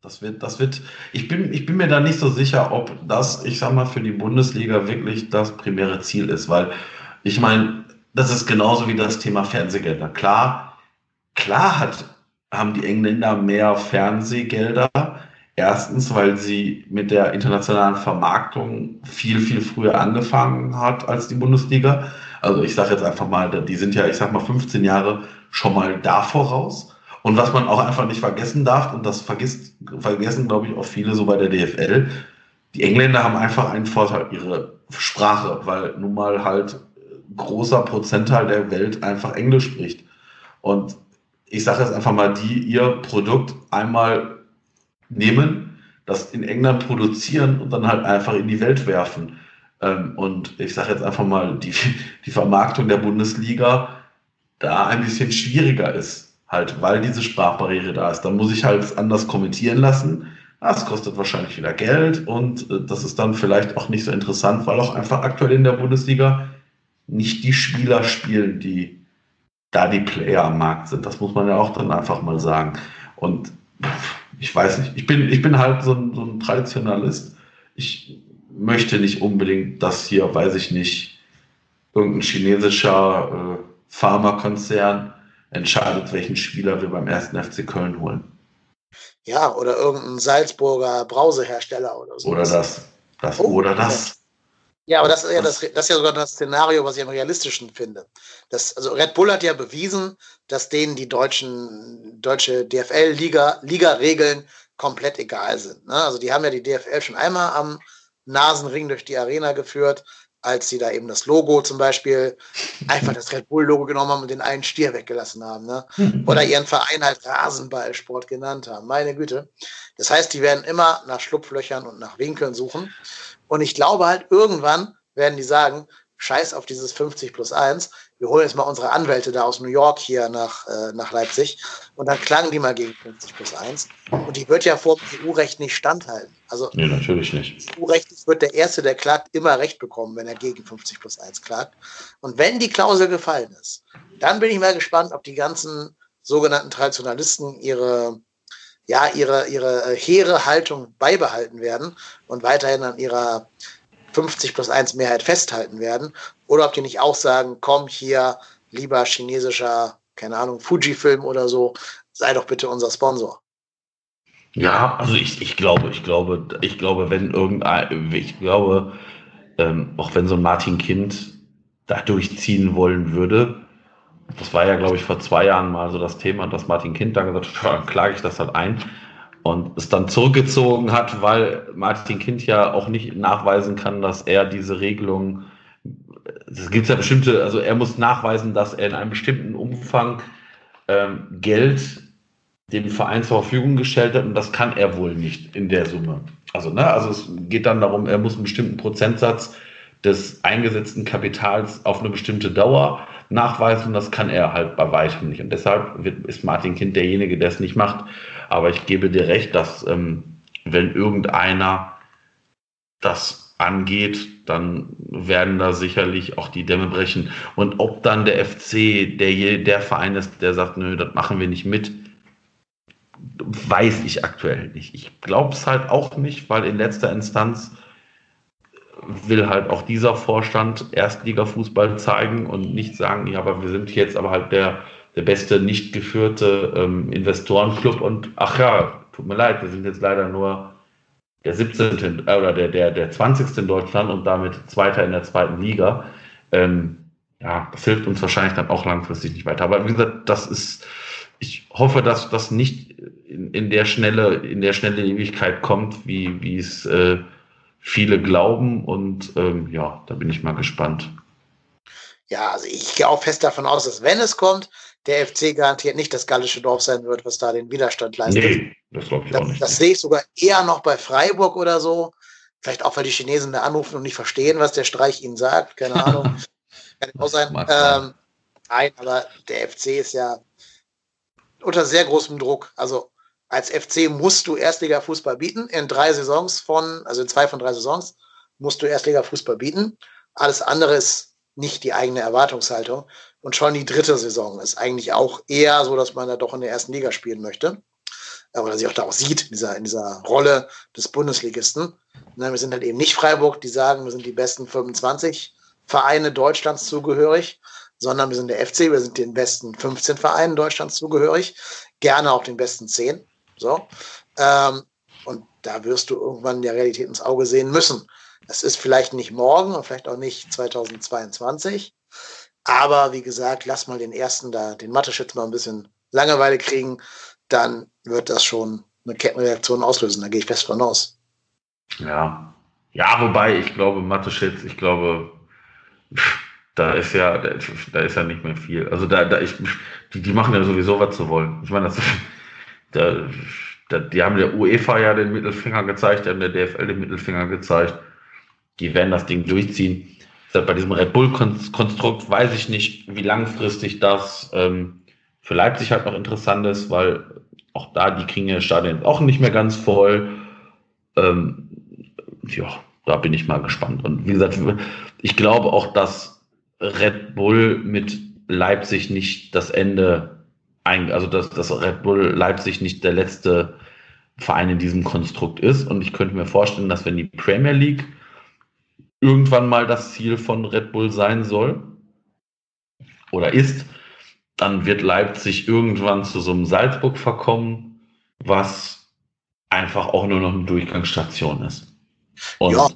Das wird, das wird, ich bin, ich bin mir da nicht so sicher, ob das, ich sag mal, für die Bundesliga wirklich das primäre Ziel ist, weil ich meine, das ist genauso wie das Thema Fernsehgelder. Klar, klar hat, haben die Engländer mehr Fernsehgelder. Erstens, weil sie mit der internationalen Vermarktung viel, viel früher angefangen hat als die Bundesliga. Also ich sage jetzt einfach mal, die sind ja, ich sag mal, 15 Jahre schon mal da voraus. Und was man auch einfach nicht vergessen darf, und das vergisst, vergessen, glaube ich, auch viele so bei der DFL, die Engländer haben einfach einen Vorteil, ihre Sprache, weil nun mal halt großer Prozentteil der Welt einfach Englisch spricht. Und ich sage jetzt einfach mal, die ihr Produkt einmal nehmen, das in England produzieren und dann halt einfach in die Welt werfen. Ähm, und ich sage jetzt einfach mal, die, die Vermarktung der Bundesliga da ein bisschen schwieriger ist, halt, weil diese Sprachbarriere da ist. Dann muss ich halt anders kommentieren lassen. Das kostet wahrscheinlich wieder Geld und äh, das ist dann vielleicht auch nicht so interessant, weil auch einfach aktuell in der Bundesliga nicht die Spieler spielen, die da die Player am Markt sind. Das muss man ja auch dann einfach mal sagen. Und ich weiß nicht, ich bin, ich bin halt so ein, so ein Traditionalist. Ich möchte nicht unbedingt, dass hier, weiß ich nicht, irgendein chinesischer äh, Pharmakonzern entscheidet, welchen Spieler wir beim ersten FC Köln holen. Ja, oder irgendein Salzburger Brausehersteller oder so. Oder das. das oh, oder das. Ja, aber das ist ja, das, das ist ja sogar das Szenario, was ich am realistischen finde. Das, also Red Bull hat ja bewiesen, dass denen die deutschen, deutsche DFL-Liga, Liga-Regeln komplett egal sind. Ne? Also die haben ja die DFL schon einmal am Nasenring durch die Arena geführt als sie da eben das Logo zum Beispiel, einfach das Red Bull-Logo genommen haben und den einen Stier weggelassen haben. Ne? Oder ihren Verein halt Rasenballsport genannt haben. Meine Güte. Das heißt, die werden immer nach Schlupflöchern und nach Winkeln suchen. Und ich glaube halt, irgendwann werden die sagen, scheiß auf dieses 50 plus 1. Wir holen jetzt mal unsere Anwälte da aus New York hier nach, äh, nach Leipzig und dann klagen die mal gegen 50 plus 1. Und die wird ja vor dem EU-Recht nicht standhalten. Also, nee, natürlich nicht. EU-rechtlich wird der Erste, der klagt, immer Recht bekommen, wenn er gegen 50 plus 1 klagt. Und wenn die Klausel gefallen ist, dann bin ich mal gespannt, ob die ganzen sogenannten Traditionalisten ihre, ja, ihre, ihre äh, hehre Haltung beibehalten werden und weiterhin an ihrer 50 plus 1 Mehrheit festhalten werden. Oder ob die nicht auch sagen, komm hier, lieber chinesischer, keine Ahnung, Fujifilm oder so, sei doch bitte unser Sponsor. Ja, also ich, ich glaube, ich glaube, ich glaube, wenn irgendein, ich glaube, ähm, auch wenn so ein Martin Kind da durchziehen wollen würde, das war ja, glaube ich, vor zwei Jahren mal so das Thema, dass Martin Kind da gesagt hat, dann klage ich das halt ein und es dann zurückgezogen hat, weil Martin Kind ja auch nicht nachweisen kann, dass er diese Regelung, es gibt ja bestimmte, also er muss nachweisen, dass er in einem bestimmten Umfang ähm, Geld dem Verein zur Verfügung gestellt hat und das kann er wohl nicht in der Summe. Also, ne, also es geht dann darum, er muss einen bestimmten Prozentsatz des eingesetzten Kapitals auf eine bestimmte Dauer nachweisen. Das kann er halt bei weitem nicht. Und deshalb wird, ist Martin Kind derjenige, der es nicht macht. Aber ich gebe dir recht, dass ähm, wenn irgendeiner das angeht, dann werden da sicherlich auch die Dämme brechen. Und ob dann der FC der, der Verein ist, der sagt, nö, das machen wir nicht mit, weiß ich aktuell nicht. Ich glaube es halt auch nicht, weil in letzter Instanz will halt auch dieser Vorstand Erstliga-Fußball zeigen und nicht sagen, ja, aber wir sind jetzt aber halt der der beste nicht geführte ähm, Investorenclub und ach ja, tut mir leid, wir sind jetzt leider nur der 17. Äh, oder der, der, der 20. in Deutschland und damit Zweiter in der zweiten Liga. Ähm, ja, das hilft uns wahrscheinlich dann auch langfristig nicht weiter. Aber wie gesagt, das ist, ich hoffe, dass das nicht in, in der schnelle, in der schnelle Ewigkeit kommt, wie, wie es äh, viele glauben. Und ähm, ja, da bin ich mal gespannt. Ja, also ich gehe auch fest davon aus, dass wenn es kommt, der FC garantiert nicht das gallische Dorf sein wird, was da den Widerstand leistet. Nee, das glaube ich auch nicht. Das sehe ich sogar eher noch bei Freiburg oder so. Vielleicht auch, weil die Chinesen da anrufen und nicht verstehen, was der Streich ihnen sagt. Keine Ahnung. Kann auch sein. Ähm, nein, aber der FC ist ja unter sehr großem Druck. Also als FC musst du Erstliga-Fußball bieten. In drei Saisons von, also in zwei von drei Saisons musst du Erstliga-Fußball bieten. Alles andere ist nicht die eigene Erwartungshaltung. Und schon die dritte Saison ist eigentlich auch eher so, dass man da doch in der ersten Liga spielen möchte. Oder sich auch da auch sieht, in dieser, in dieser Rolle des Bundesligisten. Na, wir sind halt eben nicht Freiburg, die sagen, wir sind die besten 25 Vereine Deutschlands zugehörig, sondern wir sind der FC, wir sind den besten 15 Vereinen Deutschlands zugehörig, gerne auch den besten 10. So. Ähm, und da wirst du irgendwann der Realität ins Auge sehen müssen. Es ist vielleicht nicht morgen und vielleicht auch nicht 2022. Aber wie gesagt, lass mal den ersten da, den Mathe-Schütz mal ein bisschen Langeweile kriegen, dann wird das schon eine Kettenreaktion auslösen. Da gehe ich fest von aus. Ja. Ja, wobei ich glaube, Mathe-Schütz, ich glaube, da ist ja, da ist ja nicht mehr viel. Also da, da ich, die, die machen ja sowieso, was sie wollen. Ich meine, das, da, da, die haben der UEFA ja den Mittelfinger gezeigt, die haben der DFL den Mittelfinger gezeigt. Die werden das Ding durchziehen. Bei diesem Red Bull-Konstrukt weiß ich nicht, wie langfristig das ähm, für Leipzig halt noch interessant ist, weil auch da die kriegen ja Stadien auch nicht mehr ganz voll. Ähm, ja, da bin ich mal gespannt. Und wie gesagt, ich glaube auch, dass Red Bull mit Leipzig nicht das Ende also dass, dass Red Bull Leipzig nicht der letzte Verein in diesem Konstrukt ist. Und ich könnte mir vorstellen, dass wenn die Premier League irgendwann mal das Ziel von Red Bull sein soll oder ist, dann wird Leipzig irgendwann zu so einem Salzburg verkommen, was einfach auch nur noch eine Durchgangsstation ist. Und ja.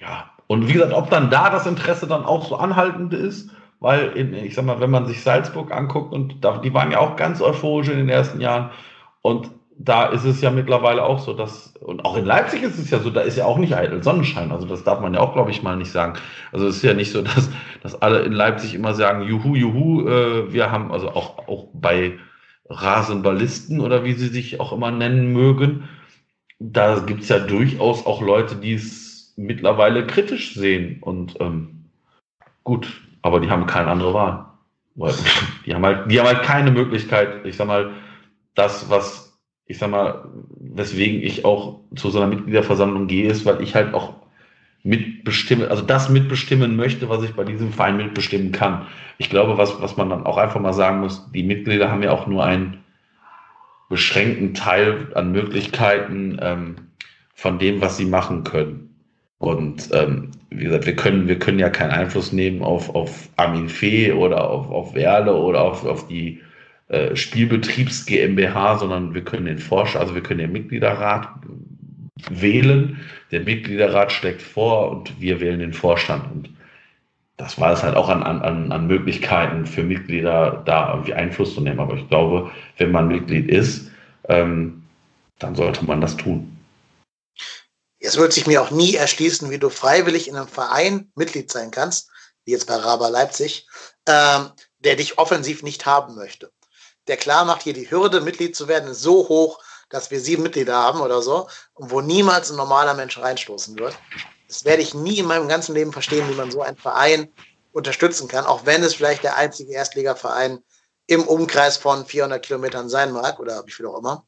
ja. Und wie gesagt, ob dann da das Interesse dann auch so anhaltend ist, weil in, ich sag mal, wenn man sich Salzburg anguckt und da, die waren ja auch ganz euphorisch in den ersten Jahren und da ist es ja mittlerweile auch so, dass, und auch in Leipzig ist es ja so, da ist ja auch nicht eitel Sonnenschein. Also das darf man ja auch, glaube ich, mal nicht sagen. Also es ist ja nicht so, dass, dass alle in Leipzig immer sagen, juhu, juhu, äh, wir haben, also auch, auch bei Rasenballisten oder wie sie sich auch immer nennen mögen, da gibt es ja durchaus auch Leute, die es mittlerweile kritisch sehen. Und ähm, gut, aber die haben keine andere Wahl. Die haben halt, die haben halt keine Möglichkeit, ich sag mal, das, was, ich sag mal, weswegen ich auch zu so einer Mitgliederversammlung gehe, ist, weil ich halt auch mitbestimmen, also das mitbestimmen möchte, was ich bei diesem Verein mitbestimmen kann. Ich glaube, was, was man dann auch einfach mal sagen muss, die Mitglieder haben ja auch nur einen beschränkten Teil an Möglichkeiten ähm, von dem, was sie machen können. Und ähm, wie gesagt, wir können, wir können ja keinen Einfluss nehmen auf, auf Armin Fee oder auf, auf Werle oder auf, auf die äh, Spielbetriebs GmbH, sondern wir können den Forscher, also wir können den Mitgliederrat wählen. Der Mitgliederrat steckt vor und wir wählen den Vorstand. Und das war es halt auch an, an, an Möglichkeiten für Mitglieder, da irgendwie Einfluss zu nehmen. Aber ich glaube, wenn man Mitglied ist, ähm, dann sollte man das tun. Es wird sich mir auch nie erschließen, wie du freiwillig in einem Verein Mitglied sein kannst, wie jetzt bei Raba Leipzig, ähm, der dich offensiv nicht haben möchte. Der klar macht, hier die Hürde, Mitglied zu werden, ist so hoch, dass wir sieben Mitglieder haben oder so, und wo niemals ein normaler Mensch reinstoßen wird. Das werde ich nie in meinem ganzen Leben verstehen, wie man so einen Verein unterstützen kann, auch wenn es vielleicht der einzige Erstligaverein im Umkreis von 400 Kilometern sein mag oder wie viel auch immer.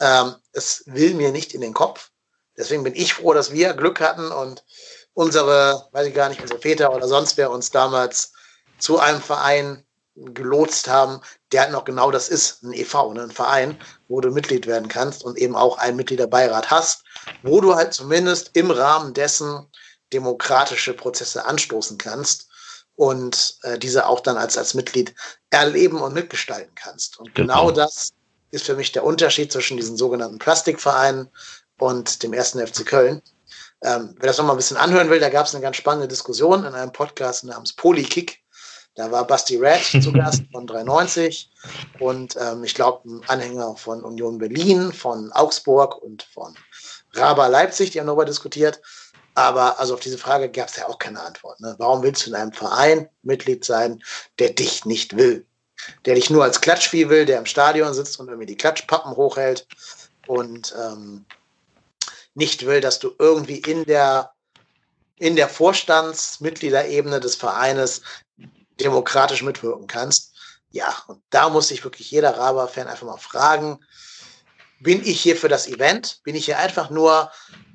Ähm, es will mir nicht in den Kopf. Deswegen bin ich froh, dass wir Glück hatten und unsere, weiß ich gar nicht, unsere Väter oder sonst wer uns damals zu einem Verein gelotst haben, der halt noch genau das ist, ein EV, ne, ein Verein, wo du Mitglied werden kannst und eben auch einen Mitgliederbeirat hast, wo du halt zumindest im Rahmen dessen demokratische Prozesse anstoßen kannst und äh, diese auch dann als, als Mitglied erleben und mitgestalten kannst. Und genau, genau das ist für mich der Unterschied zwischen diesen sogenannten Plastikvereinen und dem ersten FC Köln. Ähm, wer das nochmal ein bisschen anhören will, da gab es eine ganz spannende Diskussion in einem Podcast namens Polykick. Da war Basti Red zu Gast von 93 und ähm, ich glaube ein Anhänger von Union Berlin, von Augsburg und von Raba Leipzig, die haben darüber diskutiert. Aber also auf diese Frage gab es ja auch keine Antwort. Ne? Warum willst du in einem Verein Mitglied sein, der dich nicht will? Der dich nur als Klatschvieh will, der im Stadion sitzt und irgendwie die Klatschpappen hochhält und ähm, nicht will, dass du irgendwie in der, in der Vorstandsmitgliederebene des Vereines demokratisch mitwirken kannst. Ja, und da muss sich wirklich jeder Raber-Fan einfach mal fragen, bin ich hier für das Event? Bin ich hier einfach nur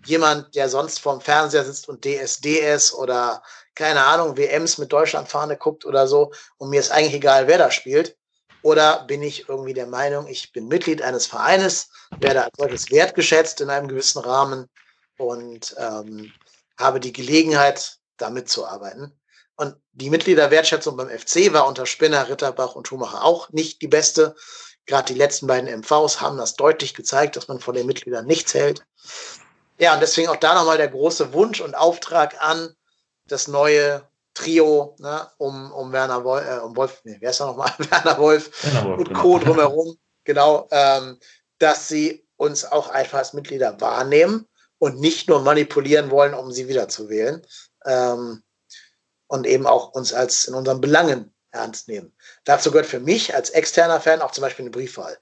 jemand, der sonst vorm Fernseher sitzt und DSDS oder keine Ahnung, WMs mit Deutschlandfahne guckt oder so und mir ist eigentlich egal, wer da spielt? Oder bin ich irgendwie der Meinung, ich bin Mitglied eines Vereines, werde als solches wertgeschätzt in einem gewissen Rahmen und ähm, habe die Gelegenheit, da mitzuarbeiten? Und die Mitgliederwertschätzung beim FC war unter Spinner, Ritterbach und Schumacher auch nicht die beste. Gerade die letzten beiden MVs haben das deutlich gezeigt, dass man von den Mitgliedern nichts hält. Ja, und deswegen auch da nochmal der große Wunsch und Auftrag an das neue Trio ne, um, um Werner Wolf, äh, um Wolf, nee, wer ist da nochmal? Werner Wolf Werner Wolf, und genau. Co. drumherum, genau, ähm, dass sie uns auch einfach als Mitglieder wahrnehmen und nicht nur manipulieren wollen, um sie wiederzuwählen. Ähm, und eben auch uns als in unseren Belangen ernst nehmen. Dazu gehört für mich als externer Fan auch zum Beispiel eine Briefwahl.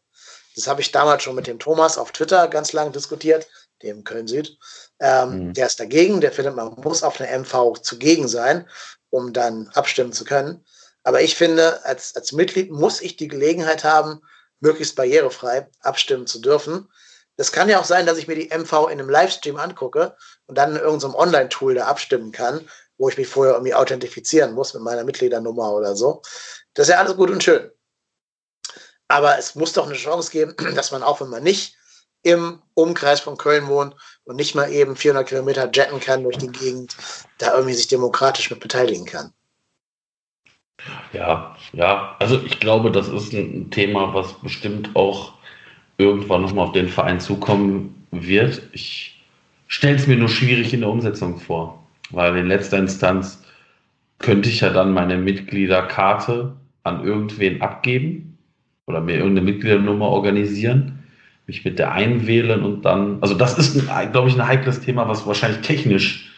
Das habe ich damals schon mit dem Thomas auf Twitter ganz lange diskutiert, dem Köln Süd. Ähm, mhm. Der ist dagegen, der findet, man muss auf eine MV zugegen sein, um dann abstimmen zu können. Aber ich finde, als, als Mitglied muss ich die Gelegenheit haben, möglichst barrierefrei abstimmen zu dürfen. Das kann ja auch sein, dass ich mir die MV in einem Livestream angucke und dann in irgendeinem Online-Tool da abstimmen kann, wo ich mich vorher irgendwie authentifizieren muss mit meiner Mitgliedernummer oder so. Das ist ja alles gut und schön. Aber es muss doch eine Chance geben, dass man auch, wenn man nicht im Umkreis von Köln wohnt und nicht mal eben 400 Kilometer jetten kann durch die Gegend, da irgendwie sich demokratisch mit beteiligen kann. Ja, ja, also ich glaube, das ist ein Thema, was bestimmt auch irgendwann nochmal auf den Verein zukommen wird. Ich stelle es mir nur schwierig in der Umsetzung vor. Weil in letzter Instanz könnte ich ja dann meine Mitgliederkarte an irgendwen abgeben oder mir irgendeine Mitgliedernummer organisieren, mich mit der einwählen und dann, also das ist, glaube ich, ein heikles Thema, was wahrscheinlich technisch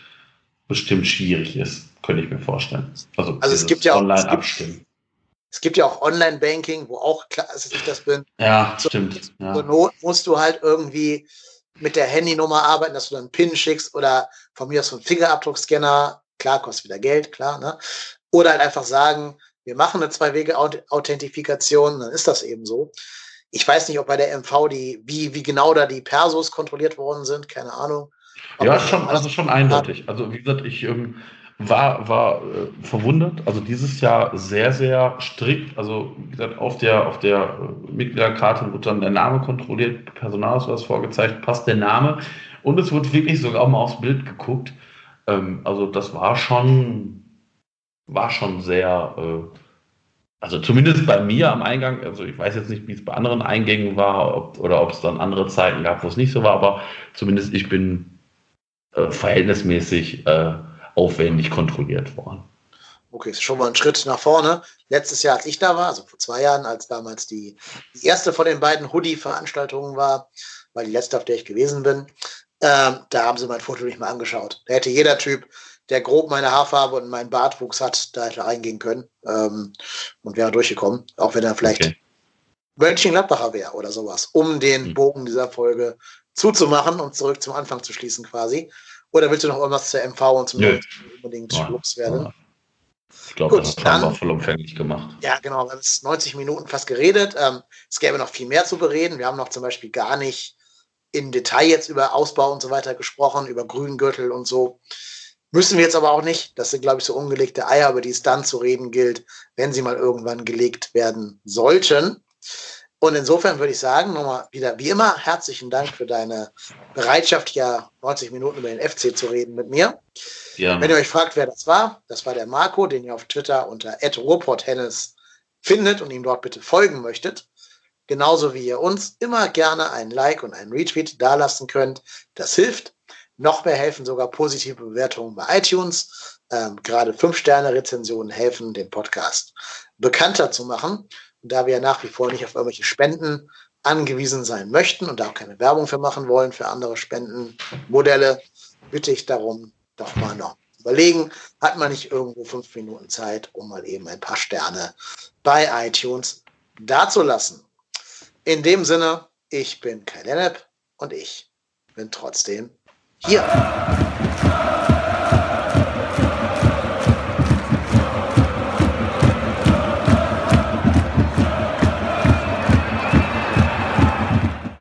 bestimmt schwierig ist, könnte ich mir vorstellen. Also, also es gibt ja auch online abstimmen. Es gibt ja auch Online-Banking, wo auch klar ist, dass ich das bin. Ja, so, stimmt. Ja. Zur Not musst du halt irgendwie mit der Handynummer arbeiten, dass du dann einen PIN schickst oder von mir aus so einen Fingerabdruckscanner. Klar, kostet wieder Geld, klar. Ne? Oder halt einfach sagen, wir machen eine Zwei-Wege-Authentifikation, dann ist das eben so. Ich weiß nicht, ob bei der MV die, wie, wie genau da die Persos kontrolliert worden sind, keine Ahnung. ja, schon, also schon eindeutig. Also wie gesagt, ich ähm, war, war äh, verwundert. Also dieses Jahr sehr, sehr strikt. Also wie gesagt, auf der, auf der äh, Mitgliederkarte wird dann der Name kontrolliert, Personalausweis vorgezeigt, passt der Name. Und es wird wirklich sogar mal aufs Bild geguckt. Ähm, also das war schon, war schon sehr, äh, also zumindest bei mir am Eingang, also ich weiß jetzt nicht, wie es bei anderen Eingängen war ob, oder ob es dann andere Zeiten gab, wo es nicht so war, aber zumindest ich bin äh, verhältnismäßig äh, aufwendig kontrolliert worden. Okay, ist schon mal ein Schritt nach vorne. Letztes Jahr, als ich da war, also vor zwei Jahren, als damals die, die erste von den beiden Hoodie-Veranstaltungen war, weil die letzte, auf der ich gewesen bin, ähm, da haben sie mein Foto nicht mal angeschaut. Da hätte jeder Typ, der grob meine Haarfarbe und meinen Bartwuchs hat, da hätte reingehen können ähm, und wäre durchgekommen, auch wenn er vielleicht okay. Mönchengladbacher wäre oder sowas, um den hm. Bogen dieser Folge zuzumachen und zurück zum Anfang zu schließen quasi. Oder willst du noch irgendwas zur MV und zum Nö. unbedingt ja. loswerden? Ich glaube, das haben wir vollumfänglich gemacht. Ja, genau. Wir haben jetzt 90 Minuten fast geredet. Ähm, es gäbe noch viel mehr zu bereden. Wir haben noch zum Beispiel gar nicht in Detail jetzt über Ausbau und so weiter gesprochen, über Grüngürtel und so. Müssen wir jetzt aber auch nicht. Das sind, glaube ich, so ungelegte Eier, über die es dann zu reden gilt, wenn sie mal irgendwann gelegt werden sollten. Und insofern würde ich sagen, nochmal wieder wie immer herzlichen Dank für deine Bereitschaft, ja 90 Minuten über den FC zu reden mit mir. Ja. Wenn ihr euch fragt, wer das war, das war der Marco, den ihr auf Twitter unter @ruhrporthennis findet und ihm dort bitte folgen möchtet. Genauso wie ihr uns immer gerne ein Like und ein Retweet dalassen könnt. Das hilft. Noch mehr helfen sogar positive Bewertungen bei iTunes. Ähm, gerade 5-Sterne-Rezensionen helfen, den Podcast bekannter zu machen. Und da wir nach wie vor nicht auf irgendwelche Spenden angewiesen sein möchten und da auch keine Werbung für machen wollen für andere Spendenmodelle, bitte ich darum, doch mal noch überlegen, hat man nicht irgendwo fünf Minuten Zeit, um mal eben ein paar Sterne bei iTunes dazulassen. In dem Sinne, ich bin Kai Lennep und ich bin trotzdem hier.